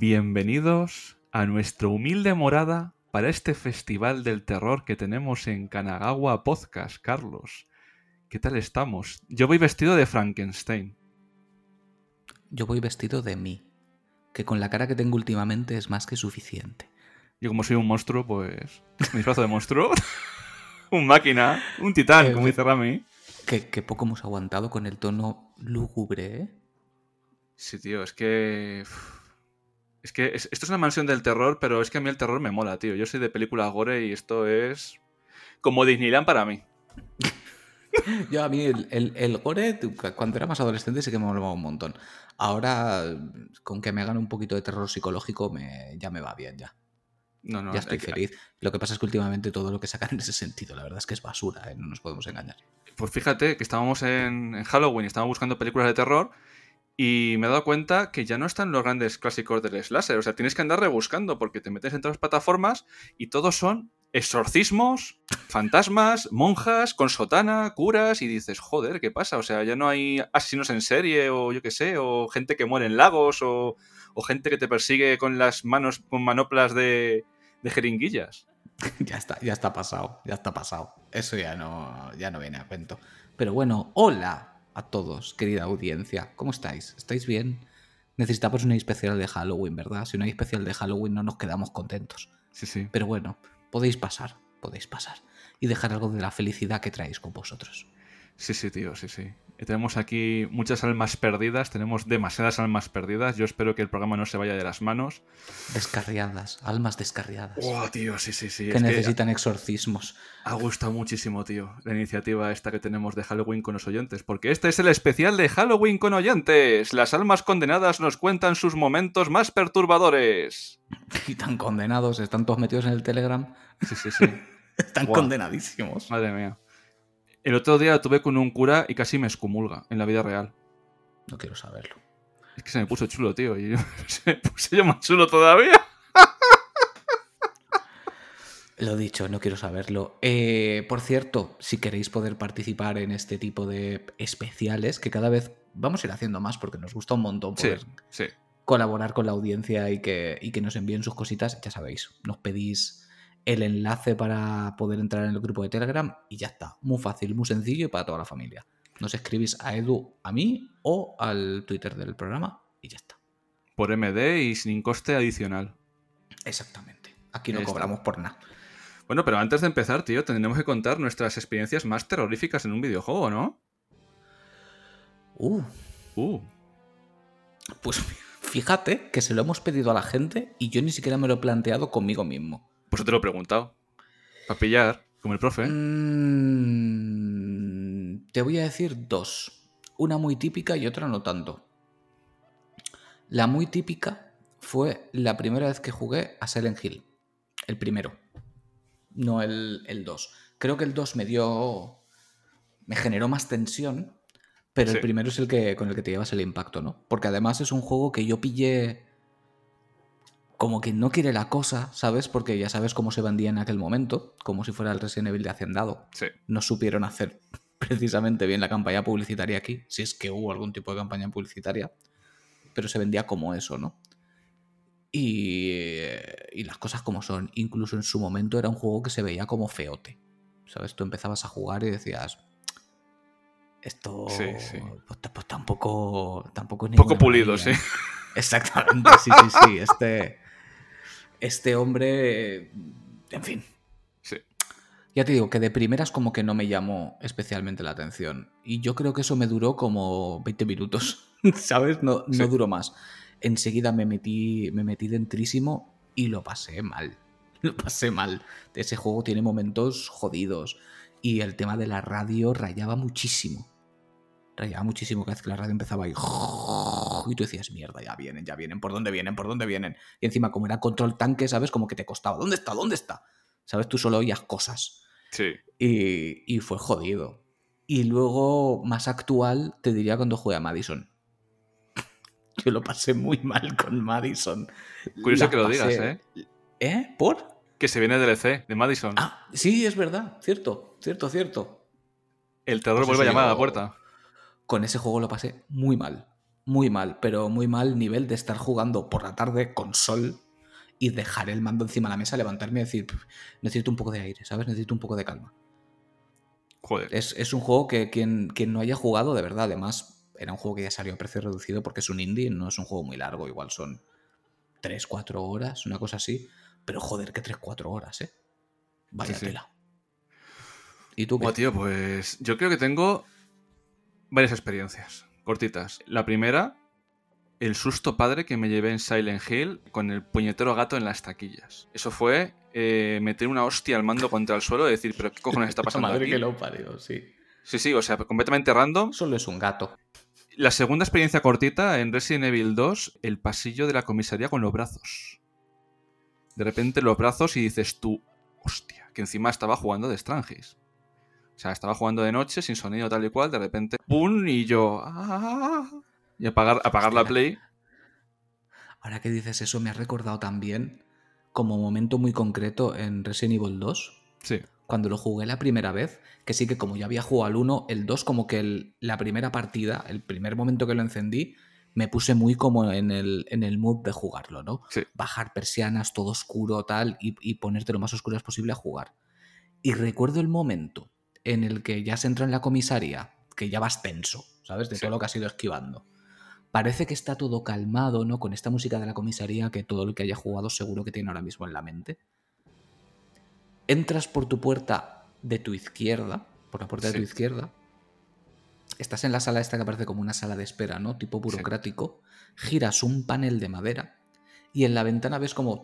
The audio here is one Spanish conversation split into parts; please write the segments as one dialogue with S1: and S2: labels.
S1: Bienvenidos a nuestra humilde morada para este festival del terror que tenemos en Kanagawa Podcast, Carlos. ¿Qué tal estamos? Yo voy vestido de Frankenstein.
S2: Yo voy vestido de mí, que con la cara que tengo últimamente es más que suficiente.
S1: Yo como soy un monstruo, pues... Mi disfrazo de monstruo. un máquina, un titán,
S2: Eh,
S1: como dice Rami.
S2: Que, que poco hemos aguantado con el tono lúgubre, ¿eh?
S1: Sí, tío, es que... Es que es- esto es una mansión del terror, pero es que a mí el terror me mola, tío. Yo soy de película gore y esto es... Como Disneyland para mí.
S2: Yo a mí el, el, el gore, cuando era más adolescente sí que me molaba un montón. Ahora, con que me hagan un poquito de terror psicológico, me, ya me va bien, ya.
S1: No, no,
S2: ya estoy
S1: que-
S2: feliz. Lo que pasa es que últimamente todo lo que sacan en ese sentido, la verdad es que es basura, ¿eh? no nos podemos engañar.
S1: Pues fíjate que estábamos en, en Halloween y estábamos buscando películas de terror y me he dado cuenta que ya no están los grandes clásicos del slasher. O sea, tienes que andar rebuscando porque te metes en todas las plataformas y todos son exorcismos, fantasmas, monjas con sotana, curas y dices, joder, ¿qué pasa? O sea, ya no hay asesinos en serie o yo qué sé, o gente que muere en lagos o, o gente que te persigue con las manos, con manoplas de, de jeringuillas.
S2: ya está, ya está pasado, ya está pasado. Eso ya no, ya no viene a cuento. Pero bueno, hola a todos, querida audiencia. ¿Cómo estáis? ¿Estáis bien? Necesitamos una especial de Halloween, ¿verdad? Si no hay especial de Halloween no nos quedamos contentos.
S1: Sí, sí.
S2: Pero bueno, podéis pasar, podéis pasar. Y dejar algo de la felicidad que traéis con vosotros.
S1: Sí, sí, tío, sí, sí. Y tenemos aquí muchas almas perdidas, tenemos demasiadas almas perdidas. Yo espero que el programa no se vaya de las manos.
S2: Descarriadas, almas descarriadas.
S1: Oh, tío, sí, sí, sí.
S2: que
S1: es
S2: necesitan exorcismos.
S1: ha gustado muchísimo, tío, la iniciativa esta que tenemos de Halloween con los oyentes. Porque este es el especial de Halloween con oyentes. Las almas condenadas nos cuentan sus momentos más perturbadores.
S2: Y tan condenados, están todos metidos en el Telegram.
S1: Sí, sí, sí.
S2: Están condenadísimos.
S1: Madre mía. El otro día tuve con un cura y casi me excomulga en la vida real.
S2: No quiero saberlo.
S1: Es que se me puso chulo, tío. Y yo, se me puse yo más chulo todavía.
S2: Lo dicho, no quiero saberlo. Eh, por cierto, si queréis poder participar en este tipo de especiales, que cada vez vamos a ir haciendo más porque nos gusta un montón
S1: Sí,
S2: poder
S1: sí.
S2: colaborar con la audiencia y que, y que nos envíen sus cositas, ya sabéis, nos pedís el enlace para poder entrar en el grupo de Telegram y ya está. Muy fácil, muy sencillo y para toda la familia. Nos escribís a Edu, a mí o al Twitter del programa y ya está.
S1: Por MD y sin coste adicional.
S2: Exactamente. Aquí no cobramos por nada.
S1: Bueno, pero antes de empezar, tío, tendremos que contar nuestras experiencias más terroríficas en un videojuego, ¿no?
S2: Uh,
S1: Uh,
S2: Pues fíjate que se lo hemos pedido a la gente y yo ni siquiera me lo he planteado conmigo mismo.
S1: Pues yo te lo he preguntado. Para pillar, como el profe.
S2: Mm, te voy a decir dos. Una muy típica y otra no tanto. La muy típica fue la primera vez que jugué a Silent Hill. El primero. No el, el 2. Creo que el 2 me dio... Me generó más tensión. Pero
S1: Sí.
S2: el primero es el que con el que te llevas el impacto, ¿no? Porque además es un juego que yo pillé como que no quiere la cosa, ¿sabes? Porque ya sabes cómo se vendía en aquel momento, como si fuera el Resident Evil de Hacendado.
S1: Sí.
S2: No supieron hacer precisamente bien la campaña publicitaria aquí, si es que hubo algún tipo de campaña publicitaria, pero se vendía como eso, ¿no? Y, y las cosas como son, incluso en su momento era un juego que se veía como feote, ¿sabes? Tú empezabas a jugar y decías, esto
S1: Sí, sí.
S2: Pues, pues tampoco, tampoco es
S1: Poco pulido,
S2: maravilla".
S1: sí.
S2: Exactamente, sí, sí, sí. Este, este hombre, en fin.
S1: Sí.
S2: Ya te digo que de primeras como que no me llamó especialmente la atención. Y yo creo que eso me duró como 20 minutos, ¿sabes? No, no
S1: Sí.
S2: duró más. Enseguida me metí, me metí dentrísimo y lo pasé mal. Lo pasé mal. Ese juego tiene momentos jodidos. Y el tema de la radio rayaba muchísimo. Rayaba muchísimo cada vez que la radio empezaba ahí. Y tú decías, mierda, ya vienen, ya vienen, ¿por dónde vienen? ¿Por dónde vienen? Y encima, como era control tanque, ¿sabes? Como que te costaba. ¿Dónde está? ¿Dónde está? ¿Sabes? Tú solo oías cosas.
S1: Sí.
S2: Y, y fue jodido. Y luego, más actual, te diría cuando jugué a Madison. Yo lo pasé muy mal con Madison.
S1: Curioso
S2: La
S1: que lo digas,
S2: pasé-
S1: ¿eh?
S2: ¿Eh? ¿Por?
S1: Que se viene DLC de Madison.
S2: Ah, sí, es verdad. Cierto, cierto, cierto.
S1: el terror
S2: pues
S1: vuelve a llamar a la puerta.
S2: Con ese juego lo pasé muy mal. Muy mal, pero muy mal nivel de estar jugando por la tarde con sol y dejar el mando encima de la mesa, levantarme y decir, necesito un poco de aire, ¿sabes? Necesito un poco de calma.
S1: Joder.
S2: Es, un juego que quien, quien, no haya jugado, de verdad, además, era un juego que ya salió a precio reducido porque es un indie, no es un juego muy largo, igual son 3, 4 horas, una cosa así. Pero joder, que 3, 4 horas, ¿eh? Vaya tela.
S1: ¿Y tú qué? tío, pues yo creo que tengo varias experiencias cortitas. La primera, el susto padre que me llevé en Silent Hill con el puñetero gato en las taquillas. Eso fue eh, meter una hostia al mando contra el suelo y decir, pero ¿qué cojones está pasando
S2: Madre
S1: aquí?
S2: que lo parió, sí.
S1: Sí, sí, o sea, completamente random.
S2: Solo es un gato.
S1: La segunda experiencia cortita en Resident Evil 2, el pasillo de la comisaría con los brazos. De repente los brazos y dices tú, hostia, que encima estaba jugando de Strangis. O sea, estaba jugando de noche, sin sonido tal y cual, de repente, ¡pum! Y yo, ¡ah! Y apagar, apagar la play.
S2: Ahora que dices eso, me ha recordado también como momento muy concreto en Resident Evil 2.
S1: Sí.
S2: Cuando lo jugué la primera vez, que sí que como ya había jugado al 1, el 2 como que la primera partida, el primer momento que lo encendí, me puse muy como en el, en el mood de jugarlo, ¿no?
S1: Sí.
S2: Bajar persianas, todo oscuro, tal, y, y ponerte lo más oscuro posible a jugar. Y recuerdo el momento en el que ya se entra en la comisaría, que ya vas tenso, ¿sabes? De todo lo que has ido esquivando parece que está todo calmado, ¿no? Con esta música de la comisaría que todo el que haya jugado seguro que tiene ahora mismo en la mente. Entras por tu puerta de tu izquierda, por la puerta de tu izquierda. Estás en la sala esta que parece como una sala de espera, ¿no? Tipo burocrático. Giras un panel de madera y en la ventana ves como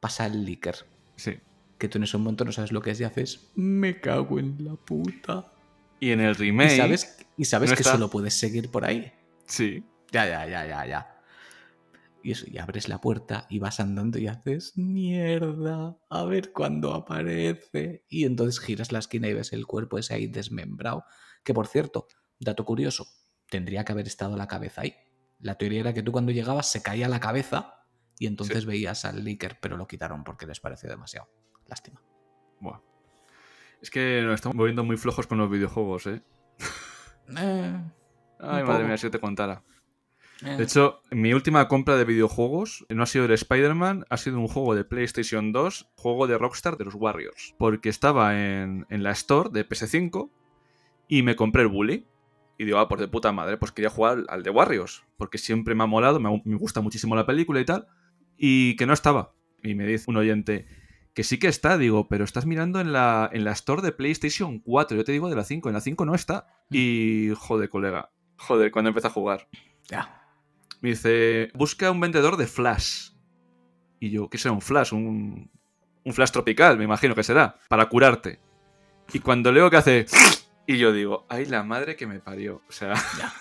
S2: pasa el líker.
S1: Sí.
S2: Que tú en ese momento no sabes lo que es y haces me cago en la puta.
S1: Y en el remake.
S2: Y sabes, y sabes que solo puedes seguir por ahí.
S1: Sí.
S2: Ya, ya, ya, ya, ya. Y eso, y abres la puerta y vas andando y haces mierda, a ver cuándo aparece. Y entonces giras la esquina y ves el cuerpo ese ahí desmembrado. Que por cierto, dato curioso, tendría que haber estado la cabeza ahí. La teoría era que tú cuando llegabas se caía la cabeza y entonces veías al Licker, pero lo quitaron porque les pareció demasiado. Lástima.
S1: Buah. Es que nos estamos volviendo muy flojos con los videojuegos, ¿eh?
S2: eh
S1: Ay, madre mía, si te contara. Eh. De hecho, mi última compra de videojuegos no ha sido el Spider-Man, ha sido un juego de PlayStation 2, juego de Rockstar de los Warriors. Porque estaba en, la Store de PS5 y me compré el Bully. Y digo, ah, pues de puta madre, pues quería jugar al de Warriors. Porque siempre me ha molado, me, me gusta muchísimo la película y tal. Y que no estaba. Y me dice un oyente, que sí que está, digo, pero estás mirando en la, en la Store de PlayStation 4. Yo te digo de la 5, en la 5 no está. Mm. Y joder, colega, Joder, cuando empieza a jugar.
S2: Ya.
S1: Me dice, busca un vendedor de flash. Y yo, ¿qué será un flash? Un, un flash tropical, me imagino que será, para curarte. Y cuando leo que hace... Y yo digo, ay, la madre que me parió. O sea...
S2: Ya.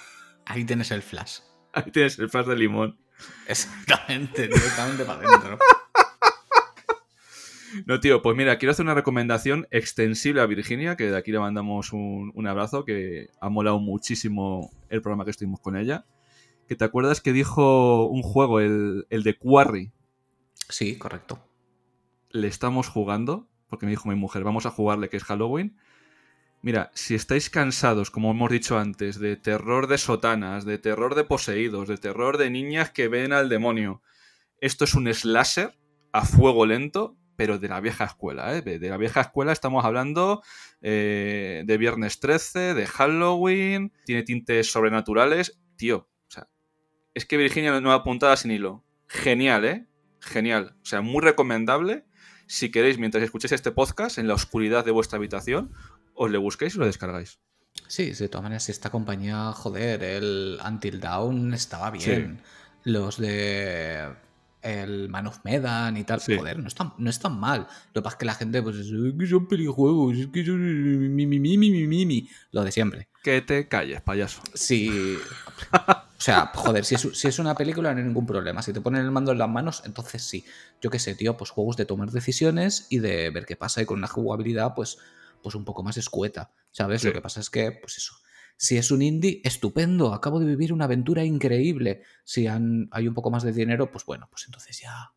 S2: Ahí tienes el flash.
S1: Ahí tienes el flash de limón.
S2: Exactamente, directamente para adentro.
S1: No, tío, pues mira, quiero hacer una recomendación extensible a Virginia, que de aquí le mandamos un, abrazo, que ha molado muchísimo el programa que estuvimos con ella. Que te acuerdas que dijo un juego, el, el de Quarry.
S2: Sí, correcto.
S1: Le estamos jugando, porque me dijo mi mujer, vamos a jugarle que es Halloween. Mira, si estáis cansados, como hemos dicho antes, de terror de sotanas, de terror de poseídos, de terror de niñas que ven al demonio, esto es un slasher a fuego lento pero de la vieja escuela, ¿eh? De la vieja escuela estamos hablando eh, de Viernes 13, de Halloween, tiene tintes sobrenaturales. Tío, o sea, es que Virginia no apuntada sin hilo. Genial, ¿eh? Genial. O sea, muy recomendable. Si queréis, mientras escuchéis este podcast, en la oscuridad de vuestra habitación, os le busquéis y lo descargáis.
S2: Sí, de todas maneras, esta compañía, joder, el Until Dawn estaba bien. Los de el Man of Medan y tal. Joder, no es, tan, no es tan mal. Lo que pasa es que la gente, pues, es que son pelijuegos, es que son mi, mi, mi, mi, mi, mi, lo de siempre.
S1: Que te calles, payaso.
S2: Sí. o sea, joder, si es, si es una película no hay ningún problema. Si te ponen el mando en las manos, entonces sí. Yo qué sé, tío, pues juegos de tomar decisiones y de ver qué pasa y con una jugabilidad, pues, pues un poco más escueta. ¿Sabes? Lo que pasa es que, pues eso si es un indie, estupendo, acabo de vivir una aventura increíble. Si hay un poco más de dinero, pues bueno, pues entonces ya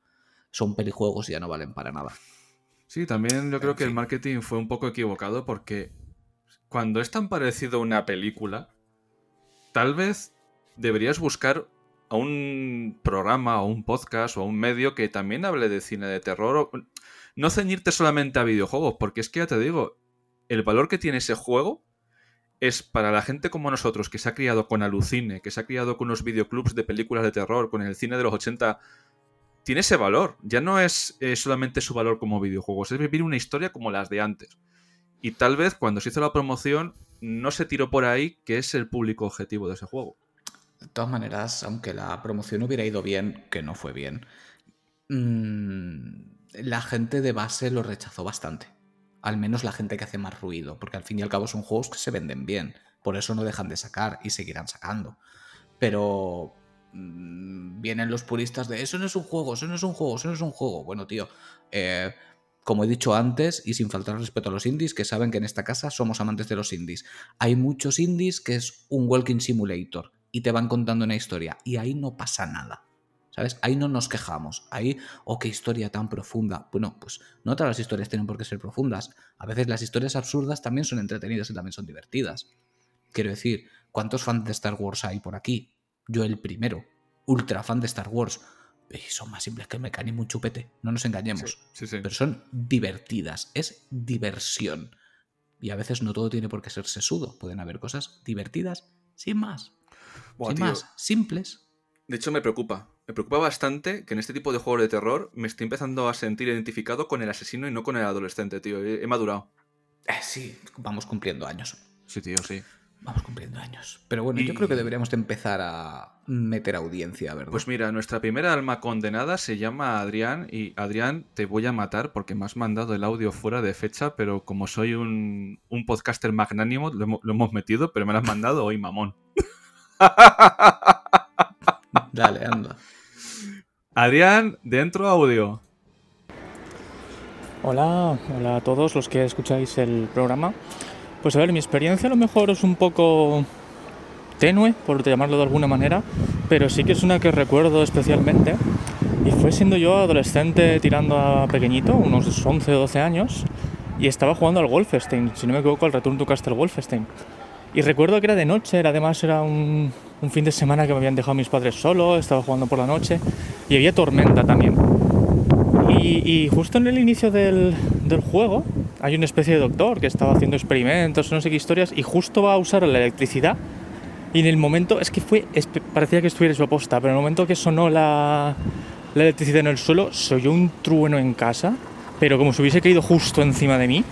S2: son pelijuegos y ya no valen para nada.
S1: Sí, también yo creo que el marketing fue un poco equivocado porque cuando es tan parecido a una película, tal vez deberías buscar a un programa o un podcast o a un medio que también hable de cine de terror. No ceñirte solamente a videojuegos, porque es que ya te digo, el valor que tiene ese juego es para la gente como nosotros, que se ha criado con Alucine, que se ha criado con unos videoclubs de películas de terror, con el cine de los 80, tiene ese valor. Ya no es eh, solamente su valor como videojuegos, es vivir una historia como las de antes. Y tal vez cuando se hizo la promoción no se tiró por ahí, que es el público objetivo de ese juego.
S2: De todas maneras, aunque la promoción hubiera ido bien, que no fue bien, mm, la gente de base lo rechazó bastante. Al menos la gente que hace más ruido, porque al fin y al cabo son juegos que se venden bien. Por eso no dejan de sacar y seguirán sacando. Pero mm, vienen los puristas de eso no es un juego, eso no es un juego, eso no es un juego. Bueno, tío, eh, como he dicho antes, y sin faltar respeto a los indies, que saben que en esta casa somos amantes de los indies. Hay muchos indies que es un walking simulator y te van contando una historia y ahí no pasa nada. ¿Sabes? Ahí no nos quejamos. Ahí, oh, qué historia tan profunda. Bueno, pues no todas las historias tienen por qué ser profundas. A veces las historias absurdas también son entretenidas y también son divertidas. Quiero decir, ¿cuántos fans de Star Wars hay por aquí? Yo el primero. Ultra fan de Star Wars y son más simples que el mecanismo un chupete, no nos engañemos. Pero son divertidas, es diversión. Y a veces no todo tiene por qué ser sesudo, pueden haber cosas divertidas sin más. sin más, simples.
S1: De hecho, me preocupa. Me preocupa bastante que en este tipo de juegos de terror me estoy empezando a sentir identificado con el asesino y no con el adolescente, tío. He, madurado.
S2: Eh, sí, vamos cumpliendo años.
S1: Sí, tío, sí.
S2: Vamos cumpliendo años. Pero bueno, yo creo que deberíamos de empezar a meter audiencia, ¿verdad?
S1: Pues mira, nuestra primera alma condenada se llama Adrián y Adrián, te voy a matar porque me has mandado el audio fuera de fecha, pero como soy un, podcaster magnánimo, lo, hemos metido, pero me lo has mandado hoy, mamón.
S2: Dale, anda.
S1: Adrián, dentro audio.
S3: Hola, hola a todos los que escucháis el programa. Pues a ver, mi experiencia a lo mejor es un poco tenue, por llamarlo de alguna manera, pero sí que es una que recuerdo especialmente. Y fue siendo yo adolescente tirando a pequeñito, unos 11 o 12 años, y estaba jugando al Wolfenstein, si no me equivoco, al Return to Castle Wolfenstein. Y recuerdo que era de noche, era, además era un, un fin de semana que me habían dejado mis padres solo, estaba jugando por la noche, y había tormenta también. Y, justo en el inicio del, del, juego hay una especie de doctor que estaba haciendo experimentos, no sé qué historias, y justo va a usar la electricidad. Y en el momento, es que fue, parecía que estuviera su aposta, pero en el momento que sonó la, la electricidad en el suelo, se oyó un trueno en casa, pero como si hubiese caído justo encima de mí.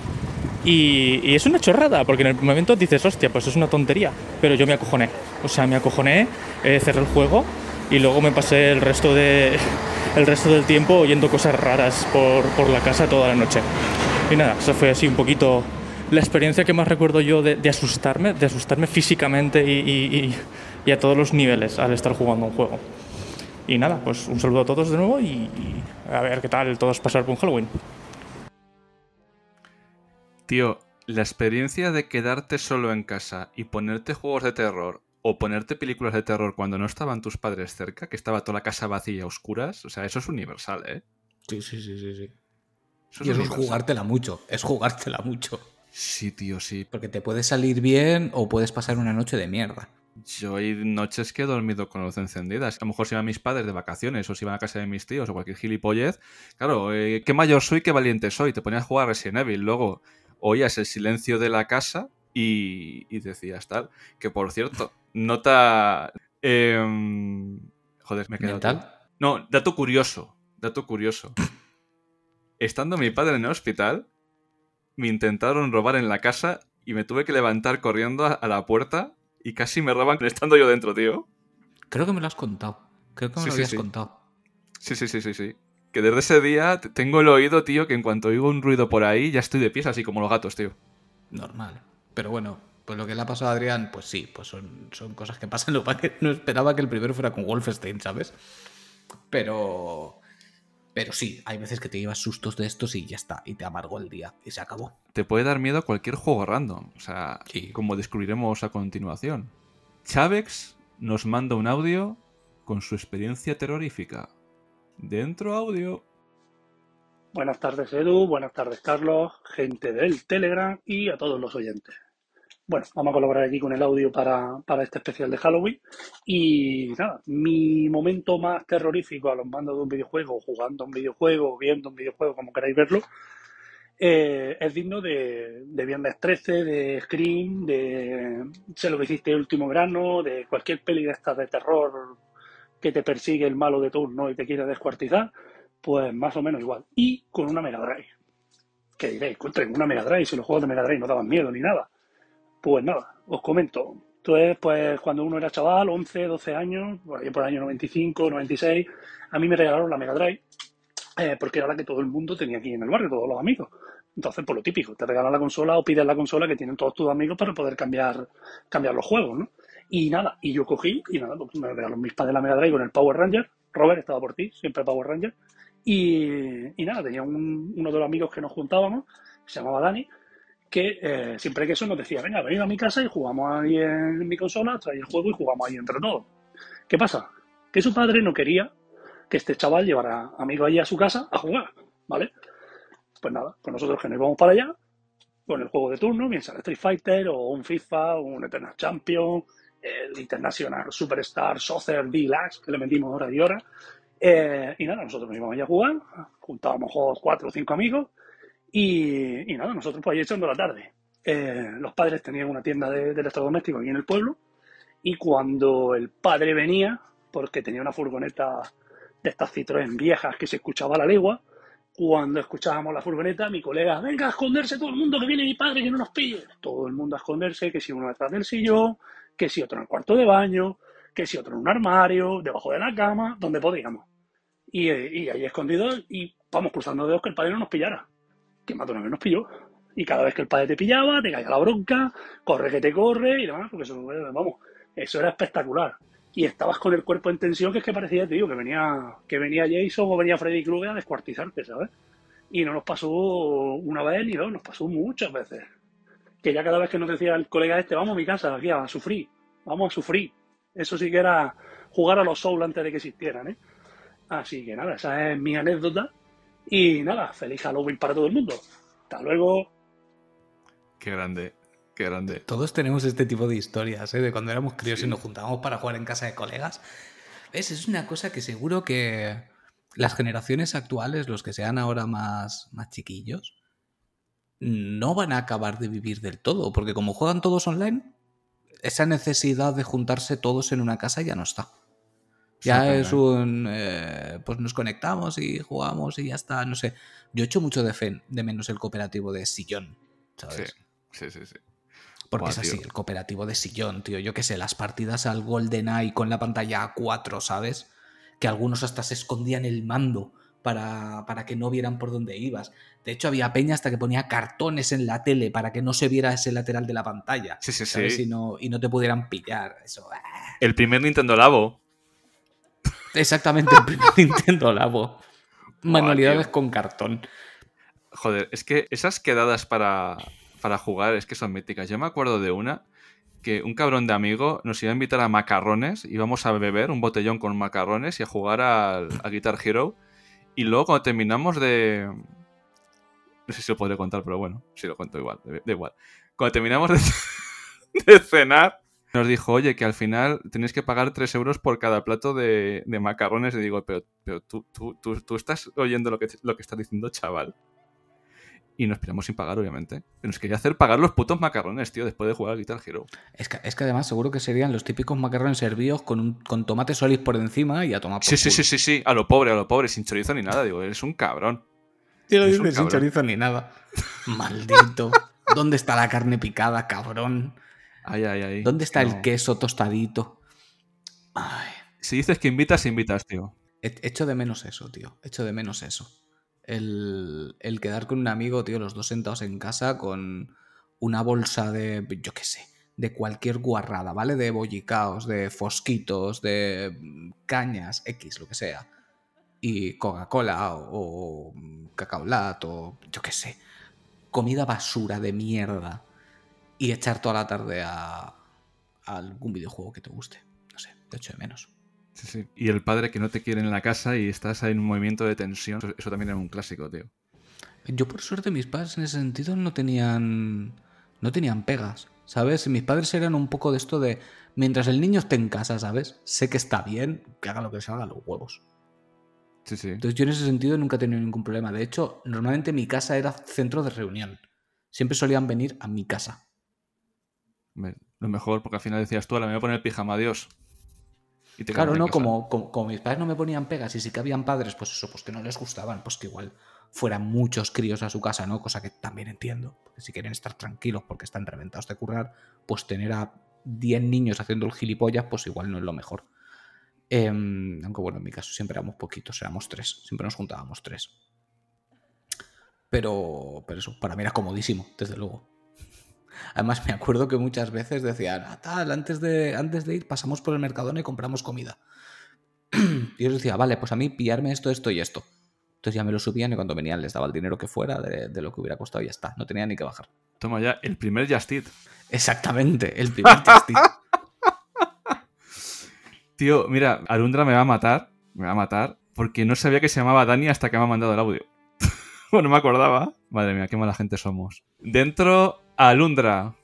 S3: Y, y, es una chorrada, porque en el momento dices, hostia, pues es una tontería. Pero yo me acojoné. O sea, me acojoné, eh, cerré el juego y luego me pasé el resto de, el resto del tiempo oyendo cosas raras por, por la casa toda la noche. Y nada, eso fue así un poquito la experiencia que más recuerdo yo de, asustarme, de asustarme físicamente y, a todos los niveles al estar jugando un juego. Y nada, pues un saludo a todos de nuevo y, a ver qué tal todos pasar por un Halloween.
S1: Tío, la experiencia de quedarte solo en casa y ponerte juegos de terror o ponerte películas de terror cuando no estaban tus padres cerca, que estaba toda la casa vacía a oscuras, o sea, eso es universal, ¿eh?
S2: Sí, sí, sí, sí, sí. Eso y es, jugártela mucho, es jugártela mucho.
S1: Sí, tío, sí.
S2: Porque te puede salir bien o puedes pasar una noche de mierda.
S1: Yo hay noches que he dormido con luz encendidas. A lo mejor si iban mis padres de vacaciones o si iban a casa de mis tíos o cualquier gilipollez. Claro, eh, qué mayor soy, qué valiente soy. Te ponías a jugar Resident Evil. Luego oías el silencio de la casa y, y decías tal. Que por cierto, nota. Em, joder, me he quedado. No, dato curioso. Dato curioso. Estando mi padre en el hospital, me intentaron robar en la casa y me tuve que levantar corriendo a, la puerta y casi me roban estando yo dentro, tío.
S2: Creo que me lo has contado. Creo que me lo habías contado.
S1: Sí, sí, sí, sí, sí. Que desde ese día tengo el oído, tío, que en cuanto oigo un ruido por ahí ya estoy de pies, así como los gatos, tío.
S2: Normal. Pero bueno, pues lo que le ha pasado a Adrián, pues sí, pues son, son cosas que pasan. Lo que no esperaba que el primero fuera con Wolfenstein, ¿sabes? Pero. Pero sí, hay veces que te llevas sustos de estos y ya está, y te amargó el día, y se acabó.
S1: Te puede dar miedo cualquier juego random, o sea, como descubriremos a continuación. Chavex nos manda un audio con su experiencia terrorífica. Dentro audio.
S4: Buenas tardes, Edu, buenas tardes, Carlos, gente del Telegram y a todos los oyentes. Bueno, vamos a colaborar aquí con el audio para, este especial de Halloween. Y nada, mi momento más terrorífico a los mandos de un videojuego, jugando un videojuego, viendo un videojuego, como queráis verlo, eh, es digno de, de Viernes 13, de Scream, de Sé lo que hiciste último grano, de cualquier peli de estas de terror que te persigue el malo de turno y te quiere descuartizar, pues más o menos igual. Y con una Mega Drive. Que diréis, contra una Mega Drive, si los juegos de Mega Drive no daban miedo ni nada. Pues nada, os comento. Entonces, pues cuando uno era chaval, 11, 12 años, por el año 95, 96, a mí me regalaron la Mega Drive eh, porque era la que todo el mundo tenía aquí en el barrio, todos los amigos. Entonces, por lo típico, te regalan la consola o pides la consola que tienen todos tus amigos para poder cambiar, cambiar los juegos, ¿no? Y nada, y yo cogí, y nada, pues me regalaron mis padres la Mega Drive con el Power Ranger. Robert estaba por ti, siempre Power Ranger. Y, y nada, tenía uno de los amigos que nos juntábamos, se llamaba Dani, que eh, siempre que eso nos decía, venga, venid a mi casa y jugamos ahí en mi consola, trae el juego y jugamos ahí entre todos. ¿Qué pasa? Que su padre no quería que este chaval llevara amigos allí a su casa a jugar, ¿vale? Pues nada, pues nosotros que nos íbamos para allá, con el juego de turno, bien sea Street Fighter o un FIFA, un Eternal Champion, el International Superstar Soccer Deluxe, que le metimos hora y hora. Eh, y nada, nosotros nos íbamos allá a jugar, juntábamos cuatro o cinco amigos y, nada, nosotros pues ahí echando la tarde. Eh, los padres tenían una tienda de, electrodomésticos aquí en el pueblo y cuando el padre venía, porque tenía una furgoneta de estas Citroën viejas que se escuchaba a la legua, cuando escuchábamos la furgoneta, mi colega, venga a esconderse todo el mundo, que viene mi padre, que no nos pille. Todo el mundo a esconderse, que si uno detrás del sillón, que si otro en el cuarto de baño, que si otro en un armario, debajo de la cama, donde podíamos. Y, y ahí escondidos y vamos cruzando dedos que el padre no nos pillara que más de una vez nos pilló. Y cada vez que el padre te pillaba, te caía la bronca, corre que te corre y demás, porque eso, era espectacular. Y estabas con el cuerpo en tensión, que es que parecía, tío, que venía, que venía Jason o venía Freddy Krueger a descuartizarte, ¿sabes? Y no nos pasó una vez ni dos, nos pasó muchas veces. Que ya cada vez que nos decía el colega este, vamos a mi casa, aquí a sufrir, vamos a sufrir. Eso sí que era jugar a los Souls antes de que existieran, ¿eh? Así que nada, esa es mi anécdota y nada, feliz Halloween para todo el mundo. Hasta luego.
S1: Qué grande, qué grande.
S2: Todos tenemos este tipo de historias, ¿eh? de cuando éramos críos y nos juntábamos para jugar en casa de colegas. ¿Ves? Es una cosa que seguro que las generaciones actuales, los que sean ahora más, más chiquillos, no van a acabar de vivir del todo, porque como juegan todos online, esa necesidad de juntarse todos en una casa ya no está. Ya es un. Eh, pues nos conectamos y jugamos y ya está. No sé. Yo echo mucho de, de menos el cooperativo de sillón. ¿Sabes?
S1: Sí, sí, sí.
S2: Porque es así, el cooperativo de sillón, tío. Yo qué sé, las partidas al GoldenEye con la pantalla a 4, ¿sabes? Que algunos hasta se escondían el mando para, para, que no vieran por dónde ibas. De hecho, había peña hasta que ponía cartones en la tele para que no se viera ese lateral de la pantalla.
S1: Sí, sí, sí.
S2: Y no, y no te pudieran pillar. Eso.
S1: Ah. El primer Nintendo Labo.
S2: Exactamente, el primer Nintendo Labo. Manualidades con cartón.
S1: Joder, es que esas quedadas para, para jugar es que son míticas. Yo me acuerdo de una que un cabrón de amigo nos iba a invitar a macarrones, íbamos a beber un botellón con macarrones y a jugar al, a Guitar Hero. Y luego cuando terminamos de... No sé si lo podré contar, pero bueno, si lo cuento igual, da igual. Cuando terminamos de, de cenar, nos dijo, oye, que al final tenéis que pagar 3 euros por cada plato de, macarrones. Y digo, pero, pero tú, tú, tú, estás oyendo lo que, lo que estás diciendo, chaval. Y nos piramos sin pagar, obviamente. Pero nos quería hacer pagar los putos macarrones, tío, después de jugar a Guitar Hero.
S2: Es que, es que además seguro que serían los típicos macarrones servidos con, un, con tomate solis por encima y a tomar por
S1: Sí, sí, sí, sí, sí. A lo pobre, a lo pobre, sin chorizo ni nada. Digo, eres un cabrón.
S2: Tío, lo sin chorizo ni nada. Maldito. ¿Dónde está la carne picada, cabrón? ¿Dónde está el queso tostadito?
S1: Si dices que invitas, invitas, tío.
S2: Echo de menos eso, tío. Echo de menos eso. El, quedar con un amigo, tío, los dos sentados en casa con una bolsa de, yo qué sé, de cualquier guarrada, ¿vale? De bollicaos, de fosquitos, de cañas, X, lo que sea. Y Coca-Cola o, o cacao lat o yo qué sé. Comida basura de mierda y echar toda la tarde a, algún videojuego que te guste. No sé, te echo de menos.
S1: Sí, sí. Y el padre que no te quiere en la casa y estás ahí en un movimiento de tensión. Eso también era un clásico, tío.
S2: Yo, por suerte, mis padres en ese sentido no tenían. No tenían pegas. ¿sabes? Mis padres eran un poco de esto de, mientras el niño esté en casa, ¿sabes? Sé que está bien, que haga lo que se haga los huevos.
S1: Sí, sí.
S2: Entonces yo en ese sentido nunca he tenido ningún problema. De hecho, normalmente mi casa era centro de reunión. Siempre solían venir a mi casa.
S1: Lo mejor, porque al final decías tú, ahora me voy a poner el pijama, adiós. Y te
S2: Claro, no, como, como mis padres no me ponían pegas y sí que habían padres, pues eso, pues que no les gustaban, pues que igual fueran muchos críos a su casa, ¿no? Cosa que también entiendo. Porque si quieren estar tranquilos porque están reventados de currar, pues tener a 10 niños haciendo el gilipollas, pues igual no es lo mejor. Em, aunque bueno, en mi caso siempre éramos poquitos, éramos tres, siempre nos juntábamos tres. Pero, pero eso, para mí era comodísimo, desde luego. Además, me acuerdo que muchas veces decían, "Ah, tal, antes de, antes de ir pasamos por el Mercadona y compramos comida. y yo decía, vale, pues a mí pillarme esto, esto y esto. Entonces ya me lo subían y cuando venían les daba el dinero que fuera de, de lo que hubiera costado y ya está. No tenía ni que bajar.
S1: Toma ya, el primer Just Eat.
S2: Exactamente, el primer testing.
S1: Tío, mira, Alundra me va a matar, me va a matar, porque no sabía que se llamaba Dani hasta que me ha mandado el audio. bueno, me acordaba. Madre mía, qué mala gente somos. Dentro, Alundra.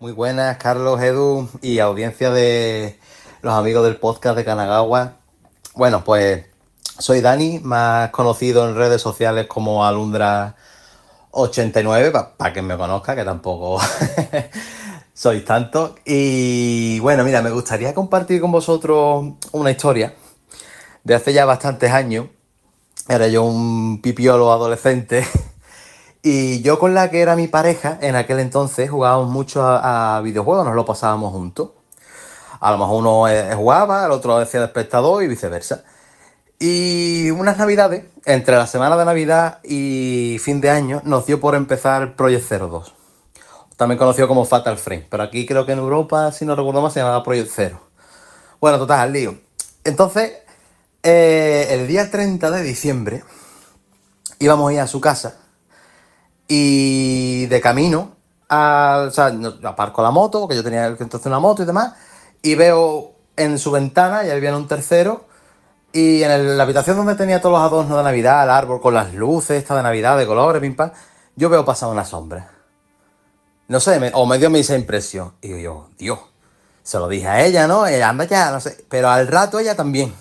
S5: Muy buenas, Carlos, Edu y audiencia de los amigos del podcast de Kanagawa. Bueno, pues soy Dani, más conocido en redes sociales como Alundra89, para quien me conozca, que tampoco sois tanto. Y bueno, mira, me gustaría compartir con vosotros una historia de hace ya bastantes años. Era yo un pipiolo adolescente y yo con la que era mi pareja, en aquel entonces jugábamos mucho a, videojuegos, nos lo pasábamos juntos. A lo mejor uno eh, jugaba, el otro hacía de espectador y viceversa. Y unas navidades, entre la semana de Navidad y fin de año, nos dio por empezar Project Zero 2. También conocido como Fatal Frame, pero aquí creo que en Europa, si no recuerdo mal, se llamaba Project Zero. Bueno, total, al lío. Entonces, eh, el día 30 de diciembre íbamos a ir a su casa y de camino, o sea, aparco la moto, porque yo tenía entonces una moto y demás, y veo en su ventana, ya había un tercero, y en el- la habitación donde tenía todos los adornos de Navidad, el árbol con las luces, esta de Navidad, de colores, pim pam, yo veo pasar una sombra. No sé, me- o me dio esa impresión. Y yo, Dios, se lo dije a ella, ¿no? Ella anda ya, no sé. Pero al rato ella también.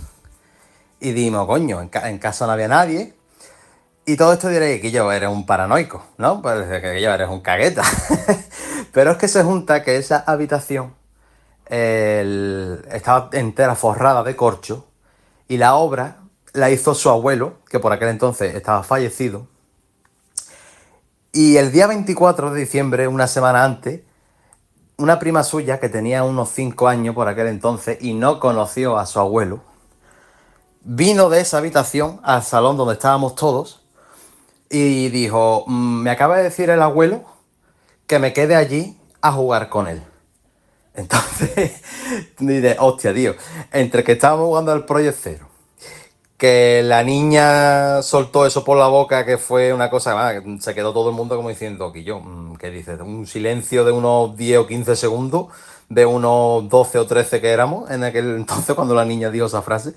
S5: Y dimos, coño, en casa no había nadie. Y todo esto diréis que yo eres un paranoico, ¿no? Pues que yo eres un cagueta. Pero es que se junta que esa habitación estaba entera forrada de corcho y la obra la hizo su abuelo, que por aquel entonces estaba fallecido. Y el día 24 de diciembre, una semana antes, una prima suya que tenía unos 5 años por aquel entonces y no conoció a su abuelo, vino de esa habitación al salón donde estábamos todos y dijo, "Mm, me acaba de decir el abuelo que me quede allí a jugar con él. Entonces, dice, hostia, tío, entre que estábamos jugando al Project que la niña soltó eso por la boca, que fue una cosa, que se quedó todo el mundo como diciendo, que yo, mm, ¿qué dices? Un silencio de unos 10 o 15 segundos, de unos 12 o 13 que éramos en aquel entonces cuando la niña dijo esa frase.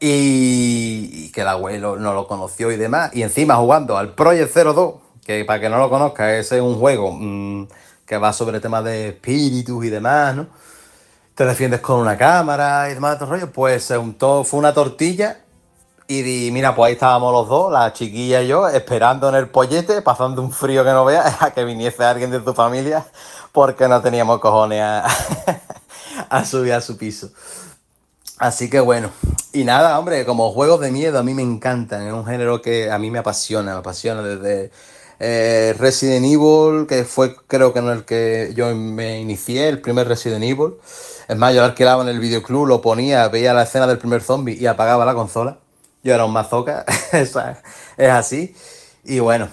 S5: Y, que el abuelo no lo conoció y demás. Y encima jugando al Project 02, que para que no lo conozca, ese es un juego mm, que va sobre temas de espíritus y demás, ¿no? Te defiendes con una cámara y demás, todo rollo. Pues se untó, fue una tortilla. Y mira, pues ahí estábamos los dos, la chiquilla y yo, esperando en el pollete, pasando un frío que no veas, a que viniese alguien de tu familia, porque no teníamos cojones a, a subir a su piso. Así que bueno, y nada, hombre, como juegos de miedo a mí me encantan, es un género que a mí me apasiona, me apasiona desde eh, Resident Evil, que fue creo que en el que yo me inicié, el primer Resident Evil. Es más, yo lo alquilaba en el videoclub, lo ponía, veía la escena del primer zombie y apagaba la consola. Yo era un mazoca, es así. Y bueno,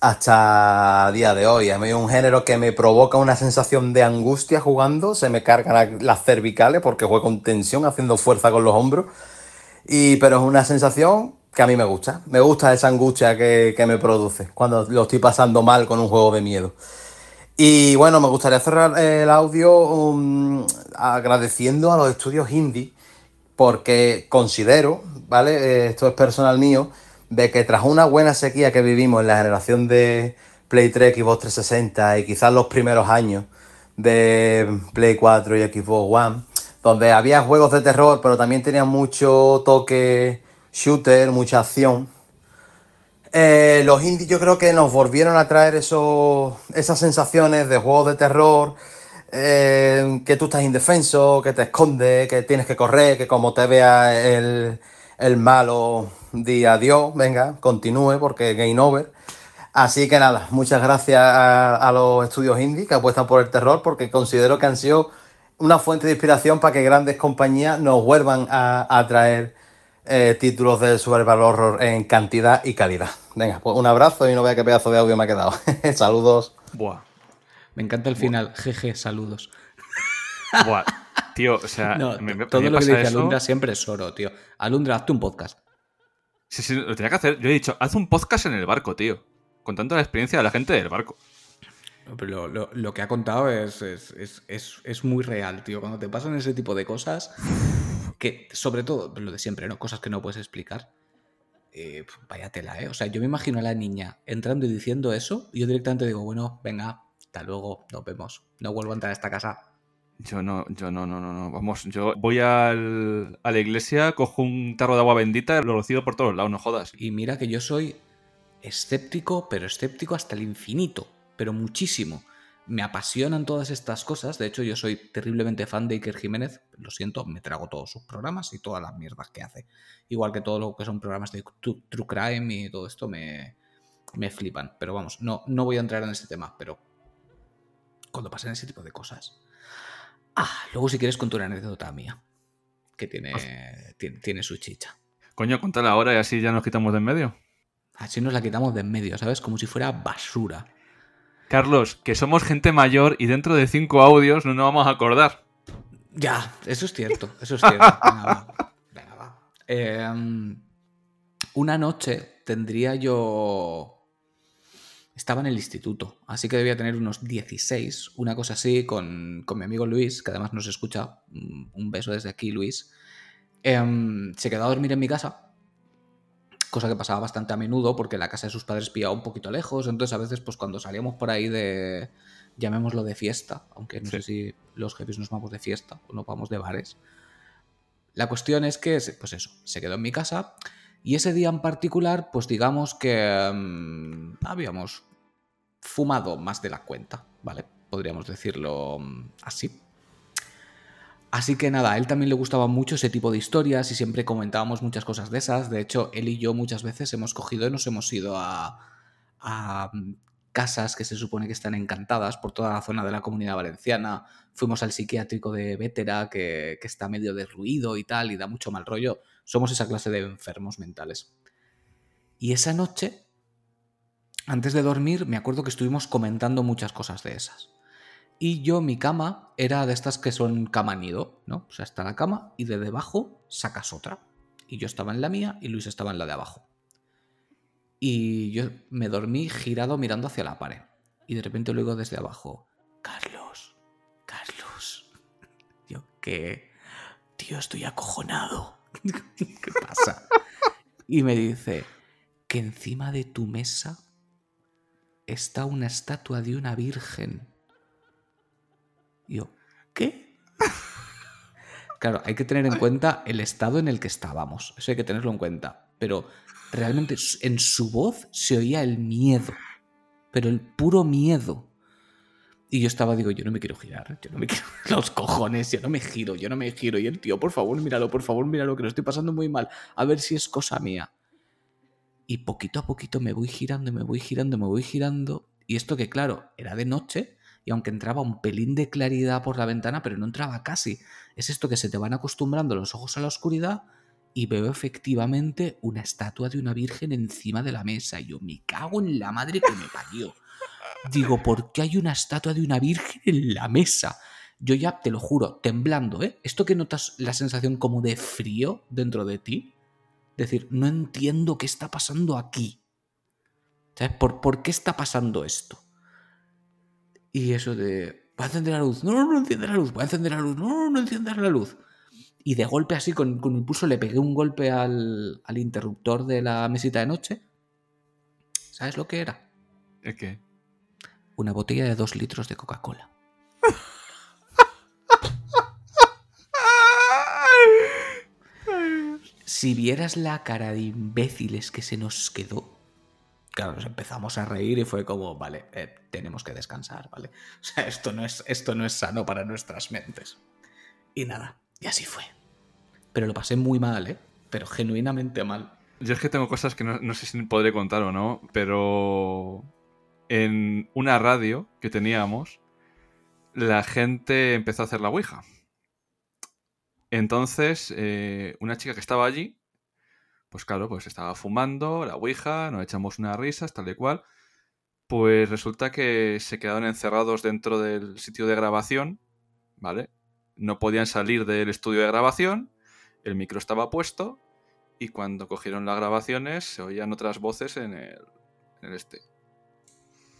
S5: hasta día de hoy. A mí es un género que me provoca una sensación de angustia jugando. Se me cargan la- las cervicales porque juego con tensión, haciendo fuerza con los hombros. Y, pero es una sensación que a mí me gusta. Me gusta esa angustia que, que me produce cuando lo estoy pasando mal con un juego de miedo. Y bueno, me gustaría cerrar el audio um, agradeciendo a los estudios indie porque considero, ¿vale? Eh, Esto es personal mío, de que tras una buena sequía que vivimos en la generación de Play 3, Xbox 360 y quizás los primeros años de Play 4 y Xbox One, donde había juegos de terror, pero también tenían mucho toque shooter, mucha acción. Eh, los indies yo creo que nos volvieron a traer esas sensaciones de juegos de terror, eh, que tú estás indefenso, que te escondes, que tienes que correr, que como te vea el, el malo, di adiós, venga, continúe porque game over. Así que nada, muchas gracias a, a los estudios indie que apuestan por el terror porque considero que han sido una fuente de inspiración para que grandes compañías nos vuelvan a, a traer eh, títulos de survival horror en cantidad y calidad. Venga, pues un abrazo y no vea qué pedazo de audio me ha quedado. Saludos.
S1: Buah.
S2: Me encanta el final. Jeje, saludos.
S1: Buah. Tío, o sea,
S2: No,
S1: me- me-
S2: todo
S1: me
S2: lo que dice
S1: eso.
S2: Alundra siempre es oro, tío. Alundra, hazte un podcast.
S1: Sí, sí, lo tenía que hacer. Yo he dicho, haz un podcast en el barco, tío. Contando la experiencia de la gente del barco.
S2: Pero lo, que ha contado es, es, es- es- muy real, tío. Cuando te pasan ese tipo de cosas, que sobre todo lo de siempre, ¿no? Cosas que no puedes explicar. Eh, vaya ¿eh? O sea, yo me imagino a la niña entrando y diciendo eso, y yo directamente digo, bueno, venga, hasta luego, nos vemos. No vuelvo a entrar a esta casa.
S1: Yo no, yo no, no, no, no. Vamos, yo voy al- a la iglesia, cojo un tarro de agua bendita lo rocío por todos lados, no jodas.
S2: Y mira que yo soy escéptico, pero escéptico hasta el infinito, pero muchísimo. Me apasionan todas estas cosas. De hecho, yo soy terriblemente fan de Iker Jiménez. Lo siento, me trago todos sus programas y todas las mierdas que hace. Igual que todo lo que son programas de True Crime y todo esto me, me flipan. Pero vamos, no, no voy a entrar en ese tema, pero cuando pasen ese tipo de cosas. Ah, luego si quieres contar una anécdota mía, que tiene, tiene, tiene su chicha.
S1: Coño, contala ahora y así ya nos quitamos de en medio.
S2: Así nos la quitamos de en medio, ¿sabes? Como si fuera basura.
S1: Carlos, que somos gente mayor y dentro de cinco audios no nos vamos a acordar.
S2: Ya, eso es cierto, eso es cierto. Venga, va. Venga, va. Eh, una noche tendría yo... Estaba en el instituto, así que debía tener unos 16, una cosa así, con, con mi amigo Luis, que además nos escucha. Un un beso desde aquí, Luis. Em, se quedó a dormir en mi casa, cosa que pasaba bastante a menudo porque la casa de sus padres pillaba un poquito lejos, entonces a veces pues cuando salíamos por ahí de, llamémoslo de fiesta, aunque no
S1: Sí.
S2: sé si los jefes nos vamos de fiesta o no vamos de bares. La cuestión es que, pues eso, se quedó en mi casa y ese día en particular, pues digamos que mm, habíamos fumado más de la cuenta, ¿vale? Podríamos decirlo mm, así. Así que nada, a él también le gustaba mucho ese tipo de historias y siempre comentábamos muchas cosas de esas. De hecho, él y yo muchas veces hemos cogido y nos hemos ido a, a mm, casas que se supone que están encantadas por toda la zona de la comunidad valenciana. Fuimos al psiquiátrico de Vétera, que, que está medio derruido y tal, y da mucho mal rollo. Somos esa clase de enfermos mentales. Y esa noche, antes de dormir, me acuerdo que estuvimos comentando muchas cosas de esas. Y yo, mi cama era de estas que son cama nido, ¿no? O sea, está la cama y de debajo sacas otra. Y yo estaba en la mía y Luis estaba en la de abajo. Y yo me dormí girado mirando hacia la pared. Y de repente luego desde abajo, Carlos, Carlos. Yo, ¿qué? Tío, estoy acojonado. ¿Qué pasa? Y me dice que encima de tu mesa está una estatua de una virgen. Y yo, ¿qué? Claro, hay que tener en cuenta el estado en el que estábamos. Eso hay que tenerlo en cuenta. Pero realmente en su voz se oía el miedo. Pero el puro miedo. Y yo estaba, digo, yo no me quiero girar, yo no me quiero los cojones, yo no me giro, yo no me giro. Y el tío, por favor, míralo, por favor, míralo, que lo estoy pasando muy mal. A ver si es cosa mía. Y poquito a poquito me voy girando, me voy girando, me voy girando. Y esto que, claro, era de noche, y aunque entraba un pelín de claridad por la ventana, pero no entraba casi. Es esto que se te van acostumbrando los ojos a la oscuridad y veo efectivamente una estatua de una virgen encima de la mesa. Y yo me cago en la madre que me parió. Digo, ¿por qué hay una estatua de una virgen en la mesa? Yo ya te lo juro, temblando, ¿eh? Esto que notas la sensación como de frío dentro de ti. Decir, no entiendo qué está pasando aquí. ¿Sabes? ¿Por, ¿Por qué está pasando esto? Y eso de, voy a encender la luz. No, no, no enciende la luz. Voy a encender la luz. No, no, no enciendas la luz. Y de golpe así, con, con impulso, le pegué un golpe al, al interruptor de la mesita de noche. ¿Sabes lo que era?
S1: ¿Es que?
S2: una botella de dos litros de Coca-Cola. Si vieras la cara de imbéciles que se nos quedó, claro, nos empezamos a reír y fue como, vale, eh, tenemos que descansar, ¿vale? O sea, esto no, es, esto no es sano para nuestras mentes. Y nada, y así fue. Pero lo pasé muy mal, ¿eh? Pero genuinamente mal.
S1: Yo es que tengo cosas que no, no sé si podré contar o no, pero en una radio que teníamos, la gente empezó a hacer la Ouija. Entonces, eh, una chica que estaba allí, pues claro, pues estaba fumando la Ouija, nos echamos unas risas, tal y cual. Pues resulta que se quedaron encerrados dentro del sitio de grabación, ¿vale? No podían salir del estudio de grabación, el micro estaba puesto y cuando cogieron las grabaciones se oían otras voces en el, en el este.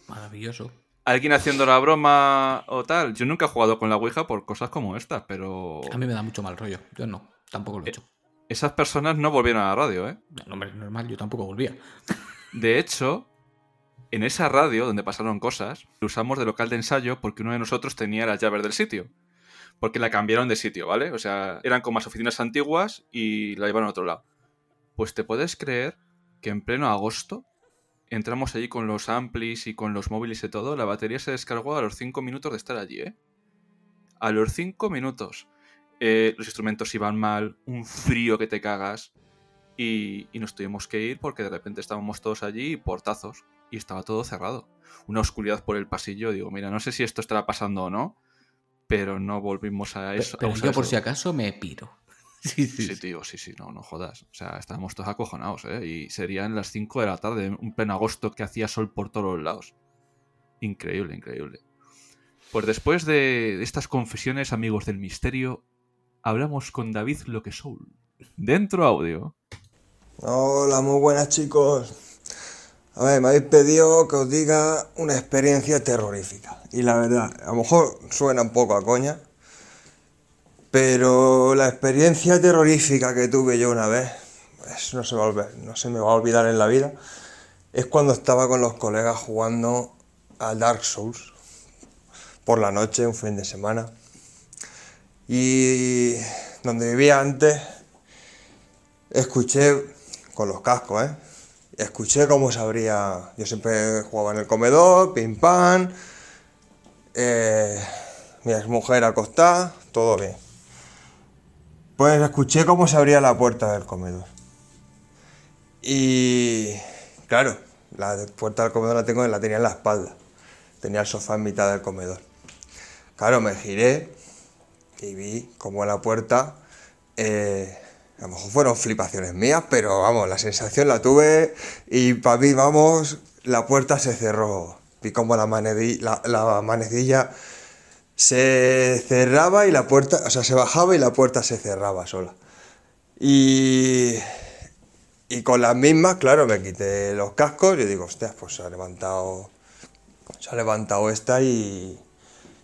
S2: Maravilloso.
S1: Alguien haciendo la broma o tal. Yo nunca he jugado con la Ouija por cosas como estas, pero
S2: A mí me da mucho mal rollo. Yo no, tampoco
S1: Eh,
S2: lo he hecho.
S1: esas personas no volvieron a la radio, ¿eh?
S2: No, hombre, normal, yo tampoco volvía.
S1: De hecho, en esa radio donde pasaron cosas, lo usamos de local de ensayo porque uno de nosotros tenía las llaves del sitio. Porque la cambiaron de sitio, ¿vale? O sea, eran como las oficinas antiguas y la llevaron a otro lado. Pues te puedes creer que en pleno agosto entramos allí con los amplis y con los móviles y todo. La batería se descargó a los 5 minutos de estar allí, ¿eh? A los 5 minutos. Eh, los instrumentos iban mal, un frío que te cagas. Y, y nos tuvimos que ir porque de repente estábamos todos allí y portazos. Y estaba todo cerrado. Una oscuridad por el pasillo. Digo, mira, no sé si esto estará pasando o no. Pero no volvimos a eso.
S2: Pero yo por si acaso me piro. Sí, sí,
S1: tío, sí, sí, no, no jodas. O sea, estábamos todos acojonados, ¿eh? Y serían las 5 de la tarde, un pleno agosto que hacía sol por todos los lados. Increíble, increíble. Pues después de de estas confesiones, amigos del misterio, hablamos con David Loque Soul. Dentro audio.
S6: Hola, muy buenas chicos. A ver, me habéis pedido que os diga una experiencia terrorífica. Y la verdad, a lo mejor suena un poco a coña, pero la experiencia terrorífica que tuve yo una vez, pues, no, se va a no se me va a olvidar en la vida, es cuando estaba con los colegas jugando a Dark Souls por la noche, un fin de semana. Y donde vivía antes, escuché con los cascos, ¿eh? Escuché cómo se abría. Yo siempre jugaba en el comedor, pim pam. eh, mi mujer acostada, todo bien. Pues escuché cómo se abría la puerta del comedor. Y claro, la puerta del comedor la tengo, la tenía en la espalda. Tenía el sofá en mitad del comedor. Claro, me giré y vi como la puerta eh, a lo mejor fueron flipaciones mías, pero vamos, la sensación la tuve y para mí, vamos, la puerta se cerró. Vi como la, manedi- la, la manecilla se cerraba y la puerta, o sea, se bajaba y la puerta se cerraba sola. Y, y con las mismas, claro, me quité los cascos y digo, hostia, pues se ha levantado, se ha levantado esta y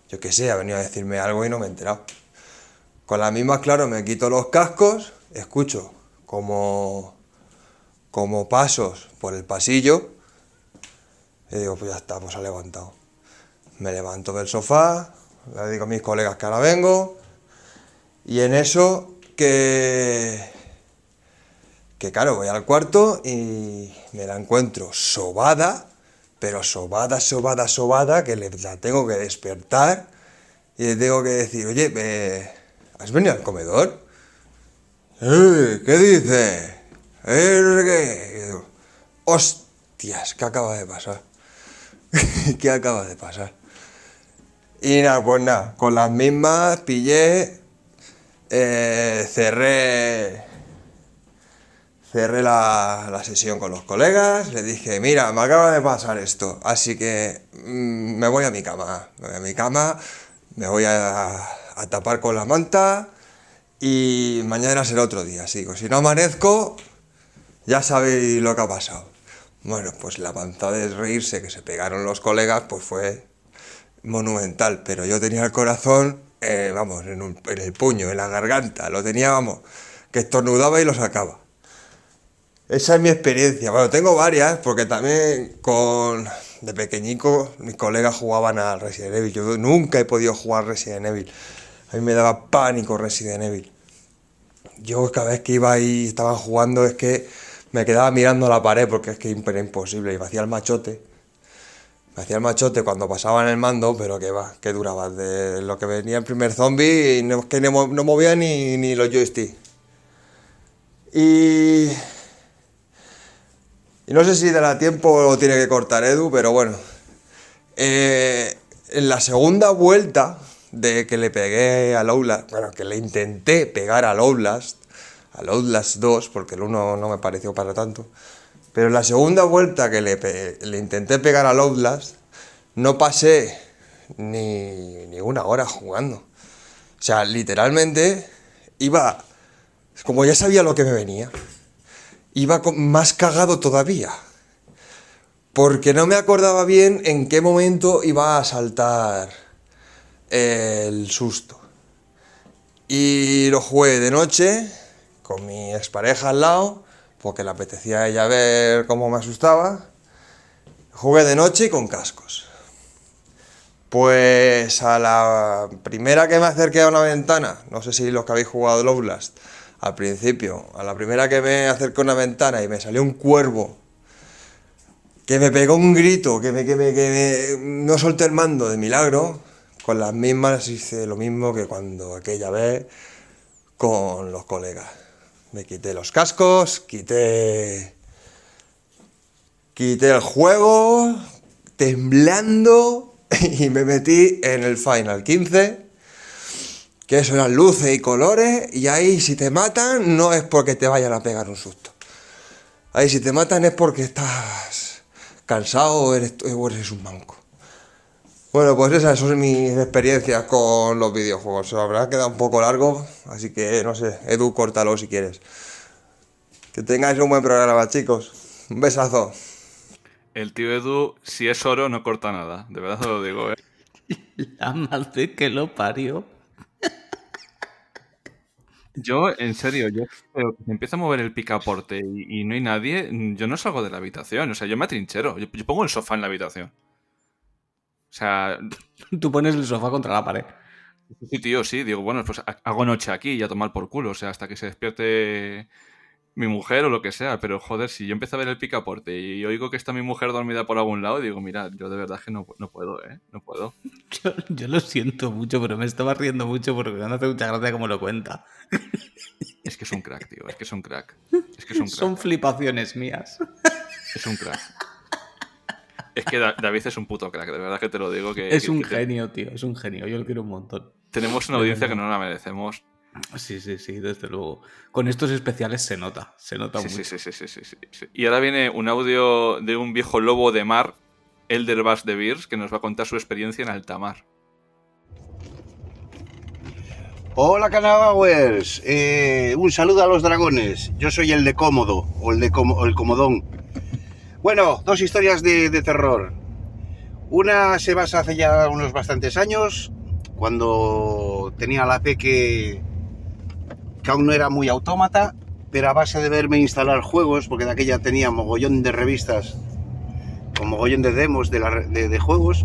S6: yo qué sé, ha venido a decirme algo y no me he enterado. Con las mismas, claro, me quito los cascos, escucho como, como pasos por el pasillo y digo, pues ya está, pues ha levantado. Me levanto del sofá, le digo a mis colegas que ahora vengo y en eso que, que claro, voy al cuarto y me la encuentro sobada, pero sobada, sobada, sobada, que la tengo que despertar y le tengo que decir, oye, eh, ¿has venido al comedor? "Eh, ¿Qué dices? "Eh, qué". Hostias, ¿qué acaba de pasar? ¿Qué acaba de pasar? Y nada, pues nada, con las mismas pillé, eh, cerré, cerré la, la sesión con los colegas, les dije, mira, me acaba de pasar esto, así que mm, me voy a mi cama, me voy a mi cama, me voy a, a tapar con la manta y mañana será otro día, sigo. Si no amanezco, ya sabéis lo que ha pasado. Bueno, pues la panza de reírse que se pegaron los colegas, pues fue monumental, pero yo tenía el corazón, eh, vamos, en, el puño, en la garganta, lo tenía, vamos, que estornudaba y lo sacaba. Esa es mi experiencia. Bueno, tengo varias, porque también con de pequeñico mis colegas jugaban al Resident Evil. Yo nunca he podido jugar Resident Evil. A mí me daba pánico Resident Evil. Yo cada vez que iba y estaban jugando es que me quedaba mirando a la pared porque es que era imposible. Y me hacía el machote. Hacía el machote cuando pasaban el mando, pero que va, que duraba. De lo que venía el primer zombie no, que no, movía ni, ni los joysticks. Y y no sé si dará tiempo o tiene que cortar Edu, pero bueno. Eh, en la segunda vuelta de que le pegué al Outlast, bueno, que le intenté pegar al Outlast, al Outlast 2, porque el 1 no me pareció para tanto, pero la segunda vuelta que le, le intenté pegar al Outlast, no pasé ni, ni una hora jugando. O sea, literalmente iba, como ya sabía lo que me venía, iba más cagado todavía. Porque no me acordaba bien en qué momento iba a saltar el susto. Y lo jugué de noche, con mi expareja al lado, porque le apetecía a ella ver cómo me asustaba. Jugué de noche y con cascos. Pues a la primera que me acerqué a una ventana, no sé si los que habéis jugado el Outlast, al principio, a la primera que me acercó a una ventana y me salió un cuervo que me pegó un grito, que me, que me, que no solté el mando de milagro, con las mismas hice lo mismo que cuando aquella vez con los colegas. Me quité los cascos, quité, quité el juego, temblando, y me metí en el Final 15 que eso eran luces y colores, y ahí si te matan no es porque te vayan a pegar un susto. Ahí si te matan es porque estás cansado o eres, un manco. Bueno, pues esas son mis experiencias con los videojuegos. La verdad queda un poco largo, así que no sé, Edu, córtalo si quieres. Que tengáis un buen programa, chicos. Un besazo.
S1: El tío Edu, si es oro, no corta nada. De verdad lo digo, ¿eh?
S2: La madre que lo parió.
S1: Yo, en serio, yo pero que empieza a mover el picaporte y, no hay nadie, yo no salgo de la habitación. O sea, yo me atrinchero. Yo, pongo el sofá en la habitación. O sea.
S2: Tú pones el sofá contra la pared.
S1: Sí, tío, sí. Digo, bueno, pues hago noche aquí y a tomar por culo. O sea, hasta que se despierte mi mujer o lo que sea, pero joder, si yo empiezo a ver el picaporte y oigo que está mi mujer dormida por algún lado, digo, mira, yo de verdad que no, no puedo, ¿eh? No puedo.
S2: Yo, lo siento mucho, pero me estaba riendo mucho porque me hace mucha gracia como lo cuenta.
S1: Es que es un crack, tío, es que es un crack. Es que es un crack.
S2: Son flipaciones mías.
S1: Es un crack. Es que David es un puto crack, de verdad que te lo digo. Que,
S2: es un genio, tío, es un genio, yo lo quiero un montón.
S1: Tenemos una audiencia que no la merecemos
S2: Sí, sí, sí, desde luego. Con estos especiales se nota, se nota
S1: mucho. Sí, sí, sí, sí, sí, Y ahora viene un audio de un viejo lobo de mar, Elder Bass de Beers, que nos va a contar su experiencia en alta mar.
S7: Hola Canabauers, eh, un saludo a los dragones. Yo soy el de Cómodo, o el de el Comodón. Bueno, dos historias de, terror. Una se basa hace ya unos bastantes años, cuando tenía la P que aún no era muy autómata, pero a base de verme instalar juegos, porque de aquella tenía mogollón de revistas con mogollón de demos de, juegos,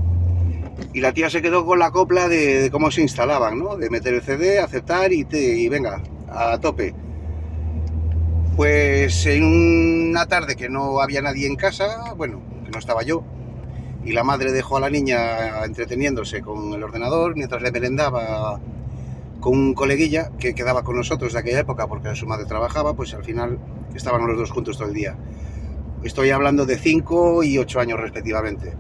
S7: y la tía se quedó con la copla de, cómo se instalaban, ¿no? De meter el CD, aceptar y, y venga, a tope. Pues en una tarde que no había nadie en casa, bueno, que no estaba yo, y la madre dejó a la niña entreteniéndose con el ordenador mientras le merendaba con un coleguilla que quedaba con nosotros de aquella época porque su madre trabajaba, pues al final estaban los dos juntos todo el día. Estoy hablando de 5 y 8 años respectivamente.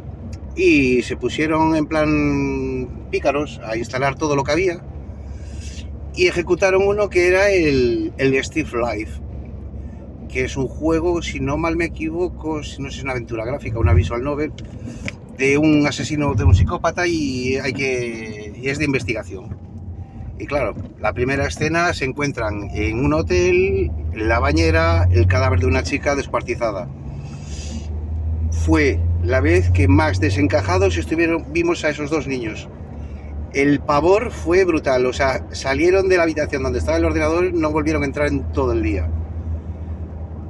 S7: Y se pusieron en plan pícaros a instalar todo lo que había y ejecutaron uno que era el, el Steve Life, que es un juego, si no mal me equivoco, si no es una aventura gráfica, una visual novel, de un asesino, de un psicópata y, hay que, y es de investigación. Y claro, la primera escena se encuentran en un hotel, en la bañera, el cadáver de una chica descuartizada. Fue la vez que más desencajados estuvieron, vimos a esos dos niños. El pavor fue brutal, o sea, salieron de la habitación donde estaba el ordenador, no volvieron a entrar en todo el día.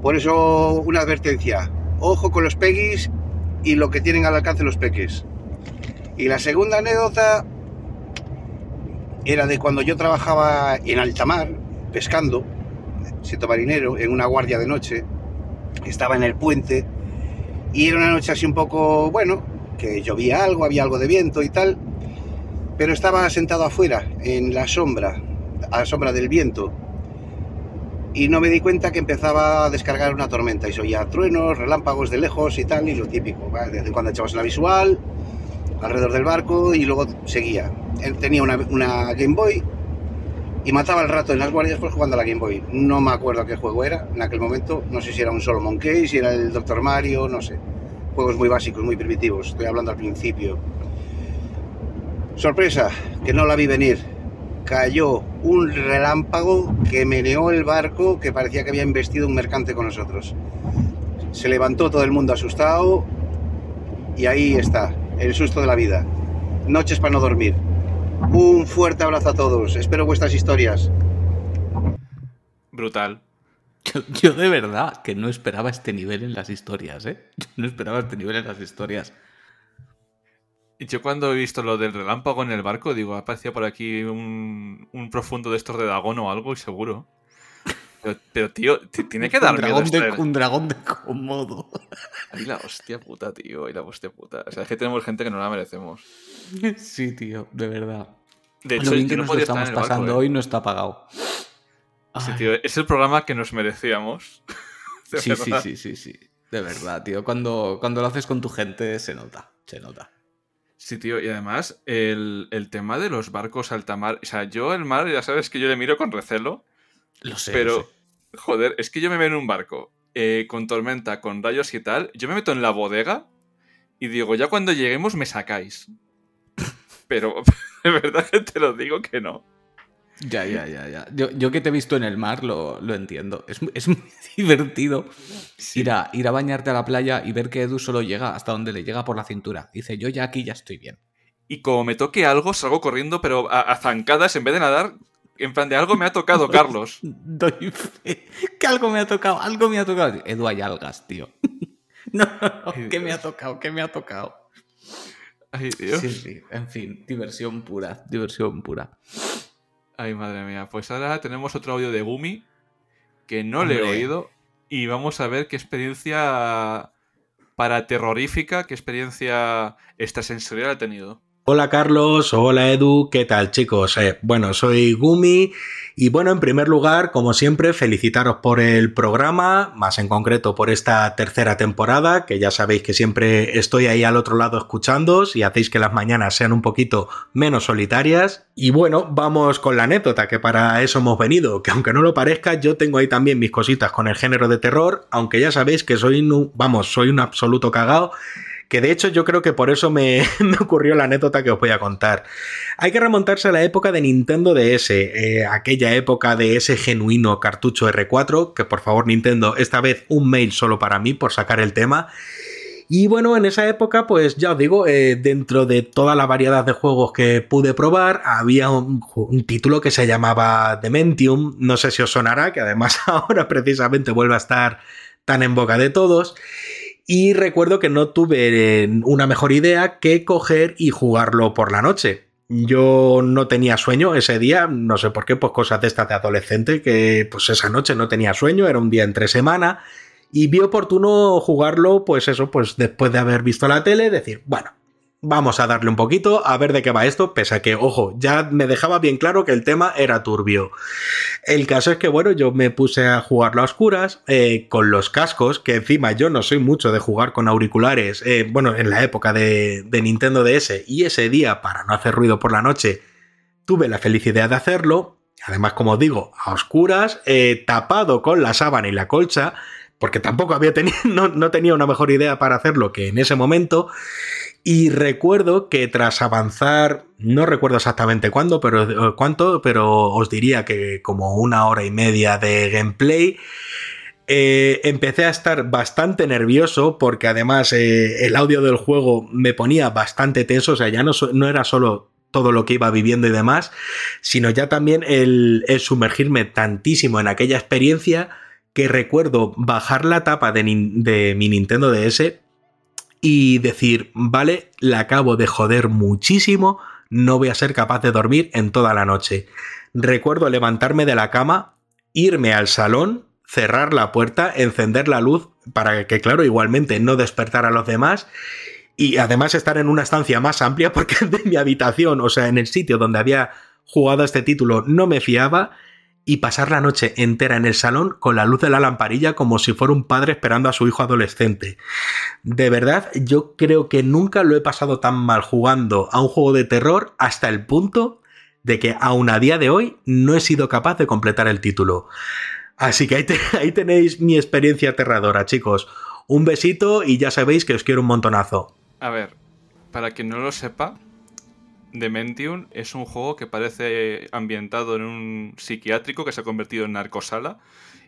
S7: Por eso, una advertencia: ojo con los Peggy's y lo que tienen al alcance los peques. Y la segunda anécdota era de cuando yo trabajaba en alta mar, pescando, siendo marinero, en una guardia de noche, estaba en el puente, y era una noche así un poco, bueno, que llovía algo, había algo de viento y tal, pero estaba sentado afuera, en la sombra, a la sombra del viento, y no me di cuenta que empezaba a descargar una tormenta y se oía truenos, relámpagos de lejos y tal, y lo típico, desde cuando echabas la visual, alrededor del barco y luego seguía. Él tenía una, Game Boy y mataba el rato en las guardias pues jugando a la Game Boy. No me acuerdo qué juego era en aquel momento, no sé si era un solo Monkey, si era el Dr. Mario, no sé. Juegos muy básicos, muy primitivos, estoy hablando al principio. Sorpresa, que no la vi venir. Cayó un relámpago que meneó el barco que parecía que había investido un mercante con nosotros. Se levantó todo el mundo asustado y ahí está, el susto de la vida. Noches para no dormir. Un fuerte abrazo a todos. Espero vuestras historias.
S1: Brutal.
S2: Yo, yo de verdad que no esperaba este nivel en las historias, ¿eh? Yo no esperaba este nivel en las historias.
S1: Y Yo cuando he visto lo del relámpago en el barco, digo, aparecía por aquí un, un profundo de estos de Dagón o algo, y seguro. Pero, pero, tío, tiene que dar
S2: un,
S1: miedo
S2: dragón de,
S1: este-
S2: un dragón de Komodo.
S1: Ay, la hostia puta, tío. Ay, la hostia puta. O sea, es que tenemos gente que no la merecemos.
S2: Sí, tío, de verdad.
S1: De
S2: lo
S1: hecho,
S2: bien
S1: yo
S2: que
S1: no
S2: nos lo
S1: podía estar en
S2: estamos
S1: el barco,
S2: pasando
S1: ¿eh?
S2: hoy no está pagado.
S1: Sí, tío, es el programa que nos merecíamos. De
S2: Sí, sí,
S1: verdad.
S2: sí, sí, sí. De verdad, tío. Cuando, cuando lo haces con tu gente, se nota. Se nota.
S1: Sí, tío, y además el, el tema de los barcos alta mar. O sea, yo el mar, ya sabes que yo le miro con recelo,
S2: Lo sé.
S1: pero,
S2: lo sé.
S1: joder, es que yo me veo en un barco eh, con tormenta, con rayos y tal. Yo me meto en la bodega y digo, ya cuando lleguemos me sacáis. Pero de verdad que te lo digo que no.
S2: Ya, ya, ya, ya. Yo, yo que te he visto en el mar lo, lo entiendo. Es, es muy divertido ir, a, ir a bañarte a la playa y ver que Edu solo llega hasta donde le llega por la cintura. Dice, yo ya aquí ya estoy bien.
S1: Y como me toque algo, salgo corriendo, pero a, a zancadas en vez de nadar. En plan de algo me ha tocado, Carlos.
S2: Doy fe que algo me ha tocado, algo me ha tocado. Edu, hay algas, tío. No, no, no, ¿qué me ha tocado? ¿Qué me ha tocado?
S1: Ay, Dios.
S2: Sí, sí, en fin, diversión pura, diversión pura.
S1: Ay, madre mía. Pues ahora tenemos otro audio de Gumi que no le he oído y vamos a ver qué experiencia para terrorífica, qué experiencia extrasensorial ha tenido.
S8: Hola Carlos, hola Edu, ¿qué tal chicos? Eh, bueno, soy Gumi y bueno, en primer lugar, como siempre, felicitaros por el programa, más en concreto por esta tercera temporada, que ya sabéis que siempre estoy ahí al otro lado escuchándoos y hacéis que las mañanas sean un poquito menos solitarias. Y bueno, vamos con la anécdota, que para eso hemos venido, que aunque no lo parezca, yo tengo ahí también mis cositas con el género de terror, aunque ya sabéis que soy, un- vamos, soy un absoluto cagao que de hecho yo creo que por eso me, me ocurrió la anécdota que os voy a contar. Hay que remontarse a la época de Nintendo DS, eh, aquella época de ese genuino cartucho R4, que por favor Nintendo, esta vez un mail solo para mí por sacar el tema. Y bueno, en esa época, pues ya os digo, eh, dentro de toda la variedad de juegos que pude probar, había un, un título que se llamaba Dementium, no sé si os sonará, que además ahora precisamente vuelve a estar tan en boca de todos. Y recuerdo que no tuve eh, una mejor idea que coger y jugarlo por la noche. Yo no tenía sueño ese día, no sé por qué, pues cosas de estas de adolescente, que pues esa noche no tenía sueño, era un día entre semana, y vi oportuno jugarlo, pues eso, pues después de haber visto la tele, decir, bueno, vamos a darle un poquito a ver de qué va esto, pese a que, ojo, ya me dejaba bien claro que el tema era turbio. El caso es que, bueno, yo me puse a jugarlo a oscuras, eh, con los cascos, que encima yo no soy mucho de jugar con auriculares, eh, bueno, en la época de, de Nintendo DS, y ese día, para no hacer ruido por la noche, tuve la felicidad de hacerlo, además, como os digo, a oscuras, eh, tapado con la sábana y la colcha, porque tampoco había tenido, no, no tenía una mejor idea para hacerlo que en ese momento. Y recuerdo que tras avanzar, no recuerdo exactamente cuándo, pero eh, cuánto, pero os diría que como una hora y media de gameplay. eh, empecé a estar bastante nervioso porque además eh, el audio del juego me ponía bastante tenso, o sea, ya no, era solo todo lo que iba viviendo y demás, sino ya también el, sumergirme tantísimo en aquella experiencia que recuerdo bajar la tapa de mi Nintendo DS y decir, vale, la acabo de joder muchísimo, no voy a ser capaz de dormir en toda la noche. Recuerdo levantarme de la cama, irme al salón, cerrar la puerta, encender la luz para que, claro, igualmente no despertar a los demás y además estar en una estancia más amplia porque de mi habitación, o sea, en el sitio donde había jugado este título, no me fiaba y pasar la noche entera en el salón con la luz de la lamparilla como si fuera un padre esperando a su hijo adolescente. De verdad, yo creo que nunca lo he pasado tan mal jugando a un juego de terror hasta el punto de que aún a día de hoy no he sido capaz de completar el título. Así que ahí, tenéis mi experiencia aterradora, chicos. Un besito y ya sabéis que os quiero un montonazo.
S1: A ver, para quien no lo sepa, Dementium es un juego que parece ambientado en un psiquiátrico que se ha convertido en narcosala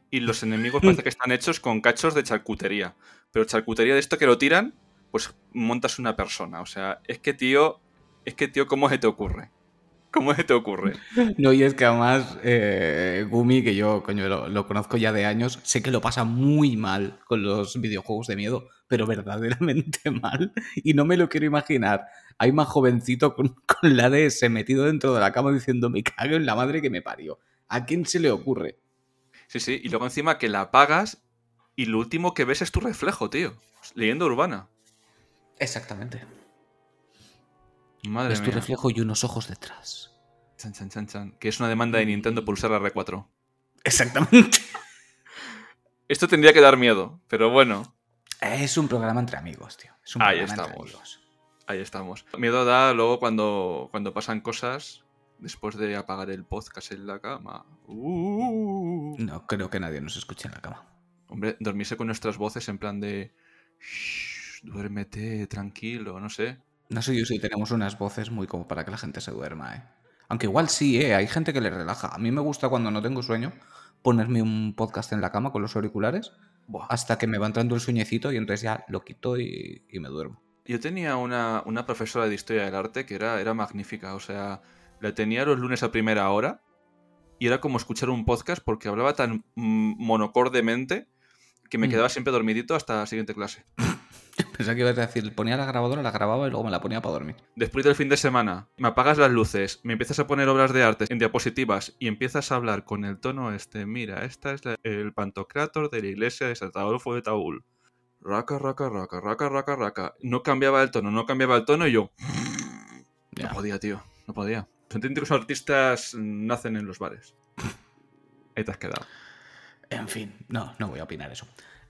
S1: y los enemigos parece que están hechos con cachos de charcutería. Pero charcutería de esto que lo tiran, pues montas una persona. O sea, es que tío, es que tío, ¿cómo se te ocurre? ¿Cómo se te ocurre?
S2: No, y es que además eh, Gumi, que yo coño, lo, lo, conozco ya de años, sé que lo pasa muy mal con los videojuegos de miedo, pero verdaderamente mal. Y no me lo quiero imaginar hay más jovencito con, la DS metido dentro de la cama diciendo me cago en la madre que me parió. ¿A quién se le ocurre?
S1: Sí, sí, y luego encima que la apagas y lo último que ves es tu reflejo, tío. Leyenda urbana.
S2: Exactamente.
S1: Madre
S2: es tu reflejo y unos ojos detrás.
S1: Chan, chan, chan, chan. Que es una demanda de Nintendo por usar la R4.
S2: Exactamente.
S1: Esto tendría que dar miedo, pero bueno.
S2: Es un programa entre amigos, tío. Es un
S1: Ahí estamos. Ahí estamos. Miedo da luego cuando, cuando pasan cosas después de apagar el podcast en la cama. Uh.
S2: No, creo que nadie nos escuche en la cama.
S1: Hombre, dormirse con nuestras voces en plan de... duérmete, tranquilo, no sé.
S2: No sé yo si tenemos unas voces muy como para que la gente se duerma, ¿eh? Aunque igual sí, ¿eh? Hay gente que le relaja. A mí me gusta cuando no tengo sueño ponerme un podcast en la cama con los auriculares hasta que me va entrando el sueñecito y entonces ya lo quito y me duermo.
S1: Yo tenía una, profesora de historia del arte que era, era magnífica, o sea, la tenía los lunes a primera hora y era como escuchar un podcast porque hablaba tan monocordemente que me mm. quedaba siempre dormidito hasta la siguiente clase.
S2: Pensaba que ibas a decir, ponía la grabadora, la grababa y luego me la ponía para dormir.
S1: Después del fin de semana, me apagas las luces, me empiezas a poner obras de arte en diapositivas y empiezas a hablar con el tono este, mira, esta es el pantocrátor de la iglesia de Santa Adolfo de Taúl raca, raca, raca, raca, raca, raca. No cambiaba el tono, no cambiaba el tono y yo. No podía, tío, no podía. Los auténticos artistas nacen en los bares. Ahí te has quedado.
S2: En fin, no, no voy a opinar eso.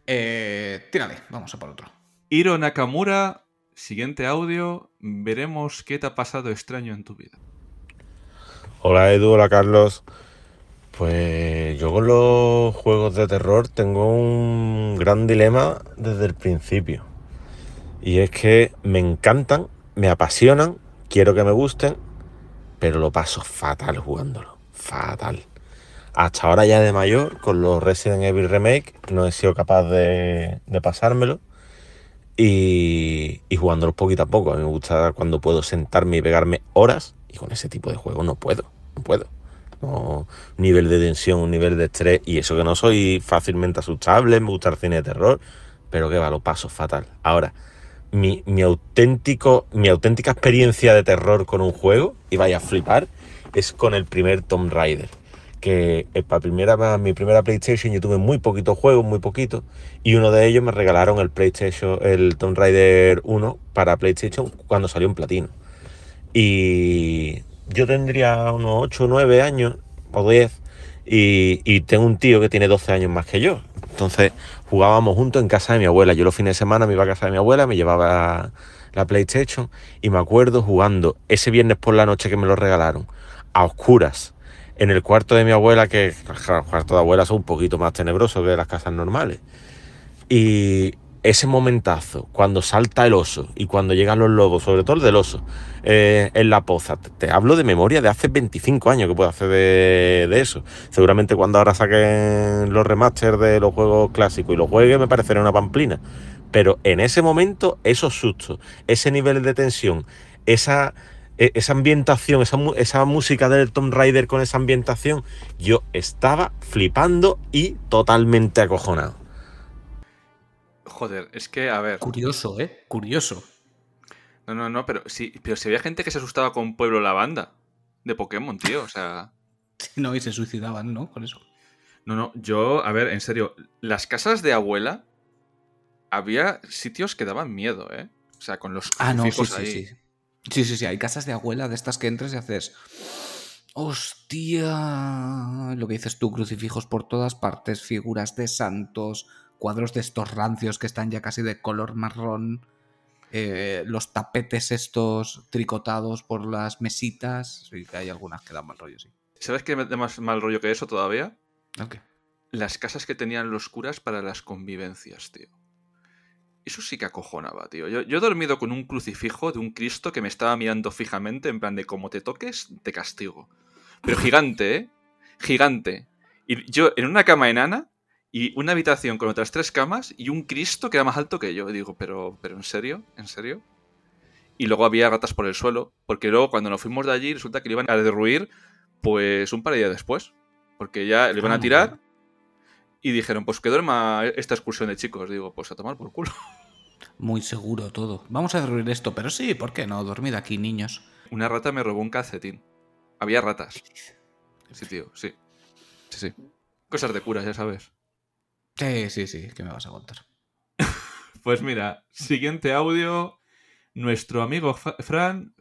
S2: Eh, tírale, vamos a por otro.
S1: Hiro Nakamura, siguiente audio. Veremos qué te ha pasado extraño en tu vida.
S9: Hola Edu, hola Carlos. Pues yo con los juegos de terror tengo un gran dilema desde el principio. Y es que me encantan, me apasionan, quiero que me gusten, pero lo paso fatal jugándolo. Fatal. Hasta ahora ya de mayor, con los Resident Evil Remake, no he sido capaz de, pasármelo. Y, y jugándolos poquito a poco. A mí me gusta cuando puedo sentarme y pegarme horas. Y con ese tipo de juegos no puedo. No puedo un nivel de tensión, un nivel de estrés, y eso que no soy fácilmente asustable, me gusta el cine de terror, pero que va, lo paso fatal. Ahora, mi, auténtico, mi auténtica experiencia de terror con un juego, y vaya a flipar, es con el primer Tomb Raider. Que para, primera, mi primera PlayStation yo tuve muy poquitos juegos, muy poquitos, y uno de ellos me regalaron el PlayStation, el Tomb Raider 1 para PlayStation cuando salió en platino. Y yo tendría unos 8 o 9 años o 10 y, tengo un tío que tiene 12 años más que yo. Entonces jugábamos juntos en casa de mi abuela. Yo los fines de semana me iba a casa de mi abuela, me llevaba la PlayStation y me acuerdo jugando ese viernes por la noche que me lo regalaron a oscuras en el cuarto de mi abuela, que el cuarto de abuela son un poquito más tenebrosos que las casas normales. Y ese momentazo, cuando salta el oso y cuando llegan los lobos, sobre todo el del oso, eh, en la poza, te, hablo de memoria de hace 25 años que puedo hacer de, eso. Seguramente cuando ahora saquen los remasters de los juegos clásicos y los juegues me parecerá una pamplina. Pero en ese momento, esos sustos, ese nivel de tensión, esa, e, ambientación, esa, esa música del Tomb Raider con esa ambientación, yo estaba flipando y totalmente acojonado.
S1: Joder, es que, a ver.
S2: Curioso, ¿eh? Curioso.
S1: No, no, no, pero sí, pero si había gente que se asustaba con Pueblo Lavanda de Pokémon, tío, o sea.
S2: No, y se suicidaban, ¿no? Con eso.
S1: No, no, yo, a ver, en serio, las casas de abuela había sitios que daban miedo, ¿eh? O sea, con los
S2: Ah, no, sí,
S1: crucifijos
S2: sí,
S1: ahí.
S2: sí. Sí, sí, sí. Hay casas de abuela de estas que entras y haces. Hostia. Lo que dices tú, crucifijos por todas partes, figuras de santos, cuadros de estos rancios que están ya casi de color marrón, eh, los tapetes estos tricotados por las mesitas. Sí, que hay algunas que dan mal rollo, sí.
S1: ¿Sabes qué me da más mal rollo que eso todavía? Las casas que tenían los curas para las convivencias, tío. Eso sí que acojonaba, tío. Yo, yo he dormido con un crucifijo de un Cristo que me estaba mirando fijamente, en plan de como te toques, te castigo. Pero gigante, ¿eh? Gigante. Y yo en una cama enana y una habitación con otras tres camas y un Cristo que era más alto que yo. Y digo, pero, pero ¿en serio? ¿En serio? Y luego había ratas por el suelo, porque luego cuando nos fuimos de allí resulta que le iban a derruir pues un par de días después. Porque ya le iban
S2: Ah,
S1: a tirar y dijeron, pues que duerma esta excursión de chicos. Digo, pues a tomar por culo.
S2: Muy seguro todo. Vamos a derruir esto, pero sí, ¿por qué no? Dormid aquí, niños.
S1: Una rata me robó un calcetín. Había ratas. Sí, tío, sí. Sí, sí. Cosas de curas, ya sabes.
S2: Sí, sí, sí, ¿qué me vas a contar?
S1: Pues mira, siguiente audio. Nuestro amigo Fran.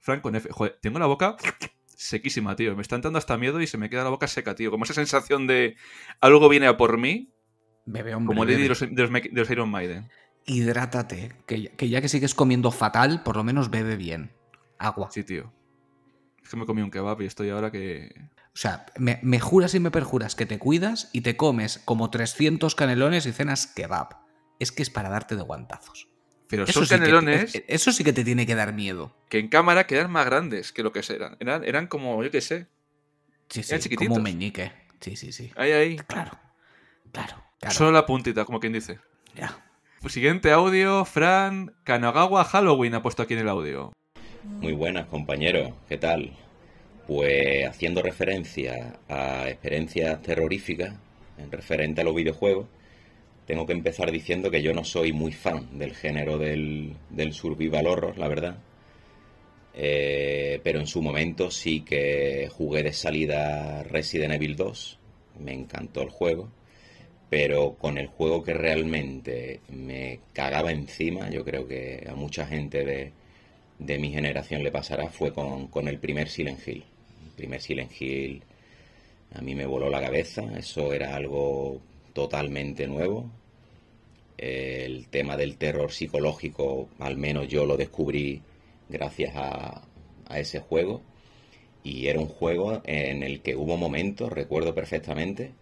S1: Fran con F. Joder, tengo la boca sequísima, tío. Me está entrando hasta miedo y se me queda la boca seca, tío. Como esa sensación de algo viene a por mí,
S2: Bebe, hombre.
S1: como Lady
S2: bebe.
S1: de los, de los Me- de los Iron Maiden.
S2: Hidrátate, que, ya- que ya que sigues comiendo fatal, por lo menos bebe bien. Agua.
S1: Sí, tío. Es que me comí un kebab y estoy ahora que.
S2: O sea, me, me juras y me perjuras que te cuidas y te comes como 300 canelones y cenas kebab. Es que es para darte de guantazos.
S1: Pero
S2: Eso
S1: son
S2: sí que-
S1: canelones
S2: eh, eso sí que te tiene que dar miedo.
S1: que en cámara quedan más grandes que lo que eran. Eran, eran como, yo qué sé.
S2: Sí, sí,
S1: Eran chiquititos.
S2: como meñique. Sí, sí, sí.
S1: Ahí, ahí.
S2: Claro, claro, claro.
S1: Solo la puntita, como quien dice.
S2: Ya.
S1: Pues siguiente audio, Fran Kanagawa Halloween ha puesto aquí en el audio.
S10: Muy buenas compañeros, ¿qué tal? Pues haciendo referencia a experiencias terroríficas en referente a los videojuegos, tengo que empezar diciendo que yo no soy muy fan del género del, del survival horror, la verdad. Eh, pero en su momento sí que jugué de salida Resident Evil 2, me encantó el juego, pero con el juego que realmente me cagaba encima, yo creo que a mucha gente de, de mi generación le pasará, fue con, con el primer Silent Hill. Primer Silent Hill a mí me voló la cabeza, eso era algo totalmente nuevo. El tema del terror psicológico, al menos yo lo descubrí gracias a, a ese juego. Y era un juego en el que hubo momentos, recuerdo perfectamente,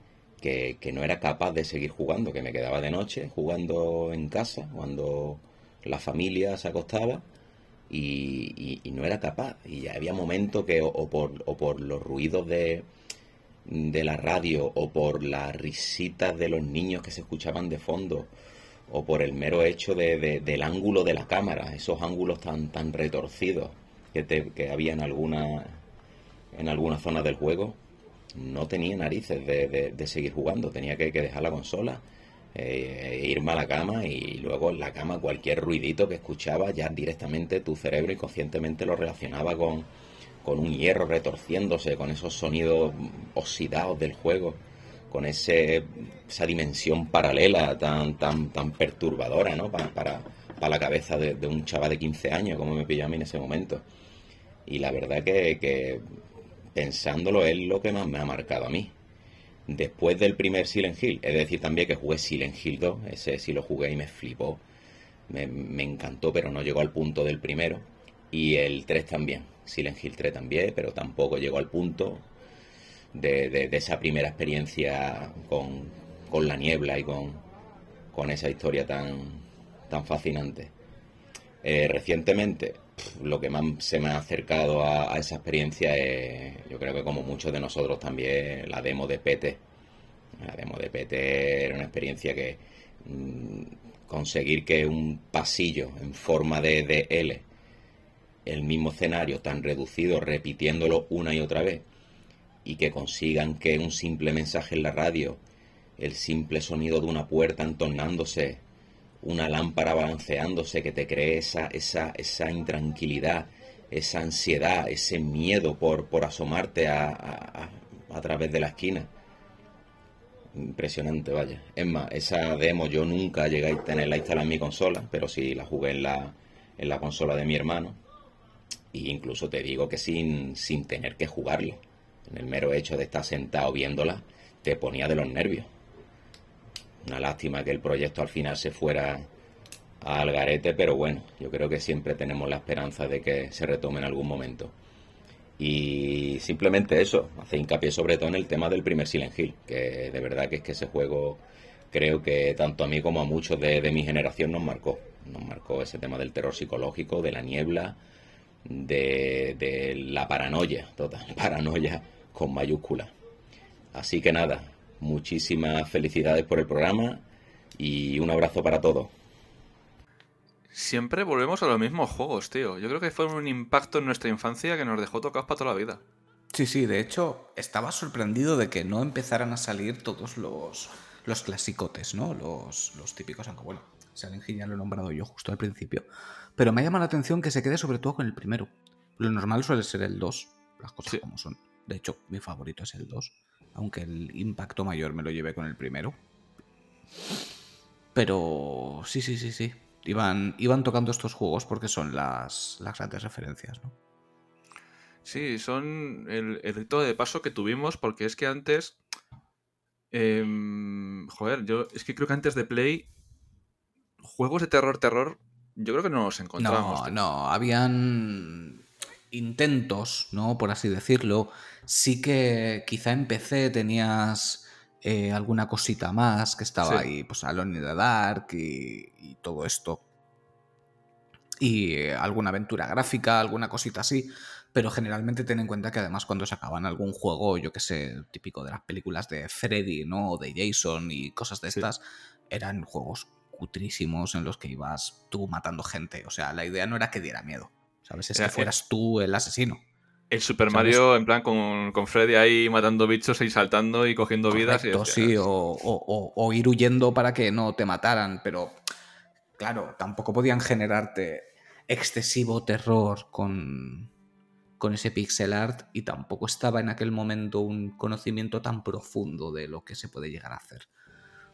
S10: que, que no era capaz de seguir jugando, que me quedaba de noche jugando en casa, cuando la familia se acostaba, y, no era capaz. Y ya había momentos que o, por, o por los ruidos de, de la radio, o por las risitas de los niños que se escuchaban de fondo, o por el mero hecho de- de- del ángulo de la cámara, esos ángulos tan, tan retorcidos que, te- que había en alguna, en alguna zona del juego, no tenía narices de, de- de seguir jugando, tenía que, que dejar la consola, eh, irme a la cama y luego en la cama cualquier ruidito que escuchaba ya directamente tu cerebro inconscientemente lo relacionaba con, con un hierro retorciéndose, con esos sonidos oxidados del juego, con ese, esa dimensión paralela tan, tan, tan perturbadora ¿no? Pa- para, para la cabeza de, de un chaval de 15 años como me pilló a mí en ese momento. Y la verdad que, que pensándolo es lo que más me ha marcado a mí. Después del primer Silent Hill, es decir también que jugué Silent Hill 2, ese sí lo jugué y me flipó, me, encantó, pero no llegó al punto del primero. Y el 3 también, Silent Hill 3 también, pero tampoco llegó al punto de, esa primera experiencia con, la niebla y con, con esa historia tan, tan fascinante. Eh, recientemente, lo que más se me ha acercado a, esa experiencia es, yo creo que como muchos de nosotros también, la demo de PT. La demo de PT era una experiencia que mm, conseguir que un pasillo en forma de, de L, el mismo escenario tan reducido, repitiéndolo una y otra vez, y que consigan que un simple mensaje en la radio, el simple sonido de una puerta entornándose, una lámpara balanceándose que te cree esa, esa, esa intranquilidad, esa ansiedad, ese miedo por, por asomarte a, a, través de la esquina. Impresionante, vaya. Es más, esa demo yo nunca llegué a tenerla instalada en mi consola, pero sí la jugué en la, en la consola de mi hermano. Y incluso te digo que sin, sin tener que jugarlo. En el mero hecho de estar sentado viéndola, te ponía de los nervios. Una lástima que el proyecto al final se fuera al garete, pero bueno, yo creo que siempre tenemos la esperanza de que se retome en algún momento. Y simplemente eso, hace hincapié sobre todo en el tema del primer Silent Hill, que de verdad que es que ese juego creo que tanto a mí como a muchos de, mi generación nos marcó. Nos marcó ese tema del terror psicológico, de la niebla, de, de la paranoia, total, paranoia con mayúscula. Así que nada, muchísimas felicidades por el programa y un abrazo para todos.
S1: Siempre volvemos a los mismos juegos, tío. Yo creo que fue un impacto en nuestra infancia que nos dejó tocados para toda la vida.
S2: Sí, sí, de hecho, estaba sorprendido de que no empezaran a salir todos los, los clasicotes, ¿no? Los, los típicos, aunque bueno, Silent Hill ya lo he nombrado yo justo al principio. Pero me ha llamado la atención que se quede sobre todo con el primero. Lo normal suele ser el 2, las cosas
S1: Sí.
S2: como son. De hecho, mi favorito es el 2, aunque el impacto mayor me lo llevé con el primero. Pero sí, sí, sí, sí. Iban, iban tocando estos juegos porque son las, las grandes referencias, ¿no?
S1: Sí, son el, el rito de paso que tuvimos porque es que antes... em, joder, yo es que creo que antes de Play, juegos de terror, terror, yo creo que no los encontramos.
S2: No, no, habían intentos, ¿no? Por así decirlo. Sí que quizá en PC tenías eh, alguna cosita más que estaba
S1: Sí.
S2: ahí, pues Alone in the Dark y, y todo esto. Y eh, alguna aventura gráfica, alguna cosita así. Pero generalmente ten en cuenta que además cuando sacaban algún juego, yo que sé, típico de las películas de Freddy, ¿no? O de Jason y cosas de
S1: Sí.
S2: estas, eran juegos cutrísimos en los que ibas tú matando gente. O sea, la idea no era que diera miedo. ¿Sabes? Es
S1: Era-
S2: que fueras tú el asesino.
S1: El Super
S2: ¿Sabes?
S1: Mario, en plan, con, con Freddy ahí matando bichos y saltando y cogiendo vidas. Y
S2: sí, o, o- o- o ir huyendo para que no te mataran, pero claro, tampoco podían generarte excesivo terror con, con ese pixel art y tampoco estaba en aquel momento un conocimiento tan profundo de lo que se puede llegar a hacer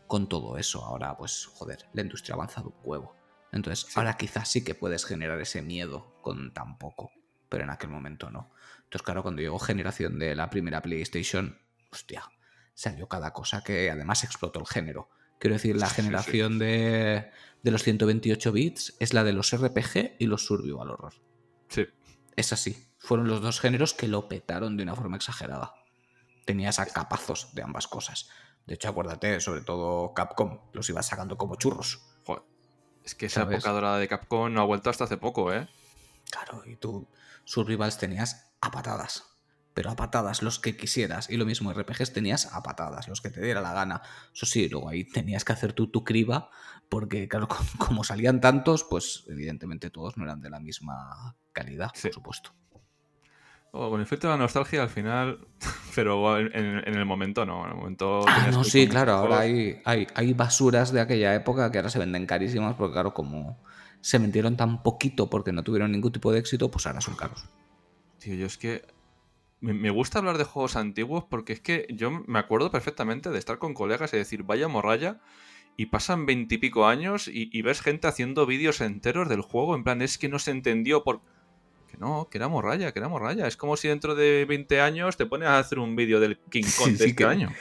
S2: con todo eso. Ahora, pues, joder, la industria ha avanzado un huevo. Entonces, ahora quizás sí que puedes generar ese miedo con tan poco, pero en aquel momento no. Entonces, claro, cuando llegó generación de la primera PlayStation, hostia, salió cada cosa que además explotó el género. Quiero decir, la generación de, de los 128 bits es la de los RPG y los survival horror.
S1: Sí.
S2: Es así. Fueron los dos géneros que lo petaron de una forma exagerada. Tenías a capazos de ambas cosas. De hecho, acuérdate, sobre todo Capcom, los iba sacando como churros.
S1: Joder. Es que esa
S2: ¿Sabes?
S1: época dorada de Capcom no ha vuelto hasta hace poco, ¿eh?
S2: Claro, y tú survivals tenías a patadas. Pero a patadas los que quisieras. Y lo mismo, RPGs tenías a patadas, los que te diera la gana. Eso sí, luego ahí tenías que hacer tú tu criba, porque claro, co- como salían tantos, pues evidentemente todos no eran de la misma calidad,
S1: Sí.
S2: por supuesto.
S1: Oh, con el filtro de la nostalgia al final, pero en, el momento no. En el momento
S2: Ah, no, sí, claro, ahora hay, hay, hay basuras de aquella época que ahora se venden carísimas, porque claro, como se vendieron tan poquito porque no tuvieron ningún tipo de éxito, pues ahora son caros.
S1: Tío, yo es que me, me gusta hablar de juegos antiguos porque es que yo me acuerdo perfectamente de estar con colegas y decir, vaya morralla, y pasan veintipico años y, y ves gente haciendo vídeos enteros del juego, en plan, es que no se entendió por... Que no, que era morralla, que era morralla. Es como si dentro de 20 años te pones a hacer un vídeo del King Kong
S2: Sí,
S1: de
S2: sí,
S1: este
S2: que-
S1: año.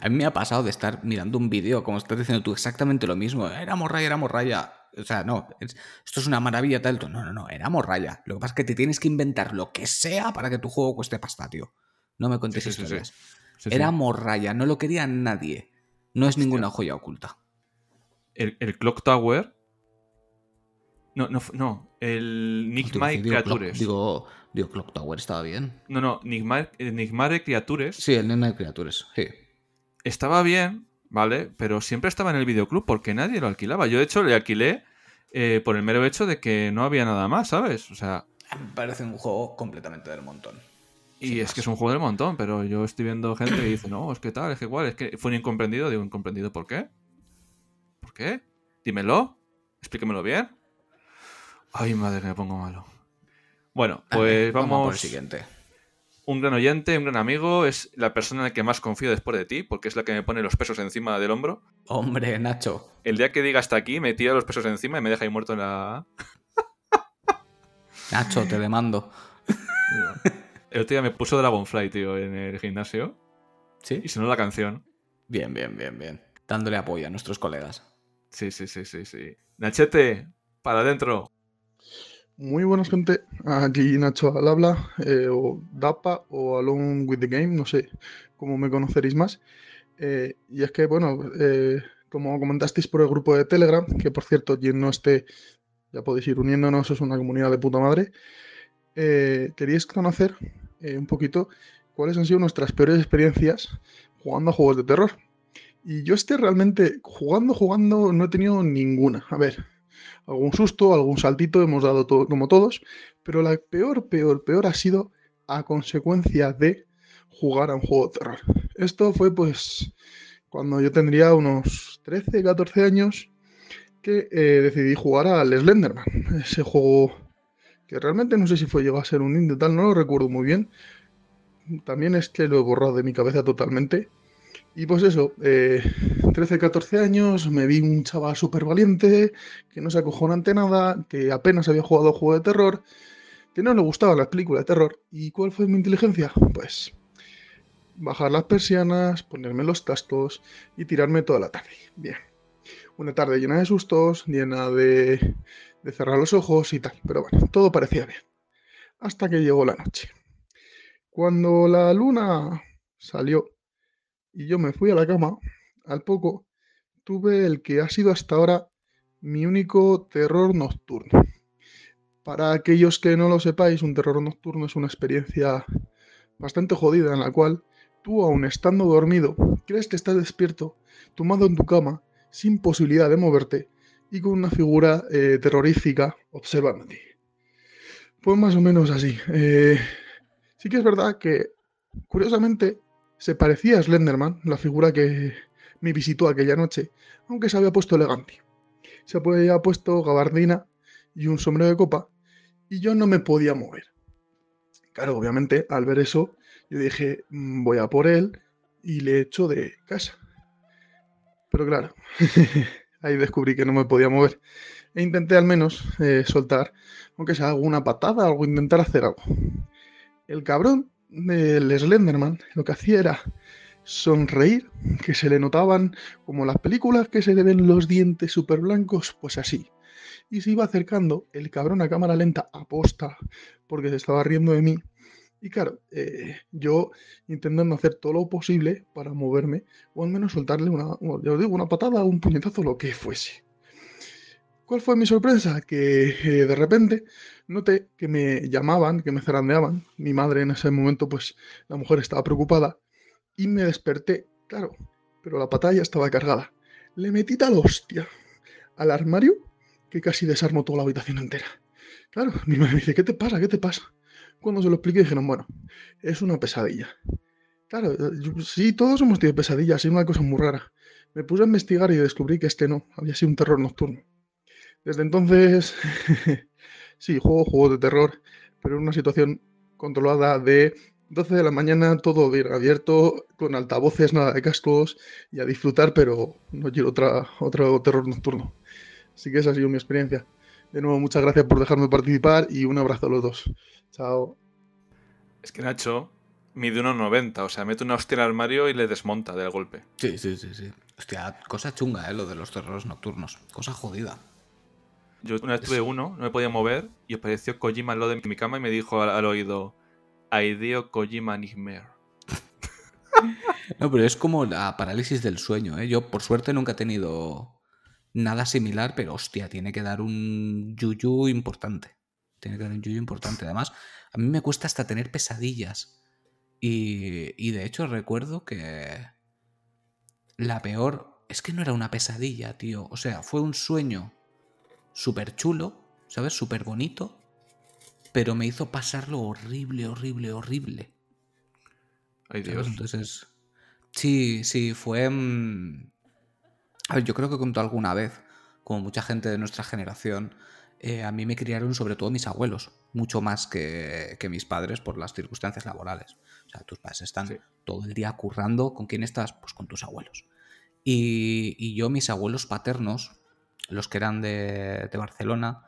S2: A mí, me ha pasado de estar mirando un vídeo, como estás diciendo tú, exactamente lo mismo. Era morralla, era morraya. O sea, no, es- esto es una maravilla tal. No, no, no, era morralla. Lo que pasa es que te tienes que inventar lo que sea para que tu juego cueste pasta, tío. No me contes
S1: Sí,
S2: historias. Era
S1: sí.
S2: morralla, no lo quería nadie. No es ninguna joya oculta.
S1: El, el Clock Tower... No, no, no. El Nightmare
S2: Clock-
S1: Creatures.
S2: digo, digo, Clock Tower estaba bien.
S1: No, no, Nightmare, Nightmare Creatures
S2: Sí, el Nightmare Creatures, sí.
S1: estaba bien, ¿vale? Pero siempre estaba en el videoclub porque nadie lo alquilaba. Yo, de hecho, le alquilé eh, por el mero hecho de que no había nada más, ¿sabes? O sea,
S2: Me parece un juego completamente del montón.
S1: y es
S2: más.
S1: que es un juego del montón, pero yo estoy viendo gente que dice, no, es que tal, es que igual, es que fue un incomprendido. Digo, ¿incomprendido por qué? ¿Por qué? Dímelo. Explíquemelo bien. Ay, madre, me pongo malo. Bueno, pues
S2: ver,
S1: vamos.
S2: por el siguiente.
S1: Un gran oyente, un gran amigo, es la persona en la que más confío después de ti, porque es la que me pone los pesos encima del hombro.
S2: Hombre, Nacho.
S1: El día que diga hasta aquí, me tira los pesos encima y me deja ahí muerto en la.
S2: Nacho, te demando.
S1: El otro día me puso Dragonfly, tío, en el gimnasio.
S2: ¿Sí?
S1: Y sonó la canción.
S2: Bien, bien, bien, bien. Dándole apoyo a nuestros colegas.
S1: Sí, sí, sí, sí, sí. Nachete, para adentro.
S11: Muy buenas gente, aquí Nacho al habla, eh, o DAPA o Alone with the Game, no sé cómo me conoceréis más. Eh, y es que, bueno, eh, como comentasteis por el grupo de Telegram, que por cierto, quien no esté, ya podéis ir uniéndonos, es una comunidad de puta madre, eh, queríais conocer eh, un poquito cuáles han sido nuestras peores experiencias jugando a juegos de terror. Y yo este realmente, jugando, jugando, no he tenido ninguna. A ver, algún susto, algún saltito hemos dado todo, como todos, pero la peor, peor, peor ha sido a consecuencia de jugar a un juego de terror. Esto fue pues cuando yo tendría unos 13, 14 años que eh, decidí jugar al Slenderman. Ese juego que realmente no sé si fue llegó a ser un indie tal, no lo recuerdo muy bien. También es que lo he borrado de mi cabeza totalmente. Y pues eso, eh, 13, 14 años, me vi un chaval súper valiente, que no se acojona ante nada, que apenas había jugado juego de terror, que no le gustaban las películas de terror. ¿Y cuál fue mi inteligencia? Pues bajar las persianas, ponerme los tascos y tirarme toda la tarde. Bien. Una tarde llena de sustos, llena de, de cerrar los ojos y tal. Pero bueno, todo parecía bien. Hasta que llegó la noche. Cuando la luna salió y yo me fui a la cama, al poco tuve el que ha sido hasta ahora mi único terror nocturno. Para aquellos que no lo sepáis, un terror nocturno es una experiencia bastante jodida en la cual tú, aun estando dormido, crees que estás despierto, tumbado en tu cama, sin posibilidad de moverte y con una figura eh, terrorífica observándote. Pues más o menos así. Eh, sí que es verdad que, curiosamente, se parecía a Slenderman, la figura que me visitó aquella noche, aunque se había puesto elegante. Se había puesto gabardina y un sombrero de copa, y yo no me podía mover. Claro, obviamente, al ver eso, yo dije, "Mm, voy a por él y le echo de casa. Pero claro, ahí descubrí que no me podía mover. E intenté al menos eh, soltar, aunque sea alguna patada, algo, intentar hacer algo. El cabrón del Slenderman lo que hacía era sonreír, que se le notaban como las películas que se le ven los dientes súper blancos, pues así. Y se iba acercando el cabrón a cámara lenta aposta, porque se estaba riendo de mí. Y claro, eh, yo intentando hacer todo lo posible para moverme, o al menos soltarle una, ya digo, una patada, un puñetazo, lo que fuese. ¿Cuál fue mi sorpresa? Que eh, de repente noté que me llamaban, que me zarandeaban. Mi madre en ese momento, pues la mujer estaba preocupada y me desperté, claro, pero la patada ya estaba cargada. Le metí tal hostia al armario que casi desarmó toda la habitación entera. Claro, mi madre me dice, ¿qué te pasa? ¿Qué te pasa? Cuando se lo expliqué dijeron, bueno, es una pesadilla. Claro, yo- sí, todos hemos tenido pesadillas, es una cosa muy rara. Me puse a investigar y descubrí que este no, había sido un terror nocturno. Desde entonces, sí, juego juegos de terror, pero en una situación controlada de 12 de la mañana, todo bien abierto, con altavoces, nada de cascos, y a disfrutar, pero no quiero otra, otro terror nocturno. Así que esa ha sido mi experiencia. De nuevo, muchas gracias por dejarme participar y un abrazo a los dos. Chao.
S1: Es que Nacho mide 1,90, o sea, mete una hostia al armario y le desmonta del golpe.
S2: Sí, sí, sí, sí. Hostia, cosa chunga, ¿eh? Lo de los terrores nocturnos. Cosa jodida.
S1: Yo una vez tuve uno, no me podía mover, y apareció Kojima al lado de mi cama y me dijo al, al oído, Aideo Kojima Nightmare.
S2: No, pero es como la parálisis del sueño, ¿eh? Yo, por suerte, nunca he tenido nada similar, pero hostia, tiene que dar un yuyu importante. Tiene que dar un yuyu importante. Además, a mí me cuesta hasta tener pesadillas. Y, y de hecho recuerdo que la peor es que no era una pesadilla, tío. O sea, fue un sueño súper chulo, ¿sabes? Súper bonito, pero me hizo pasarlo horrible, horrible, horrible.
S1: Ay. Dios.
S2: Entonces, sí, sí, fue... mm, A ver, yo creo que contó alguna vez como mucha gente de nuestra generación, eh, a mí me criaron sobre todo mis abuelos, mucho más que, que, mis padres por las circunstancias laborales. O sea, tus padres están todo el día currando. ¿Con quién estás? Pues con tus abuelos. Y, y yo, mis abuelos paternos, los que eran de, de Barcelona,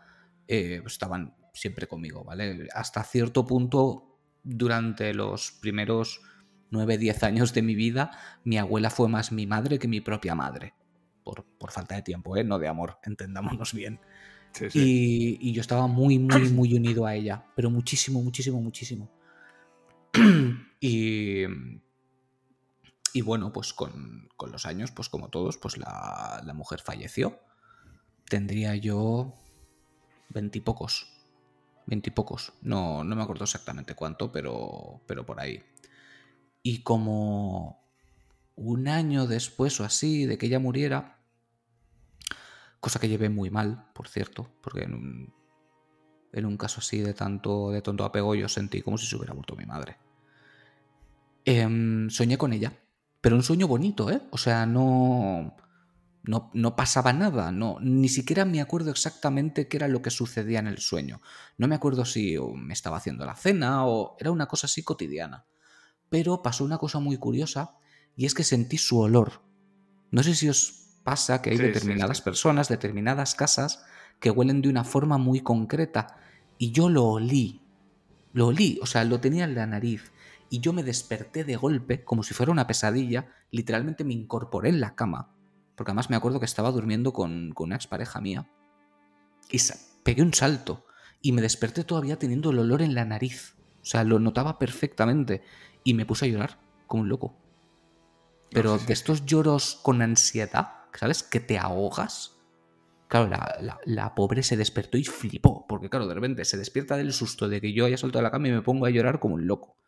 S2: eh, pues estaban siempre conmigo, ¿vale? Hasta cierto punto, durante los primeros 9, 10 años de mi vida, mi abuela fue más mi madre que mi propia madre. Por, por falta de tiempo, ¿eh? No de amor, entendámonos bien. Sí, sí. Y, y, yo estaba muy, muy, muy unido a ella, pero muchísimo, muchísimo, muchísimo. y, y bueno, pues con, con, los años, pues como todos, pues la, la mujer falleció. Tendría yo veintipocos. Veintipocos. No, no me acuerdo exactamente cuánto, pero, pero por ahí. Y como un año después o así de que ella muriera, cosa que llevé muy mal, por cierto, porque en un, en un caso así de tanto de tonto apego yo sentí como si se hubiera muerto mi madre. Eh, soñé con ella, pero un sueño bonito, ¿eh? O sea, no, no, no pasaba nada, no, ni siquiera me acuerdo exactamente qué era lo que sucedía en el sueño. No me acuerdo si me estaba haciendo la cena o era una cosa así cotidiana. Pero pasó una cosa muy curiosa y es que sentí su olor. No sé si os pasa que hay sí, determinadas sí, sí. personas, determinadas casas que huelen de una forma muy concreta y yo lo olí. Lo olí, o sea, lo tenía en la nariz y yo me desperté de golpe como si fuera una pesadilla, literalmente me incorporé en la cama porque además me acuerdo que estaba durmiendo con, con una expareja mía. Y pegué un salto. Y me desperté todavía teniendo el olor en la nariz. O sea, lo notaba perfectamente. Y me puse a llorar como un loco. Pero no, sí, sí. de estos lloros con ansiedad, ¿sabes? Que te ahogas. Claro, la, la, la, pobre se despertó y flipó. Porque, claro, de repente se despierta del susto de que yo haya saltado de la cama y me pongo a llorar como un loco.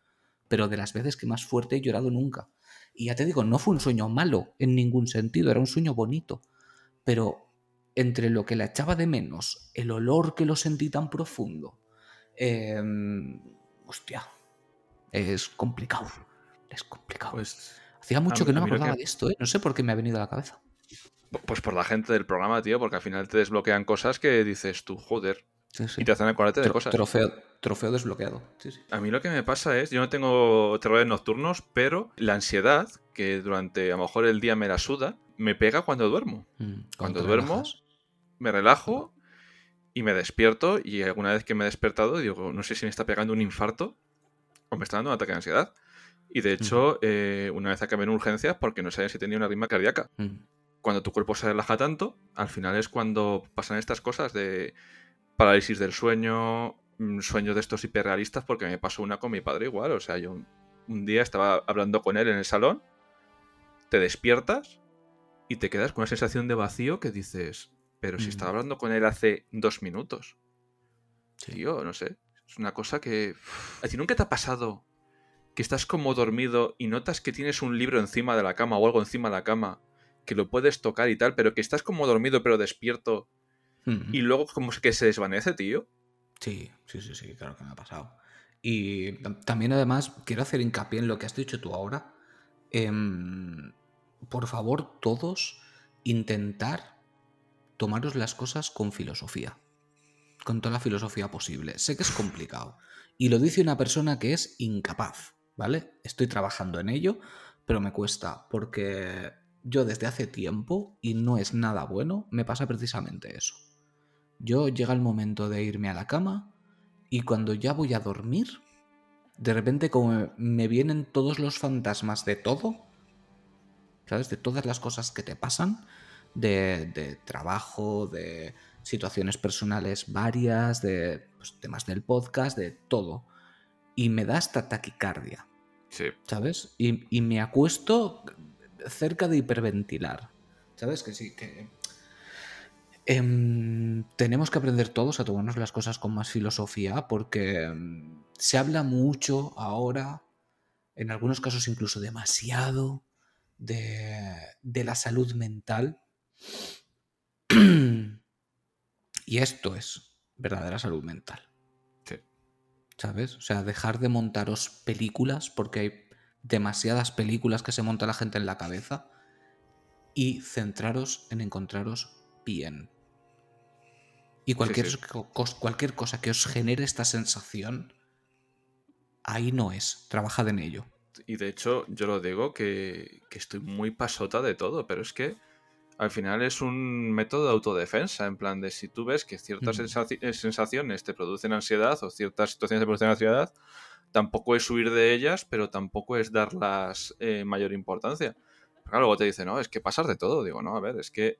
S2: Pero de las veces que más fuerte he llorado nunca. Y ya te digo, no fue un sueño malo en ningún sentido, era un sueño bonito. Pero entre lo que la echaba de menos, el olor que lo sentí tan profundo, eh, hostia, es complicado. Es complicado. Pues, Hacía mucho que no me acordaba que... de esto, ¿eh? no sé por qué me ha venido a la cabeza.
S1: Pues por la gente del programa, tío, porque al final te desbloquean cosas que dices tú, joder.
S2: Sí, sí.
S1: Y te hacen acordarte de cosas.
S2: Trofeo, trofeo desbloqueado. Sí.
S1: A mí lo que me pasa es, yo no tengo terrores nocturnos, pero la ansiedad, que durante a lo mejor el día me la suda, me pega cuando duermo.
S2: Mm,
S1: cuando duermo, relajas. me relajo y me despierto y alguna vez que me he despertado digo, no sé si me está pegando un infarto o me está dando un ataque de ansiedad. Y de hecho, mm. eh, una vez acabé en urgencias porque no sabía si tenía una arritmia cardíaca.
S2: Mm.
S1: Cuando tu cuerpo se relaja tanto, al final es cuando pasan estas cosas de parálisis del sueño, mm, sueños de estos hiperrealistas, porque me pasó una con mi padre igual. O sea, yo un día estaba hablando con él en el salón, te despiertas y te quedas con una sensación de vacío que dices, pero si estaba hablando con él hace dos minutos. Sí. Tío, no sé. Es una cosa que... ¿A ti nunca te ha pasado que estás como dormido y notas que tienes un libro encima de la cama o algo encima de la cama que lo puedes tocar y tal, pero que estás como dormido pero despierto y luego como que se desvanece, tío.
S2: Sí, sí, sí, sí, claro que me ha pasado. Y también además quiero hacer hincapié en lo que has dicho tú ahora. Eh, por favor, todos intentar tomaros las cosas con filosofía. Con toda la filosofía posible. Sé que es complicado. Y lo dice una persona que es incapaz, ¿vale? Estoy trabajando en ello, pero me cuesta porque yo desde hace tiempo, y no es nada bueno, me pasa precisamente eso. Yo llega el momento de irme a la cama y cuando ya voy a dormir, de repente como me vienen todos los fantasmas de todo, ¿sabes? De todas las cosas que te pasan, de, de trabajo, de situaciones personales varias, de pues, temas del podcast, de todo. Y me da hasta taquicardia.
S1: Sí.
S2: ¿Sabes? Y, y me acuesto cerca de hiperventilar. ¿Sabes? Que sí, que Eh, tenemos que aprender todos a tomarnos las cosas con más filosofía porque eh, se habla mucho ahora, en algunos casos incluso demasiado, de, de la salud mental. y esto es verdadera salud mental.
S1: Sí.
S2: ¿Sabes? O sea, dejar de montaros películas porque hay demasiadas películas que se monta la gente en la cabeza y centraros en encontraros bien. Y cualquier,
S1: sí.
S2: cos- cualquier cosa que os genere esta sensación, ahí no es. Trabajad en ello.
S1: Y de hecho, yo lo digo que, que estoy muy pasota de todo, pero es que al final es un método de autodefensa, en plan de si tú ves que ciertas
S2: Mm.
S1: eh, sensaciones te producen ansiedad o ciertas situaciones te producen ansiedad, tampoco es huir de ellas, pero tampoco es darlas eh, mayor importancia. Claro, luego te dicen, no, es que pasar de todo. Digo, no, a ver, es que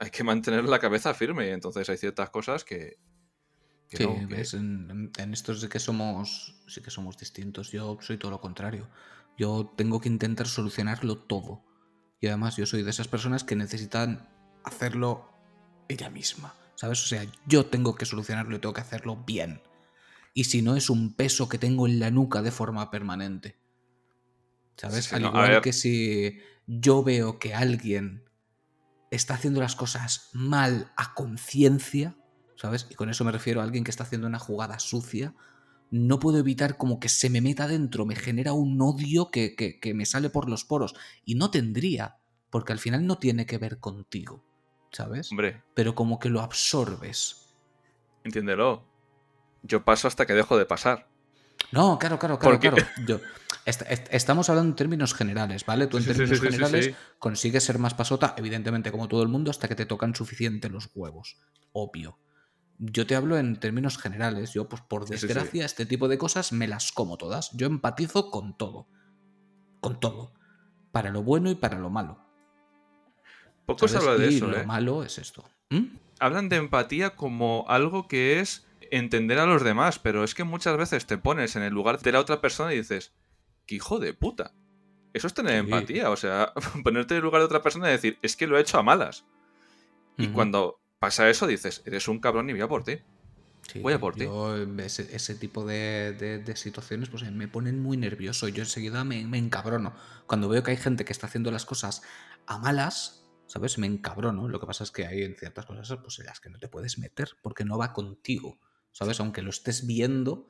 S1: hay que mantener la cabeza firme y entonces hay ciertas cosas que... que
S2: Sí,
S1: no, que-
S2: en, en- esto sí que somos. Sí que somos distintos. Yo soy todo lo contrario. Yo tengo que intentar solucionarlo todo. Y además, yo soy de esas personas que necesitan hacerlo ella misma. ¿Sabes? O sea, yo tengo que solucionarlo y tengo que hacerlo bien. Y si no, es un peso que tengo en la nuca de forma permanente. ¿Sabes?
S1: Sí,
S2: Al
S1: no,
S2: igual que si yo veo que alguien está haciendo las cosas mal a conciencia, ¿sabes? Y con eso me refiero a alguien que está haciendo una jugada sucia, no puedo evitar como que se me meta dentro, me genera un odio que, que- que me sale por los poros. Y no tendría, porque al final no tiene que ver contigo, ¿sabes?
S1: Hombre,
S2: Pero como que lo absorbes.
S1: entiéndelo. Yo paso hasta que dejo de pasar.
S2: No, claro, claro, claro, claro. Yo- est- est- estamos hablando en términos generales, ¿vale? Tú en
S1: Sí,
S2: términos
S1: sí, sí, sí,
S2: generales consigues ser más pasota, evidentemente como todo el mundo, hasta que te tocan suficiente los huevos. Obvio. Yo te hablo en términos generales. Yo, pues por desgracia, este tipo de cosas me las como todas. Yo empatizo con todo. Con todo. Para lo bueno y para lo malo.
S1: Poco se habla de
S2: y
S1: eso,
S2: lo
S1: ¿eh?
S2: malo es esto. ¿Mm?
S1: hablan de empatía como algo que es entender a los demás, pero es que muchas veces te pones en el lugar de la otra persona y dices, ¡qué hijo de puta! Eso es tener
S2: Sí.
S1: empatía, o sea, ponerte en el lugar de otra persona y decir, es que lo he hecho a malas. Y
S2: Ujú.
S1: cuando pasa eso dices, eres un cabrón y voy a por ti.
S2: Sí,
S1: Voy a por ti.
S2: ese, ese tipo de, de- de situaciones pues, me ponen muy nervioso. Yo enseguida me, me encabrono. Cuando veo que hay gente que está haciendo las cosas a malas, ¿sabes? Me encabrono. Lo que pasa es que hay en ciertas cosas pues, en las que no te puedes meter porque no va contigo, ¿sabes? Aunque lo estés viendo.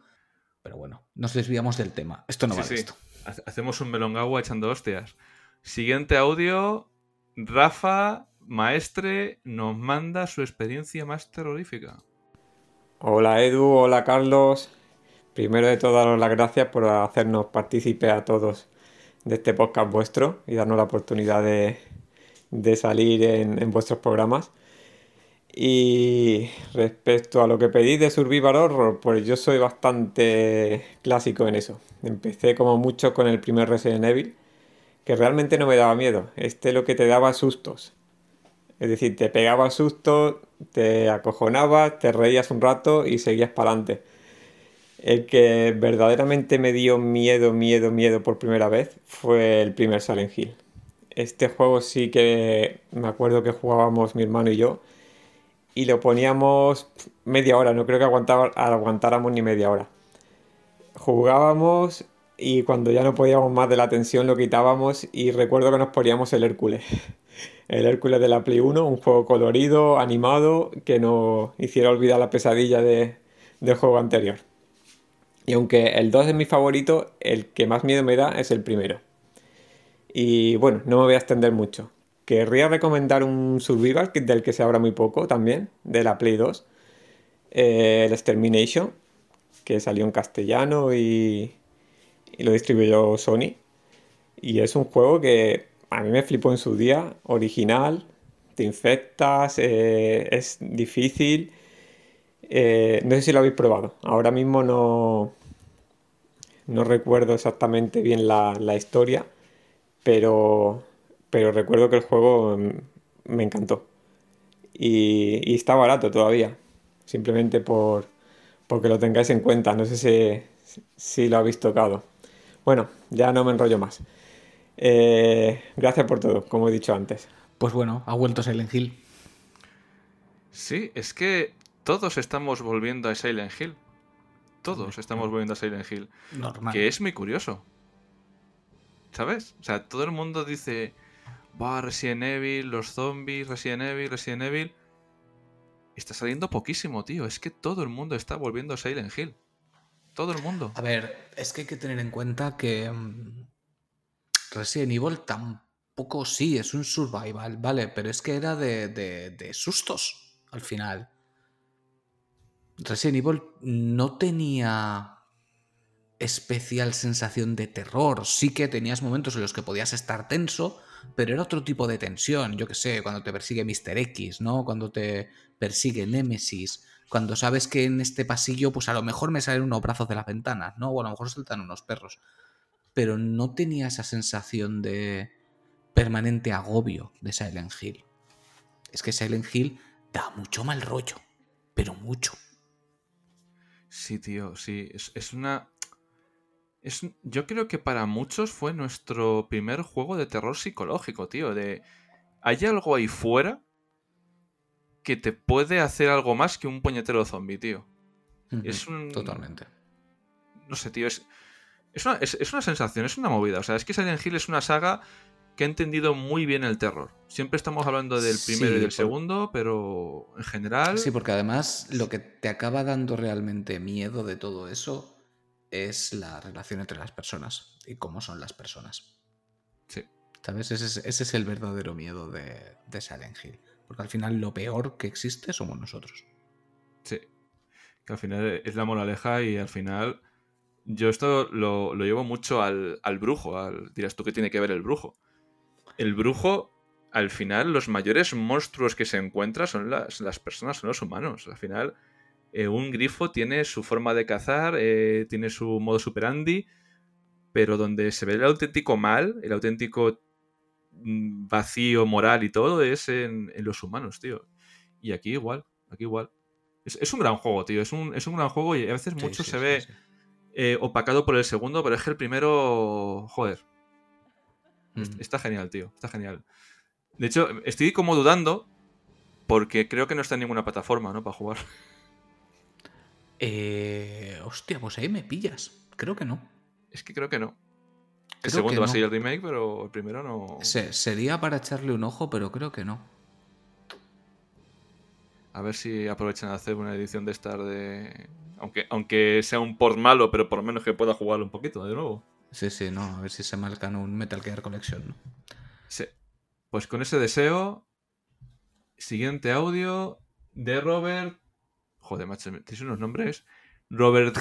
S2: Pero bueno, nos desviamos del tema. Esto no
S1: Sí,
S2: va de
S1: sí.
S2: esto.
S1: Ha- Hacemos un melongagua echando hostias. Siguiente audio, Rafa Maestre nos manda su experiencia más terrorífica.
S12: Hola Edu, hola Carlos. Primero de todo, daros las gracias por hacernos partícipe a todos de este podcast vuestro y darnos la oportunidad de, de salir en, en vuestros programas. Y respecto a lo que pedís de Survival Horror, pues yo soy bastante clásico en eso. Empecé como mucho con el primer Resident Evil, que realmente no me daba miedo. Este lo que te daba sustos. Es decir, te pegaba sustos, te acojonabas, te reías un rato y seguías para adelante. El que verdaderamente me dio miedo, miedo, miedo por primera vez fue el primer Silent Hill. Este juego sí que me acuerdo que jugábamos mi hermano y yo y lo poníamos media hora, no creo que aguantáramos ni media hora. Jugábamos y cuando ya no podíamos más de la tensión lo quitábamos y recuerdo que nos poníamos el Hércules. El Hércules de la Play 1, un juego colorido, animado, que nos hiciera olvidar la pesadilla de- del juego anterior. Y aunque el 2 es mi favorito, el que más miedo me da es el primero. Y bueno, no me voy a extender mucho. Querría recomendar un survival del que se habla muy poco también, de la Play 2. eh, el Extermination, que salió en castellano y, lo distribuyó Sony. Y es un juego que a mí me flipó en su día, original, te infectas, eh, es difícil. Eh, no sé si lo habéis probado. Ahora mismo no, no recuerdo exactamente bien la historia, pero, pero recuerdo que el juego me encantó. Y, y está barato todavía, simplemente por, porque lo tengáis en cuenta. No sé si, si lo habéis tocado. Bueno, ya no me enrollo más. Eh, gracias por todo, como he dicho antes.
S2: Pues bueno, ha vuelto Silent Hill.
S1: Sí, es que todos estamos volviendo a Silent Hill. Todos estamos volviendo a Silent Hill.
S2: Normal.
S1: Que es muy curioso. ¿Sabes? O sea, todo el mundo dice, Resident Evil, los zombies, Resident Evil, Resident Evil. Está saliendo poquísimo, tío. Es que todo el mundo está volviendo a Silent Hill. Todo el mundo.
S2: A ver, es que hay que tener en cuenta que mm, Resident Evil tampoco sí, es un survival, ¿vale? Pero es que era de, de- de sustos al final. Resident Evil no tenía especial sensación de terror. Sí que tenías momentos en los que podías estar tenso, pero era otro tipo de tensión. Yo que sé, cuando te persigue Mr. X, ¿no? Cuando te persigue Nemesis. Cuando sabes que en este pasillo, pues a lo mejor me salen unos brazos de las ventanas, ¿no? O a lo mejor saltan unos perros. Pero no tenía esa sensación de permanente agobio de Silent Hill. Es que Silent Hill da mucho mal rollo, pero mucho.
S1: Sí, tío, sí. Es una. Es, yo creo que para muchos fue nuestro primer juego de terror psicológico, tío. De. Hay algo ahí fuera que te puede hacer algo más que un puñetero zombie, tío. Es un.
S2: Totalmente.
S1: No sé, tío. Es, es, una, es, es una sensación, es una movida. O sea, es que Silent Hill es una saga que ha entendido muy bien el terror. Siempre estamos hablando del primero
S2: Sí,
S1: y del
S2: por-
S1: segundo, pero en general.
S2: Sí, porque además lo que te acaba dando realmente miedo de todo eso es la relación entre las personas y cómo son las personas.
S1: Sí.
S2: ¿Sabes? Ese es, ese es el verdadero miedo de, de Silent Hill. Porque al final lo peor que existe somos nosotros.
S1: Sí. Que al final es la moraleja y al final. Yo esto lo, lo llevo mucho al, al brujo. Al, dirás tú qué tiene que ver el brujo. El brujo, al final, los mayores monstruos que se encuentra son las, las personas, son los humanos. Al final, eh, un grifo tiene su forma de cazar, eh, tiene su modo superandi, pero donde se ve el auténtico mal, el auténtico mm, vacío moral y todo, es en, en los humanos, tío. Y aquí igual, aquí igual. Es, es un gran juego, tío. Es un, es un gran juego y a veces
S2: Sí,
S1: mucho
S2: sí,
S1: se
S2: sí,
S1: ve eh, opacado por el segundo, pero es que el primero. Joder.
S2: Mm.
S1: Está genial, tío. Está genial. De hecho, estoy como dudando. Porque creo que no está en ninguna plataforma, ¿no? Para jugar.
S2: Eh, hostia, pues ahí me pillas. Creo que no.
S1: Es que creo que no. El segundo va a ser el remake, pero el primero no.
S2: Se- sería para echarle un ojo, pero creo que no.
S1: A ver si aprovechan a hacer una edición de estas de. Aunque, aunque sea un port malo, pero por lo menos que pueda jugarlo un poquito de nuevo.
S2: Sí, sí, no. A ver si se marcan un Metal Gear Collection, ¿no?
S1: Sí. Pues con ese deseo. Siguiente audio de Robert. Joder, macho, tienes unos nombres. Robert.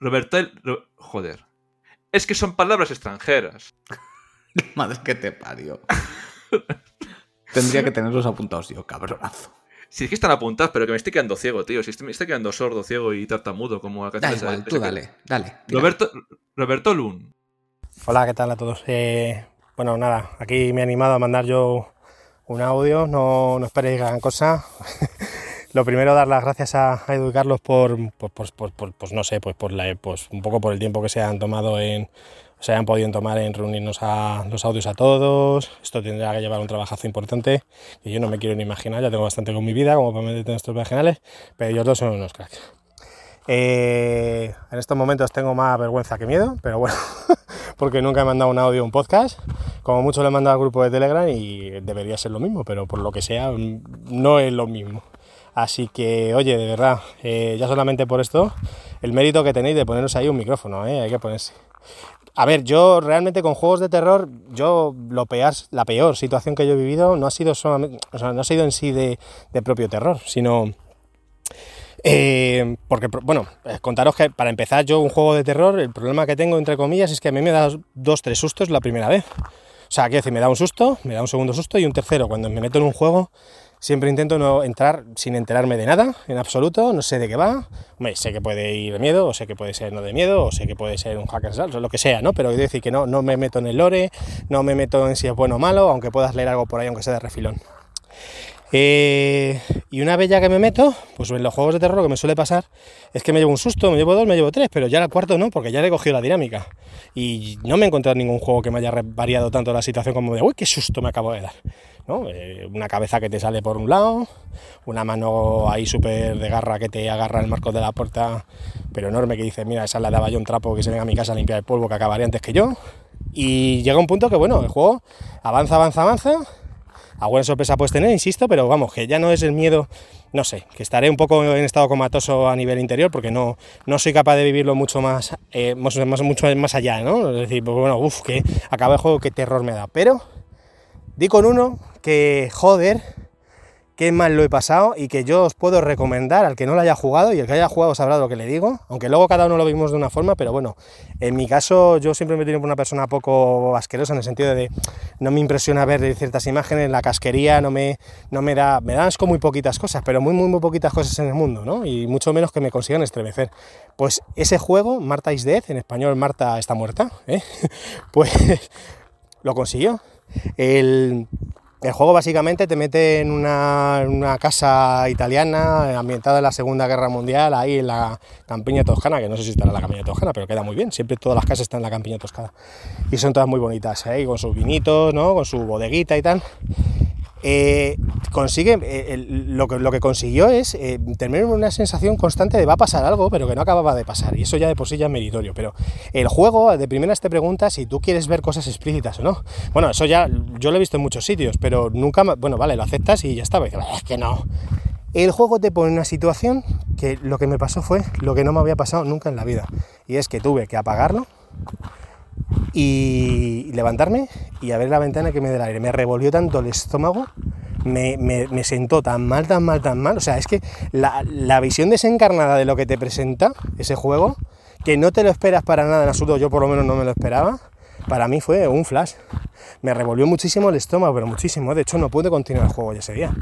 S1: Roberto. Ro- Joder. Es que son palabras extranjeras.
S2: Madre que te parió. Tendría que tenerlos apuntados yo, cabronazo.
S1: Si es que están apuntados, pero que me estoy quedando ciego, tío. Si estoy- me estoy quedando sordo, ciego y tartamudo, como la
S2: Da
S1: esa-
S2: igual, tú
S1: esa que-
S2: dale, dale. tira.
S1: Roberto, Roberto Lun.
S13: Hola, ¿qué tal a todos? Eh, bueno, nada, aquí me he animado a mandar yo un audio, no, no esperéis gran cosa. Lo primero, dar las gracias a, a Edu Carlos por, pues no sé, pues, pues un poco por el tiempo que se han tomado en, se han podido tomar en reunirnos a los audios a todos. Esto tendrá que llevar un trabajazo importante que yo no me quiero ni imaginar, ya tengo bastante con mi vida como para meterte en estos regionales, pero ellos dos son unos cracks. Eh, en estos momentos tengo más vergüenza que miedo, pero bueno, porque nunca he mandado un audio un podcast. Como mucho le he mandado al grupo de Telegram y debería ser lo mismo, pero por lo que sea, mm, no es lo mismo. Así que, oye, de verdad, eh, ya solamente por esto, el mérito que tenéis de poneros ahí un micrófono, ¿eh? hay que ponerse. A ver, yo realmente con juegos de terror, yo lo peor, la peor situación que yo he vivido no ha sido solamente, o sea, no ha sido en sí de, propio terror, sino eh, porque, bueno, contaros que para empezar yo un juego de terror, el problema que tengo, entre comillas, es que a mí me da dos, tres sustos la primera vez. O sea, quiero decir, me da un susto, me da un segundo susto y un tercero. Cuando me meto en un juego, siempre intento no entrar sin enterarme de nada, en absoluto, no sé de qué va. Hombre, sé que puede ir de miedo, o sé que puede ser no de miedo, o sé que puede ser un hack and slash, o lo que sea, ¿no? Pero quiero decir que no, no me meto en el lore, no me meto en si es bueno o malo, aunque puedas leer algo por ahí, aunque sea de refilón. Eh, y una vez ya que me meto, pues en los juegos de terror lo que me suele pasar es que me llevo un susto, me llevo dos, me llevo tres, pero ya el cuarto no, porque ya le he cogido la dinámica. Y no me he encontrado ningún juego que me haya variado tanto la situación como de, uy, qué susto me acabo de dar. ¿No? Eh, una cabeza que te sale por un lado, una mano ahí súper de garra que te agarra el marco de la puerta, pero enorme, que dice, mira, esa la daba yo un trapo que se venga a mi casa a limpiar el polvo que acabaría antes que yo. Y llega un punto que, bueno, el juego avanza, avanza, avanza. Alguna sorpresa puedes tener, insisto, pero vamos, que ya no es el miedo, no sé, que estaré un poco en estado comatoso a nivel interior porque no, no soy capaz de vivirlo mucho más, eh, más, más- mucho más allá, ¿no? Es decir, pues bueno, uff, que acaba el juego, qué terror me da. Pero di con uno que, joder, qué mal lo he pasado y que yo os puedo recomendar al que no lo haya jugado y el que haya jugado sabrá lo que le digo, aunque luego cada uno lo vimos de una forma, pero bueno, en mi caso yo siempre me tenido por una persona poco asquerosa en el sentido de no me impresiona ver ciertas imágenes, la casquería no me, no me da, me dan asco muy poquitas cosas, pero muy, muy, muy poquitas cosas en el mundo, ¿no? Y mucho menos que me consigan estremecer. Pues ese juego, Marta is Dead, en español Marta está muerta, ¿eh? pues lo consiguió. El, el juego básicamente te mete en una, casa italiana ambientada en la Segunda Guerra Mundial, ahí en la campiña toscana, que no sé si estará en la campiña toscana, pero queda muy bien. Siempre todas las casas están en la campiña toscana. Y son todas muy bonitas, ¿eh? con sus vinitos, ¿no? con su bodeguita y tal. Eh, consigue, eh, lo, que, lo que consiguió es eh, tener una sensación constante de va a pasar algo, pero que no acababa de pasar, y eso ya de por sí ya es meritorio, pero el juego de primeras te pregunta si tú quieres ver cosas explícitas o no. Bueno, eso ya yo lo he visto en muchos sitios, pero nunca, bueno, vale, lo aceptas y ya está, es que no. El juego te pone una situación que lo que me pasó fue lo que no me había pasado nunca en la vida, y es que tuve que apagarlo, y levantarme y a ver la ventana que me dé el aire. Me revolvió tanto el estómago, me, me, sentó tan mal, tan mal, tan mal. O sea, es que la, la, visión desencarnada de lo que te presenta ese juego, que no te lo esperas para nada en absoluto, yo por lo menos no me lo esperaba, para mí fue un flash. Me revolvió muchísimo el estómago, pero muchísimo. De hecho, no pude continuar el juego ese día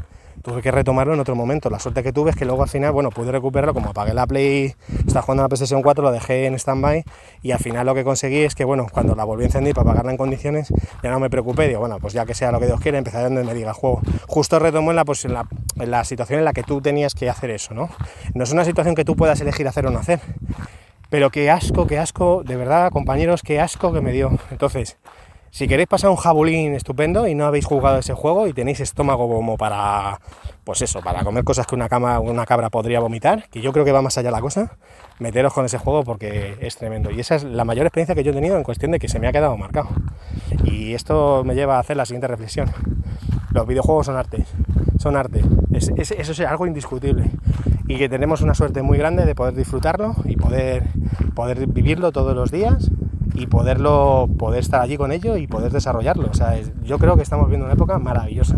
S13: tuve que retomarlo en otro momento. La suerte que tuve es que luego al final, bueno, pude recuperarlo, como apagué la Play, estaba jugando la PlayStation 4, lo dejé en stand-by y al final lo que conseguí es que, bueno, cuando la volví a encender para apagarla en condiciones, ya no me preocupé, digo, bueno, pues ya que sea lo que Dios quiere, empezaré donde me diga el juego. Justo retomó en la, pues, en la, en la situación en la que tú tenías que hacer eso, ¿no? No es una situación que tú puedas elegir hacer o no hacer, pero qué asco, qué asco, de verdad, compañeros, qué asco que me dio. Entonces, si queréis pasar un jabulín estupendo y no habéis jugado ese juego y tenéis estómago como para, pues eso, para comer cosas que una, cama, una cabra podría vomitar, que yo creo que va más allá la cosa, meteros con ese juego porque es tremendo. Y esa es la mayor experiencia que yo he tenido en cuestión de que se me ha quedado marcado. Y esto me lleva a hacer la siguiente reflexión. Los videojuegos son arte, son arte. eso es algo indiscutible. Y que tenemos una suerte muy grande de poder disfrutarlo y poder, poder vivirlo todos los días y poderlo, poder estar allí con ello y poder desarrollarlo. O sea, yo creo que estamos viviendo una época maravillosa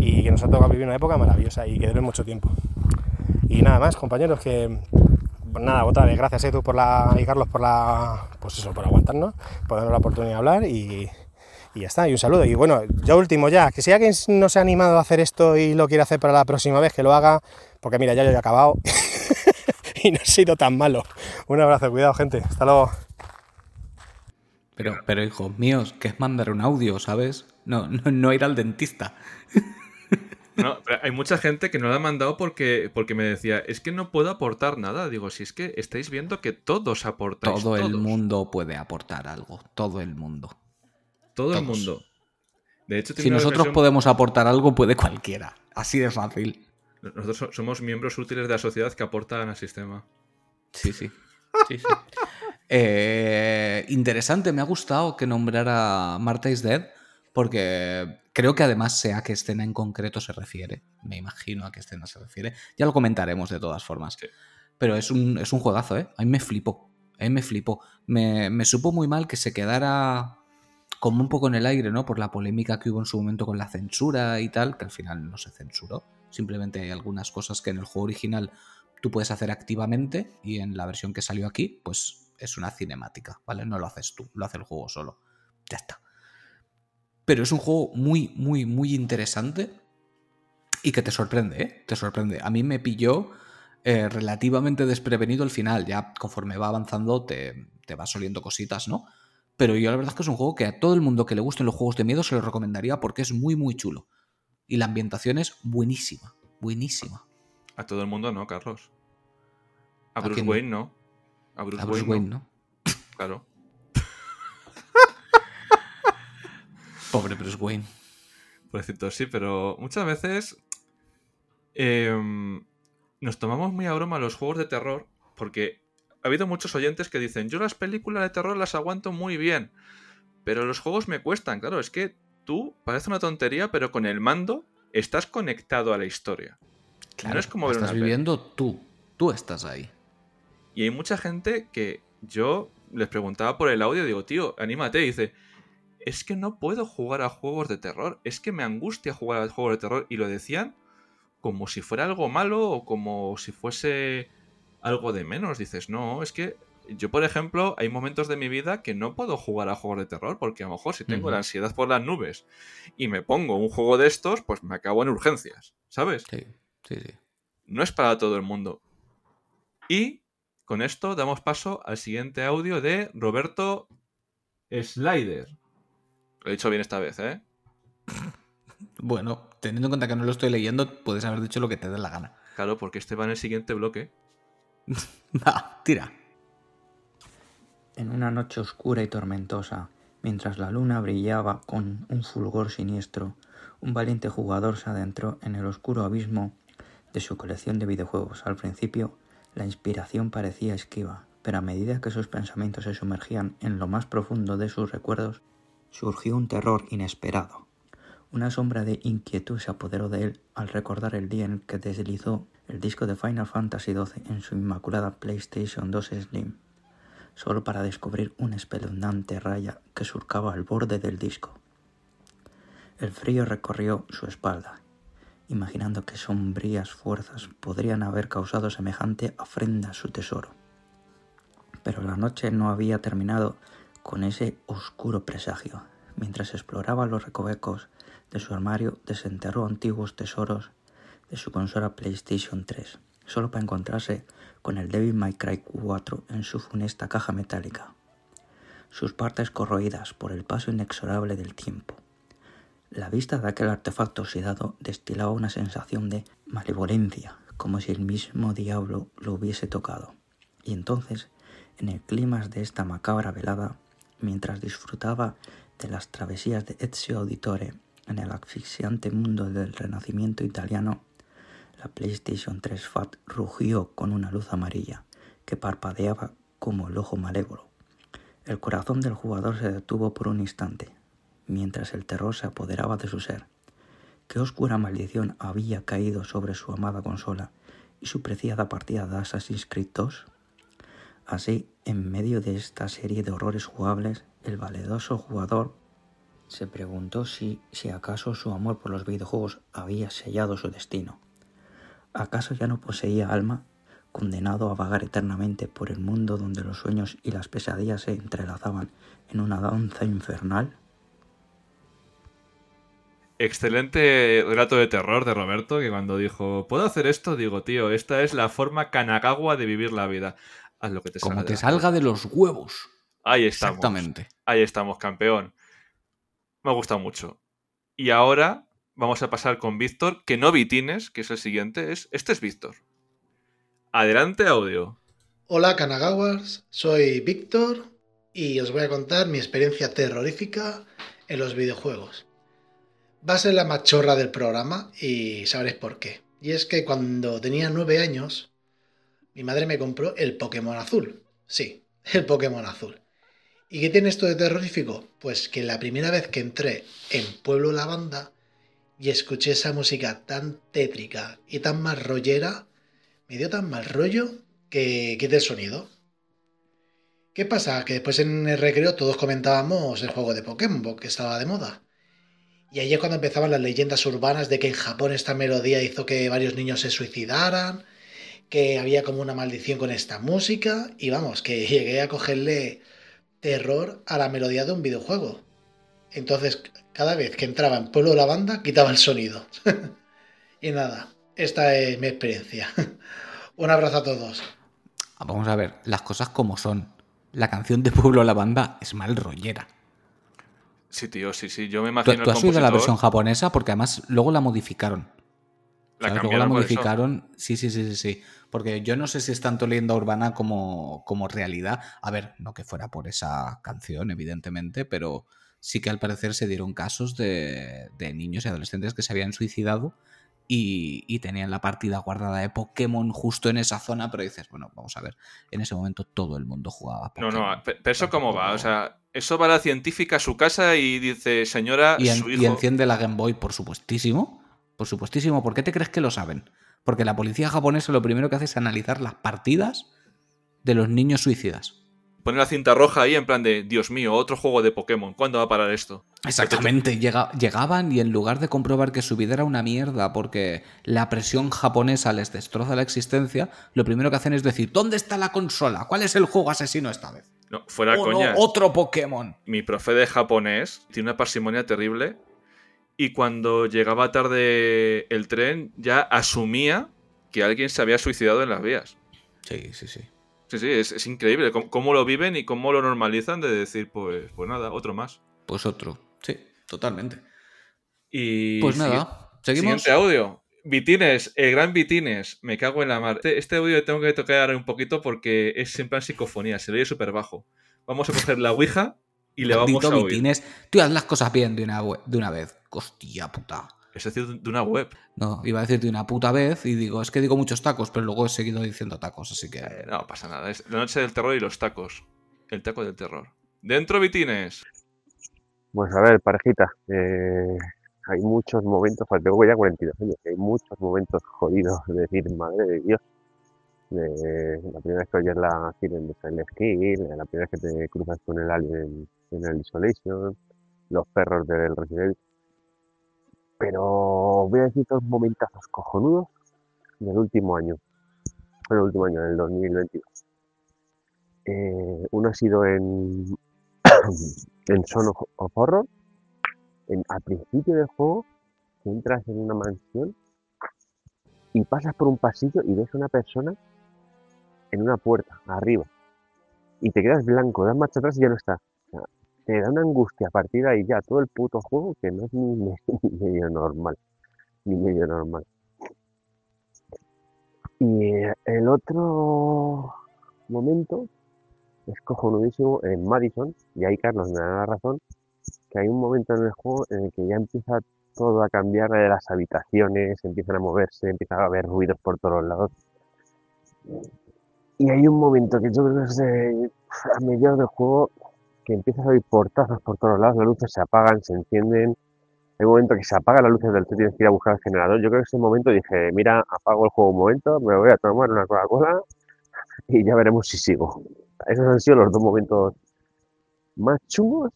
S13: y que nos ha tocado vivir una época maravillosa y que dure mucho tiempo. Y nada más, compañeros, que pues nada, otra vez gracias Edu por la, y Carlos por la, pues eso, por aguantarnos, por darnos la oportunidad de hablar y, y ya está, y un saludo. Y bueno, ya último ya, que si alguien no se ha animado a hacer esto y lo quiere hacer para la próxima vez, que lo haga, porque mira, ya yo he acabado y no ha sido tan malo. Un abrazo, cuidado gente, hasta luego.
S2: Pero, pero hijos míos, que es mandar un audio, ¿sabes? No, no, no ir al dentista.
S1: No, hay mucha gente que no lo ha mandado porque, porque me decía, es que no puedo aportar nada. Digo, si es que estáis viendo que todos aportáis.
S2: Todo el mundo puede aportar algo. Todo el mundo.
S1: Todo el mundo. De hecho,
S2: si nosotros podemos aportar algo, puede cualquiera. Así de fácil.
S1: Nosotros somos miembros útiles de la sociedad que aportan al sistema.
S2: Sí, sí. sí, sí. Eh, interesante, me ha gustado que nombrara Marta is Dead, porque creo que además sea a qué escena en concreto se refiere. Me imagino a qué escena se refiere. Ya lo comentaremos de todas formas. Pero es un, es un juegazo, ¿eh? A mí me flipó. A mí me flipó. Me, me supo muy mal que se quedara como un poco en el aire, ¿no? Por la polémica que hubo en su momento con la censura y tal, que al final no se censuró. Simplemente hay algunas cosas que en el juego original tú puedes hacer activamente y en la versión que salió aquí, pues es una cinemática, ¿vale? No lo haces tú, lo hace el juego solo. Ya está. Pero es un juego muy, muy, muy interesante y que te sorprende, ¿eh? Te sorprende. A mí me pilló eh, relativamente desprevenido el final. Ya conforme va avanzando te, te vas oliendo cositas, ¿no? Pero yo la verdad es que es un juego que a todo el mundo que le gusten los juegos de miedo se lo recomendaría porque es muy, muy chulo. Y la ambientación es buenísima, buenísima.
S1: A todo el mundo no, Carlos. A Bruce Wayne no. A Bruce, Wayne, no. Claro.
S2: Pobre Bruce Wayne.
S1: cierto, sí, pero muchas veces em, nos tomamos muy a broma los juegos de terror porque ha habido muchos oyentes que dicen, yo las películas de terror las aguanto muy bien, pero los juegos me cuestan. Claro, es que tú, parece una tontería, pero con el mando estás conectado a la historia.
S2: Claro, no es como estás viviendo tú, tú estás ahí.
S1: Y hay mucha gente que yo les preguntaba por el audio, digo, tío, anímate, y dice, es que no puedo jugar a juegos de terror, es que me angustia jugar a juegos de terror, y lo decían como si fuera algo malo o como si fuese algo de menos. Dices, no, es que yo, por ejemplo, hay momentos de mi vida que no puedo jugar a juegos de terror porque a lo mejor si tengo la ansiedad por las nubes y me pongo un juego de estos, pues me acabo en urgencias, ¿sabes?
S2: Sí, sí, sí.
S1: No es para todo el mundo. Y con esto damos paso al siguiente audio de Roberto Slider. Lo he dicho bien esta vez, ¿eh?
S2: Bueno, teniendo en cuenta que no lo estoy leyendo, puedes haber dicho lo que te dé la gana.
S1: Claro, porque este va en el siguiente bloque.
S2: Va, tira.
S14: En una noche oscura y tormentosa, mientras la luna brillaba con un fulgor siniestro, un valiente jugador se adentró en el oscuro abismo de su colección de videojuegos. Al principio, la inspiración parecía esquiva, pero a medida que sus pensamientos se sumergían en lo más profundo de sus recuerdos, surgió un terror inesperado. Una sombra de inquietud se apoderó de él al recordar el día en que deslizó el disco de Final Fantasy XII en su inmaculada PlayStation 2 Slim solo para descubrir una espeluznante raya que surcaba al borde del disco. El frío recorrió su espalda, imaginando que sombrías fuerzas podrían haber causado semejante afrenta a su tesoro. Pero la noche no había terminado con ese oscuro presagio. Mientras exploraba los recovecos de su armario, desenterró antiguos tesoros de su consola PlayStation 3, solo para encontrarse con el Devil May Cry 4 en su funesta caja metálica, sus partes corroídas por el paso inexorable del tiempo. La vista de aquel artefacto oxidado destilaba una sensación de malevolencia, como si el mismo diablo lo hubiese tocado. Y entonces, en el clímax de esta macabra velada, mientras disfrutaba de las travesías de Ezio Auditore en el asfixiante mundo del renacimiento italiano, la PlayStation 3 Fat rugió con una luz amarilla que parpadeaba como el ojo malévolo. El corazón del jugador se detuvo por un instante, mientras el terror se apoderaba de su ser. Qué oscura maldición había caído sobre su amada consola y su preciada partida de Assassin's Creed 2. Así, en medio de esta serie de horrores jugables, el valeroso jugador se preguntó si, si acaso su amor por los videojuegos había sellado su destino. ¿Acaso ya no poseía alma, condenado a vagar eternamente por el mundo donde los sueños y las pesadillas se entrelazaban en una danza infernal?
S1: Excelente relato de terror de Roberto, que cuando dijo, ¿puedo hacer esto? Digo, tío, esta es la forma Kanagawa de vivir la vida. Haz lo que te
S2: Como
S1: salga de
S2: te salga de los huevos.
S1: Ahí estamos.
S2: Exactamente.
S1: Ahí estamos, campeón. Me ha gustado mucho. Y ahora vamos a pasar con Víctor, que no Vitines, que es el siguiente. Es, este es Víctor. Adelante, audio.
S15: Hola Kanagawas, soy Víctor y os voy a contar mi experiencia terrorífica en los videojuegos. Va a ser la machorra del programa y sabréis por qué. Y es que cuando tenía nueve años, mi madre me compró el Pokémon azul. Sí, el Pokémon azul. ¿Y qué tiene esto de terrorífico? Pues que la primera vez que entré en Pueblo Lavanda y escuché esa música tan tétrica y tan mal rollera, me dio tan mal rollo que quité el sonido. ¿Qué pasa? Que después en el recreo todos comentábamos el juego de Pokémon, porque estaba de moda. Y ahí es cuando empezaban las leyendas urbanas de que en Japón esta melodía hizo que varios niños se suicidaran, que había como una maldición con esta música, y vamos, que llegué a cogerle terror a la melodía de un videojuego. Entonces, cada vez que entraba en Pueblo la banda, quitaba el sonido. y nada, esta es mi experiencia. Un abrazo a todos.
S2: Vamos a ver, las cosas como son. La canción de Pueblo la banda es mal rollera.
S1: Sí, tío, sí, sí. Yo me
S2: ¿Tú,
S1: imagino
S2: tú
S1: el
S2: has oído la versión japonesa? Porque además luego la modificaron.
S1: La
S2: ¿Sabes? Luego la modificaron. Sí, sí, sí, sí, sí. Porque yo no sé si es tanto leyenda urbana como, como realidad. A ver, no que fuera por esa canción, evidentemente, pero sí que al parecer se dieron casos de, de niños y adolescentes que se habían suicidado y, y tenían la partida guardada de Pokémon justo en esa zona, pero dices, bueno, vamos a ver, en ese momento todo el mundo jugaba
S1: No,
S2: Pokémon.
S1: no, pe- pero eso cómo va. O sea, eso va la científica a su casa y dice, señora,
S2: Y, en-
S1: su
S2: y enciende la Game Boy, por supuestísimo. Por supuestísimo. ¿Por qué te crees que lo saben? Porque la policía japonesa lo primero que hace es analizar las partidas de los niños suicidas.
S1: Pone la cinta roja ahí en plan de, Dios mío, otro juego de Pokémon. ¿Cuándo va a parar esto?
S2: Exactamente, llega- llegaban y en lugar de comprobar que su vida era una mierda porque la presión japonesa les destroza la existencia, lo primero que hacen es decir, ¿dónde está la consola? ¿Cuál es el juego asesino esta vez?
S1: No, fuera
S2: Oh, no,
S1: coña.
S2: otro Pokémon.
S1: Mi profe de japonés tiene una parsimonia terrible y cuando llegaba tarde el tren ya asumía que alguien se había suicidado en las vías.
S2: Sí, sí, sí.
S1: Sí, sí, es, es increíble cómo, cómo lo viven y cómo lo normalizan de decir, pues, pues nada, otro más.
S2: Pues otro, sí, totalmente.
S1: Y
S2: Pues nada, ¿seguimos?
S1: Siguiente audio. Vitines, el gran Vitines, me cago en la mar. Este, este audio le tengo que tocar un poquito porque es en plan psicofonía, se le oye súper bajo. Vamos a coger la Ouija y le vamos a oír.
S2: Vitines. Tú haz las cosas bien de una, de una vez. Hostia puta.
S1: Es decir, de una web.
S2: No, iba a decir de una puta vez y digo, es que digo muchos tacos, pero luego he seguido diciendo tacos, así que...
S1: Eh, no pasa nada. Es la noche del terror y los tacos. El taco del terror. Dentro, Vitines.
S16: Pues a ver, parejita, eh, hay muchos momentos, pues tengo ya 42 años, hay muchos momentos jodidos de decir, madre de Dios, la primera vez que oyes la sirena de Silent Hill, la primera vez que te cruzas con el alien en el Isolation, los perros del Resident. Pero voy a decir dos momentazos cojonudos del último año, del último año, del 2022. Eh, uno ha sido en, en Son of Horror, en, al principio del juego, entras en una mansión y pasas por un pasillo y ves a una persona en una puerta, arriba. Y te quedas blanco, das marcha atrás y ya no está. O sea, te da una angustia a partir de ahí ya todo el puto juego que no es ni, ni medio normal. Ni medio normal. Y eh, el otro momento es cojonudísimo en Madison, y ahí Carlos me da la razón, que hay un momento en el juego en el que ya empieza todo a cambiar de las habitaciones, empiezan a moverse, empiezan a haber ruidos por todos lados. Y hay un momento que yo creo que es de- a mediados del juego que empiezas a oír portazos por todos lados, las luces se apagan, se encienden. Hay un momento que se apagan las luces del tú tienes que ir a buscar el generador. Yo creo que ese momento dije, mira, apago el juego un momento, me voy a tomar una Coca-Cola y ya veremos si sigo. Esos han sido los dos momentos más chungos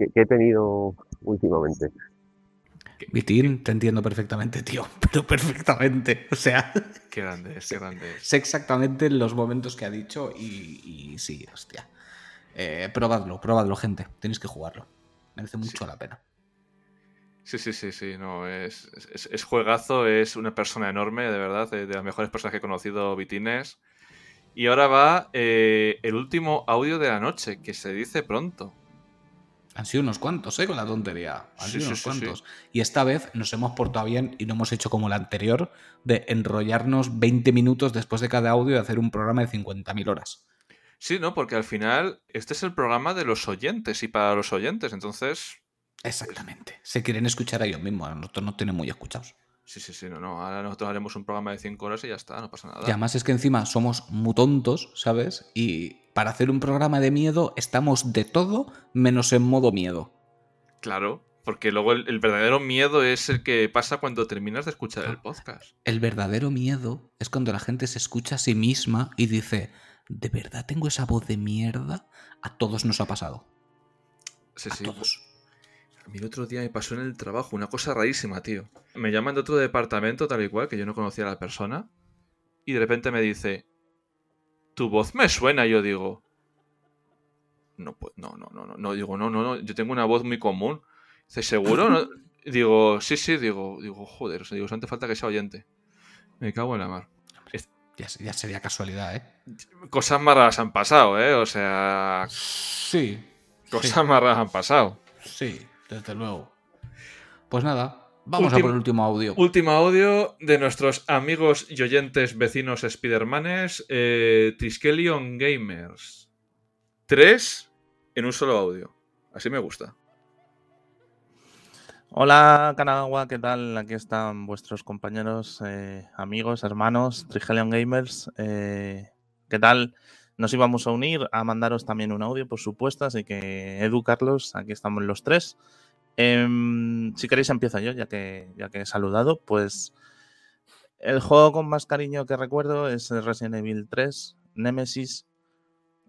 S16: que, que he tenido últimamente.
S2: Vitín, te entiendo perfectamente, tío, pero perfectamente. O sea,
S1: Qué grande es, qué grande es.
S2: sé exactamente los momentos que ha dicho y, y sí, hostia. Eh, probadlo, probadlo, gente. Tenéis que jugarlo. Merece mucho la pena.
S1: Sí, sí, sí, sí, no, es, es, es juegazo, es una persona enorme, de verdad, de, de las mejores personas que he conocido, Vitines. Y ahora va eh, el último audio de la noche, que se dice pronto.
S2: Han sido unos cuantos, ¿eh? Con la tontería. Han
S1: Sí,
S2: sido unos
S1: sí,
S2: cuantos. Y esta vez nos hemos portado bien y no hemos hecho como la anterior de enrollarnos 20 minutos después de cada audio y hacer un programa de 50.000 horas.
S1: Sí, ¿no? Porque al final este es el programa de los oyentes y para los oyentes, entonces...
S2: Exactamente. Se quieren escuchar a ellos mismos, a nosotros no tienen muy escuchados.
S1: Sí, sí, sí, no, no. Ahora nosotros haremos un programa de 5 horas y ya está, no pasa nada.
S2: Y además es que encima somos muy tontos, ¿sabes? Y para hacer un programa de miedo estamos de todo menos en modo miedo.
S1: Claro, porque luego el, el verdadero miedo es el que pasa cuando terminas de escuchar el podcast.
S2: El verdadero miedo es cuando la gente se escucha a sí misma y dice, ¿de verdad tengo esa voz de mierda? A todos nos ha pasado.
S1: Sí, sí. A mí el otro día me pasó en el trabajo una cosa rarísima, tío. Me llaman de otro departamento, tal y cual, que yo no conocía a la persona. Y de repente me dice, tu voz me suena. Y yo digo, no, pues, no, no, no, no, no, digo, no, no, no, yo tengo una voz muy común. Dice, ¿seguro? No? Digo, sí, sí, digo, digo, joder, o sea, digo, solamente falta que sea oyente. Me cago en la mar.
S2: Ya sería casualidad, ¿eh?
S1: Cosas más raras han pasado, ¿eh? O sea...
S2: Sí.
S1: Cosas
S2: sí.
S1: más raras han pasado.
S2: Sí, desde luego. Pues nada, vamos a por el último audio.
S1: Último audio de nuestros amigos y oyentes vecinos Spidermanes, eh, Triskelion Gamers. Tres en un solo audio. Así me gusta.
S17: Hola Kanagawa, ¿qué tal? Aquí están vuestros compañeros, eh, amigos, hermanos, Trigelion Gamers. eh, ¿Qué tal? Nos íbamos a unir a mandaros también un audio, por supuesto, así que Edu, Carlos, aquí estamos los tres. Em, si queréis empiezo yo, ya que, ya que he saludado. Pues el juego con más cariño que recuerdo es Resident Evil 3, Nemesis,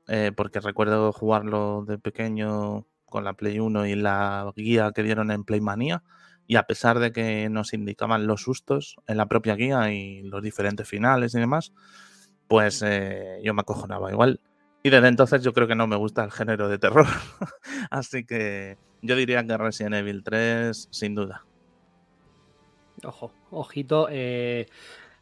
S17: eh, porque recuerdo jugarlo de pequeño con la Play 1 y la guía que dieron en Playmania. Y a pesar de que nos indicaban los sustos en la propia guía y los diferentes finales y demás, pues eh, yo me acojonaba igual. Y desde entonces yo creo que no me gusta el género de terror. Así que yo diría que Resident Evil 3, sin duda.
S18: Ojo, ojito. eh,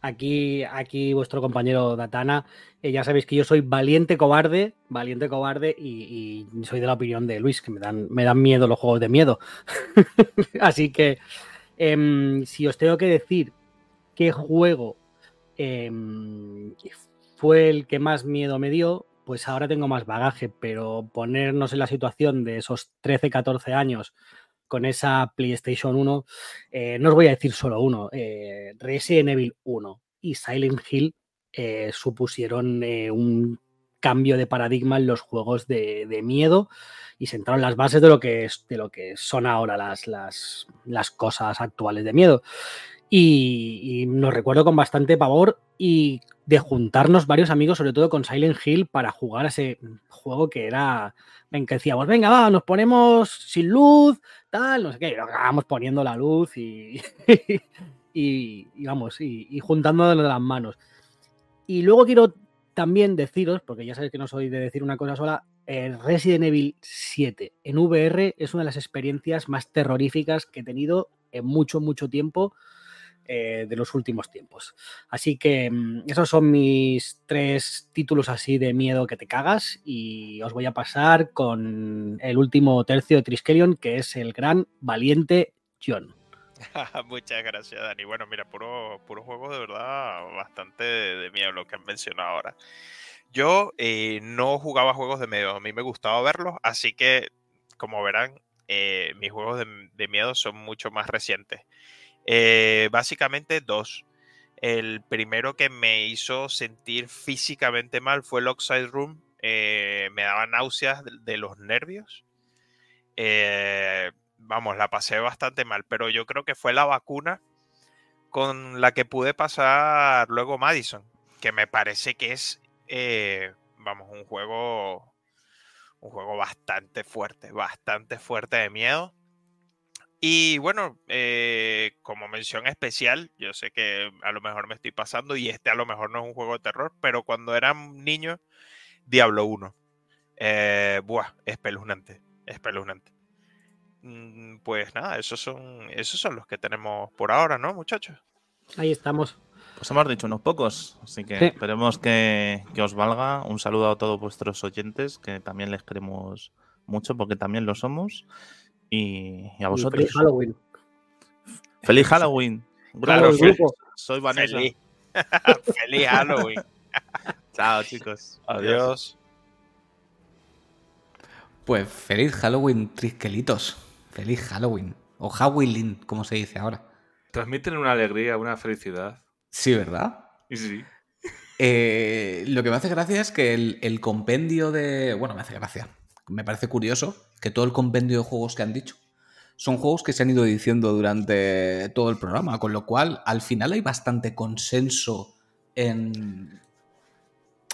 S18: aquí, aquí vuestro compañero Datana, eh, ya sabéis que yo soy valiente cobarde, valiente cobarde y, y soy de la opinión de Luis, que me dan, me dan miedo los juegos de miedo. Así que em, si os tengo que decir qué juego em, fue el que más miedo me dio, pues ahora tengo más bagaje, pero ponernos en la situación de esos 13, 14 años con esa PlayStation 1, eh, no os voy a decir solo uno, eh, Resident Evil 1 y Silent Hill eh, supusieron un cambio de paradigma en los juegos de, de miedo y sentaron las bases de lo que, es, de lo que son ahora las, las, las cosas actuales de miedo. Y, nos recuerdo con bastante pavor y de juntarnos varios amigos, sobre todo con Silent Hill, para jugar a ese juego que era, en que decíamos, venga, va, nos ponemos sin luz, tal, no sé qué, y lo acabamos poniendo la luz y, y, y vamos, y, juntándonos las manos. Y luego quiero también deciros, porque ya sabéis que no soy de decir una cosa sola, el Resident Evil 7 en VR es una de las experiencias más terroríficas que he tenido en mucho, mucho tiempo eh, de los últimos tiempos. Así que mm, esos son mis tres títulos así de miedo que te cagas y os voy a pasar con el último tercio de Triskelion, que es el gran valiente John.
S19: Muchas gracias, Dani. Bueno, mira, puro, puro juego de verdad bastante de, miedo lo que han mencionado ahora. Yo eh, no jugaba juegos de miedo, a mí me gustaba verlos, así que, como verán, eh, mis juegos de, de, miedo son mucho más recientes. Eh, básicamente dos. El primero que me hizo sentir físicamente mal fue el Oxide Room. Eh, me daba náuseas de, los nervios. Eh, vamos, la pasé bastante mal, pero yo creo que fue la vacuna con la que pude pasar luego Madison, que me parece que es, eh, vamos, un juego, un juego bastante fuerte, bastante fuerte de miedo. Y bueno, eh, como mención especial, yo sé que a lo mejor me estoy pasando y este a lo mejor no es un juego de terror, pero cuando era niño, Diablo 1. Eh, buah, espeluznante, espeluznante. Mm, Pues nada, esos son, esos son los que tenemos por ahora, ¿no, muchachos?
S18: Ahí estamos.
S17: Pues hemos dicho unos pocos, así que
S18: Sí.
S17: esperemos que, que os valga. Un saludo a todos vuestros oyentes, que también les queremos mucho porque también lo somos. Y, y a
S18: Y
S17: vosotros.
S18: feliz Halloween.
S17: ¡Feliz Halloween!
S19: Claro,
S17: Grupo,
S19: feliz-
S17: Soy Vanessa.
S19: Feliz, feliz Halloween.
S17: Chao, chicos.
S19: Adiós.
S2: Pues feliz Halloween, Trisquelitos. Feliz Halloween. O Halloween, como se dice ahora.
S1: Transmiten una alegría, una felicidad.
S2: Sí, ¿verdad?
S1: Sí.
S2: Eh, lo que me hace gracia es que el, el compendio de. Bueno, me hace gracia. Me parece curioso que todo el compendio de juegos que han dicho son juegos que se han ido diciendo durante todo el programa, con lo cual al final hay bastante consenso en,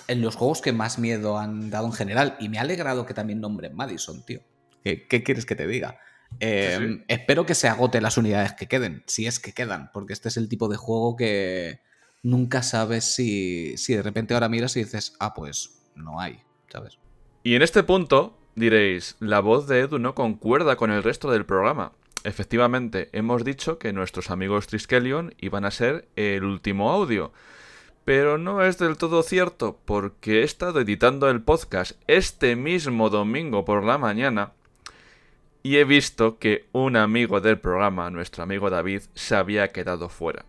S2: en los juegos que más miedo han dado en general. Y me ha alegrado que también nombren Madison, tío. ¿Qué, qué quieres que te diga? Eh,
S1: Sí, sí.
S2: Espero que se agoten las unidades que queden, si es que quedan, porque este es el tipo de juego que nunca sabes si, si de repente ahora miras y dices, ah, pues no hay, ¿sabes?
S1: Y en este punto diréis, la voz de Edu no concuerda con el resto del programa. Efectivamente, hemos dicho que nuestros amigos Triskelion iban a ser el último audio. Pero no es del todo cierto, porque he estado editando el podcast este mismo domingo por la mañana y he visto que un amigo del programa, nuestro amigo David, se había quedado fuera.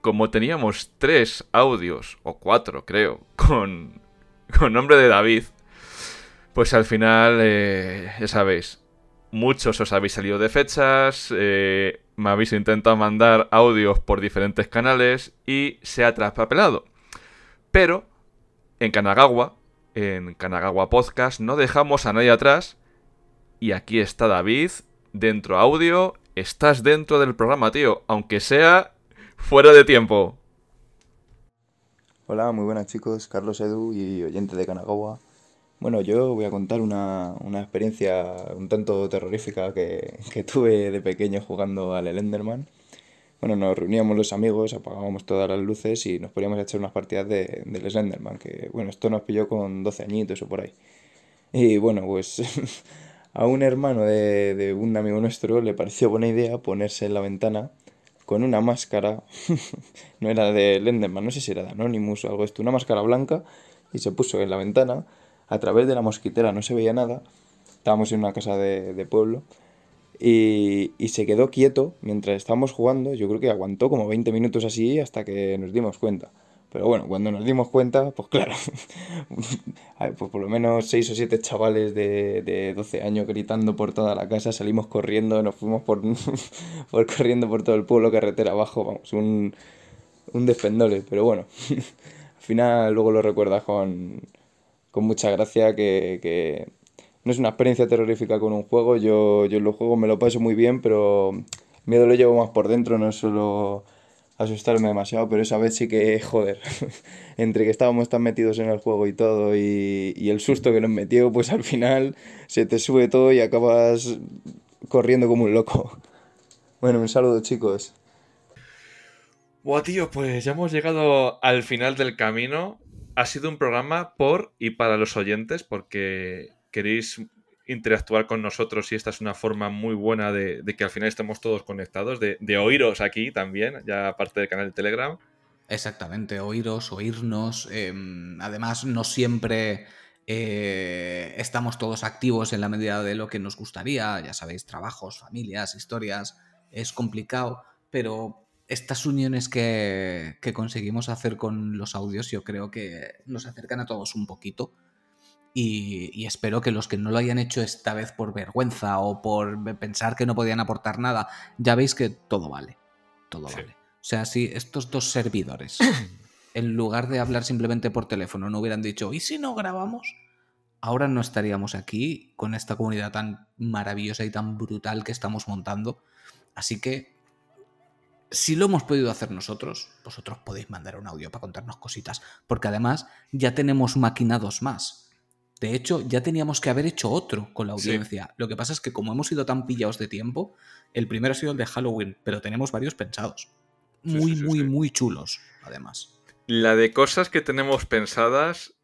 S1: Como teníamos tres audios, o cuatro creo, con, con nombre de David, pues al final, eh, ya sabéis, muchos os habéis salido de fechas, eh, me habéis intentado mandar audios por diferentes canales y se ha traspapelado. Pero en Kanagawa, en Kanagawa Podcast, no dejamos a nadie atrás. Y aquí está David, dentro audio. Estás dentro del programa, tío, aunque sea fuera de tiempo.
S20: Hola, muy buenas chicos, Carlos Edu y oyente de Kanagawa. Bueno, yo voy a contar una, una experiencia un tanto terrorífica que, que tuve de pequeño jugando al Enderman. Bueno, nos reuníamos los amigos, apagábamos todas las luces y nos poníamos a echar unas partidas de, del Slenderman, que bueno, esto nos pilló con 12 añitos o por ahí. Y bueno, pues a un hermano de, de un amigo nuestro le pareció buena idea ponerse en la ventana con una máscara, no era de Lenderman, no sé si era de Anonymous o algo esto, una máscara blanca y se puso en la ventana, a través de la mosquitera no se veía nada, estábamos en una casa de, pueblo y, se quedó quieto mientras estábamos jugando, yo creo que aguantó como 20 minutos así hasta que nos dimos cuenta. Pero bueno, cuando nos dimos cuenta, pues claro, pues por lo menos 6 o 7 chavales de, de 12 años gritando por toda la casa, salimos corriendo, nos fuimos por, por corriendo por todo el pueblo, carretera abajo, vamos, un, un despendole, pero bueno, al final luego lo recuerdas con, con mucha gracia que, que no es una experiencia terrorífica con un juego, yo, yo en los juegos me lo paso muy bien, pero miedo lo llevo más por dentro, no solo asustarme demasiado, pero esa vez sí que, joder, entre que estábamos tan metidos en el juego y todo y, y el susto que nos metió, pues al final se te sube todo y acabas corriendo como un loco. Bueno, un saludo chicos.
S1: Buah, tío, pues ya hemos llegado al final del camino. Ha sido un programa por y para los oyentes, porque queréis interactuar con nosotros y esta es una forma muy buena de, que al final estemos todos conectados, de, oíros aquí también, ya aparte del canal de Telegram.
S2: Exactamente, oíros, oírnos. Eh, además, no siempre eh, estamos todos activos en la medida de lo que nos gustaría, ya sabéis, trabajos, familias, historias, es complicado, pero estas uniones que, que conseguimos hacer con los audios yo creo que nos acercan a todos un poquito. Y, y, espero que los que no lo hayan hecho esta vez por vergüenza o por pensar que no podían aportar nada, ya veis que todo vale. Todo sí. vale. O sea, si estos dos servidores, en lugar de hablar simplemente por teléfono, no hubieran dicho, ¿y si no grabamos? Ahora no estaríamos aquí con esta comunidad tan maravillosa y tan brutal que estamos montando. Así que, si lo hemos podido hacer nosotros, vosotros podéis mandar un audio para contarnos cositas. Porque además ya tenemos maquinados más. De hecho, ya teníamos que haber hecho otro con la audiencia. Sí. Lo que pasa es que como hemos ido tan pillados de tiempo, el primero ha sido el de Halloween, pero tenemos varios pensados. Muy, sí, sí, muy, muy chulos, además.
S1: La de cosas que tenemos pensadas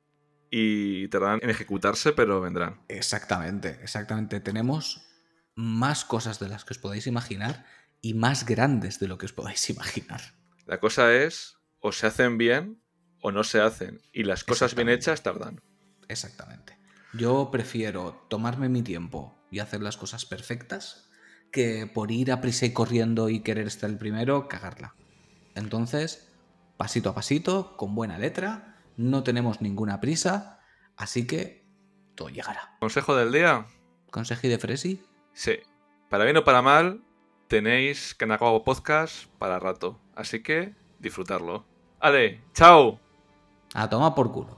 S1: y tardarán en ejecutarse, pero vendrán.
S2: Exactamente, exactamente. Tenemos más cosas de las que os podáis imaginar y más grandes de lo que os podáis imaginar.
S1: La cosa es, o se hacen bien o no se hacen. Y las cosas bien hechas tardan.
S2: Exactamente. Yo prefiero tomarme mi tiempo y hacer las cosas perfectas que por ir a prisa y corriendo y querer estar el primero, cagarla. Entonces, pasito a pasito, con buena letra, no tenemos ninguna prisa, así que todo llegará.
S1: ¿Consejo del día?
S2: ¿Consejo de Fresi?
S1: Sí. Para bien o para mal, tenéis Kanagawa Podcast para rato. Así que disfrutarlo. ¡Ale! ¡Chao!
S2: A tomar por culo.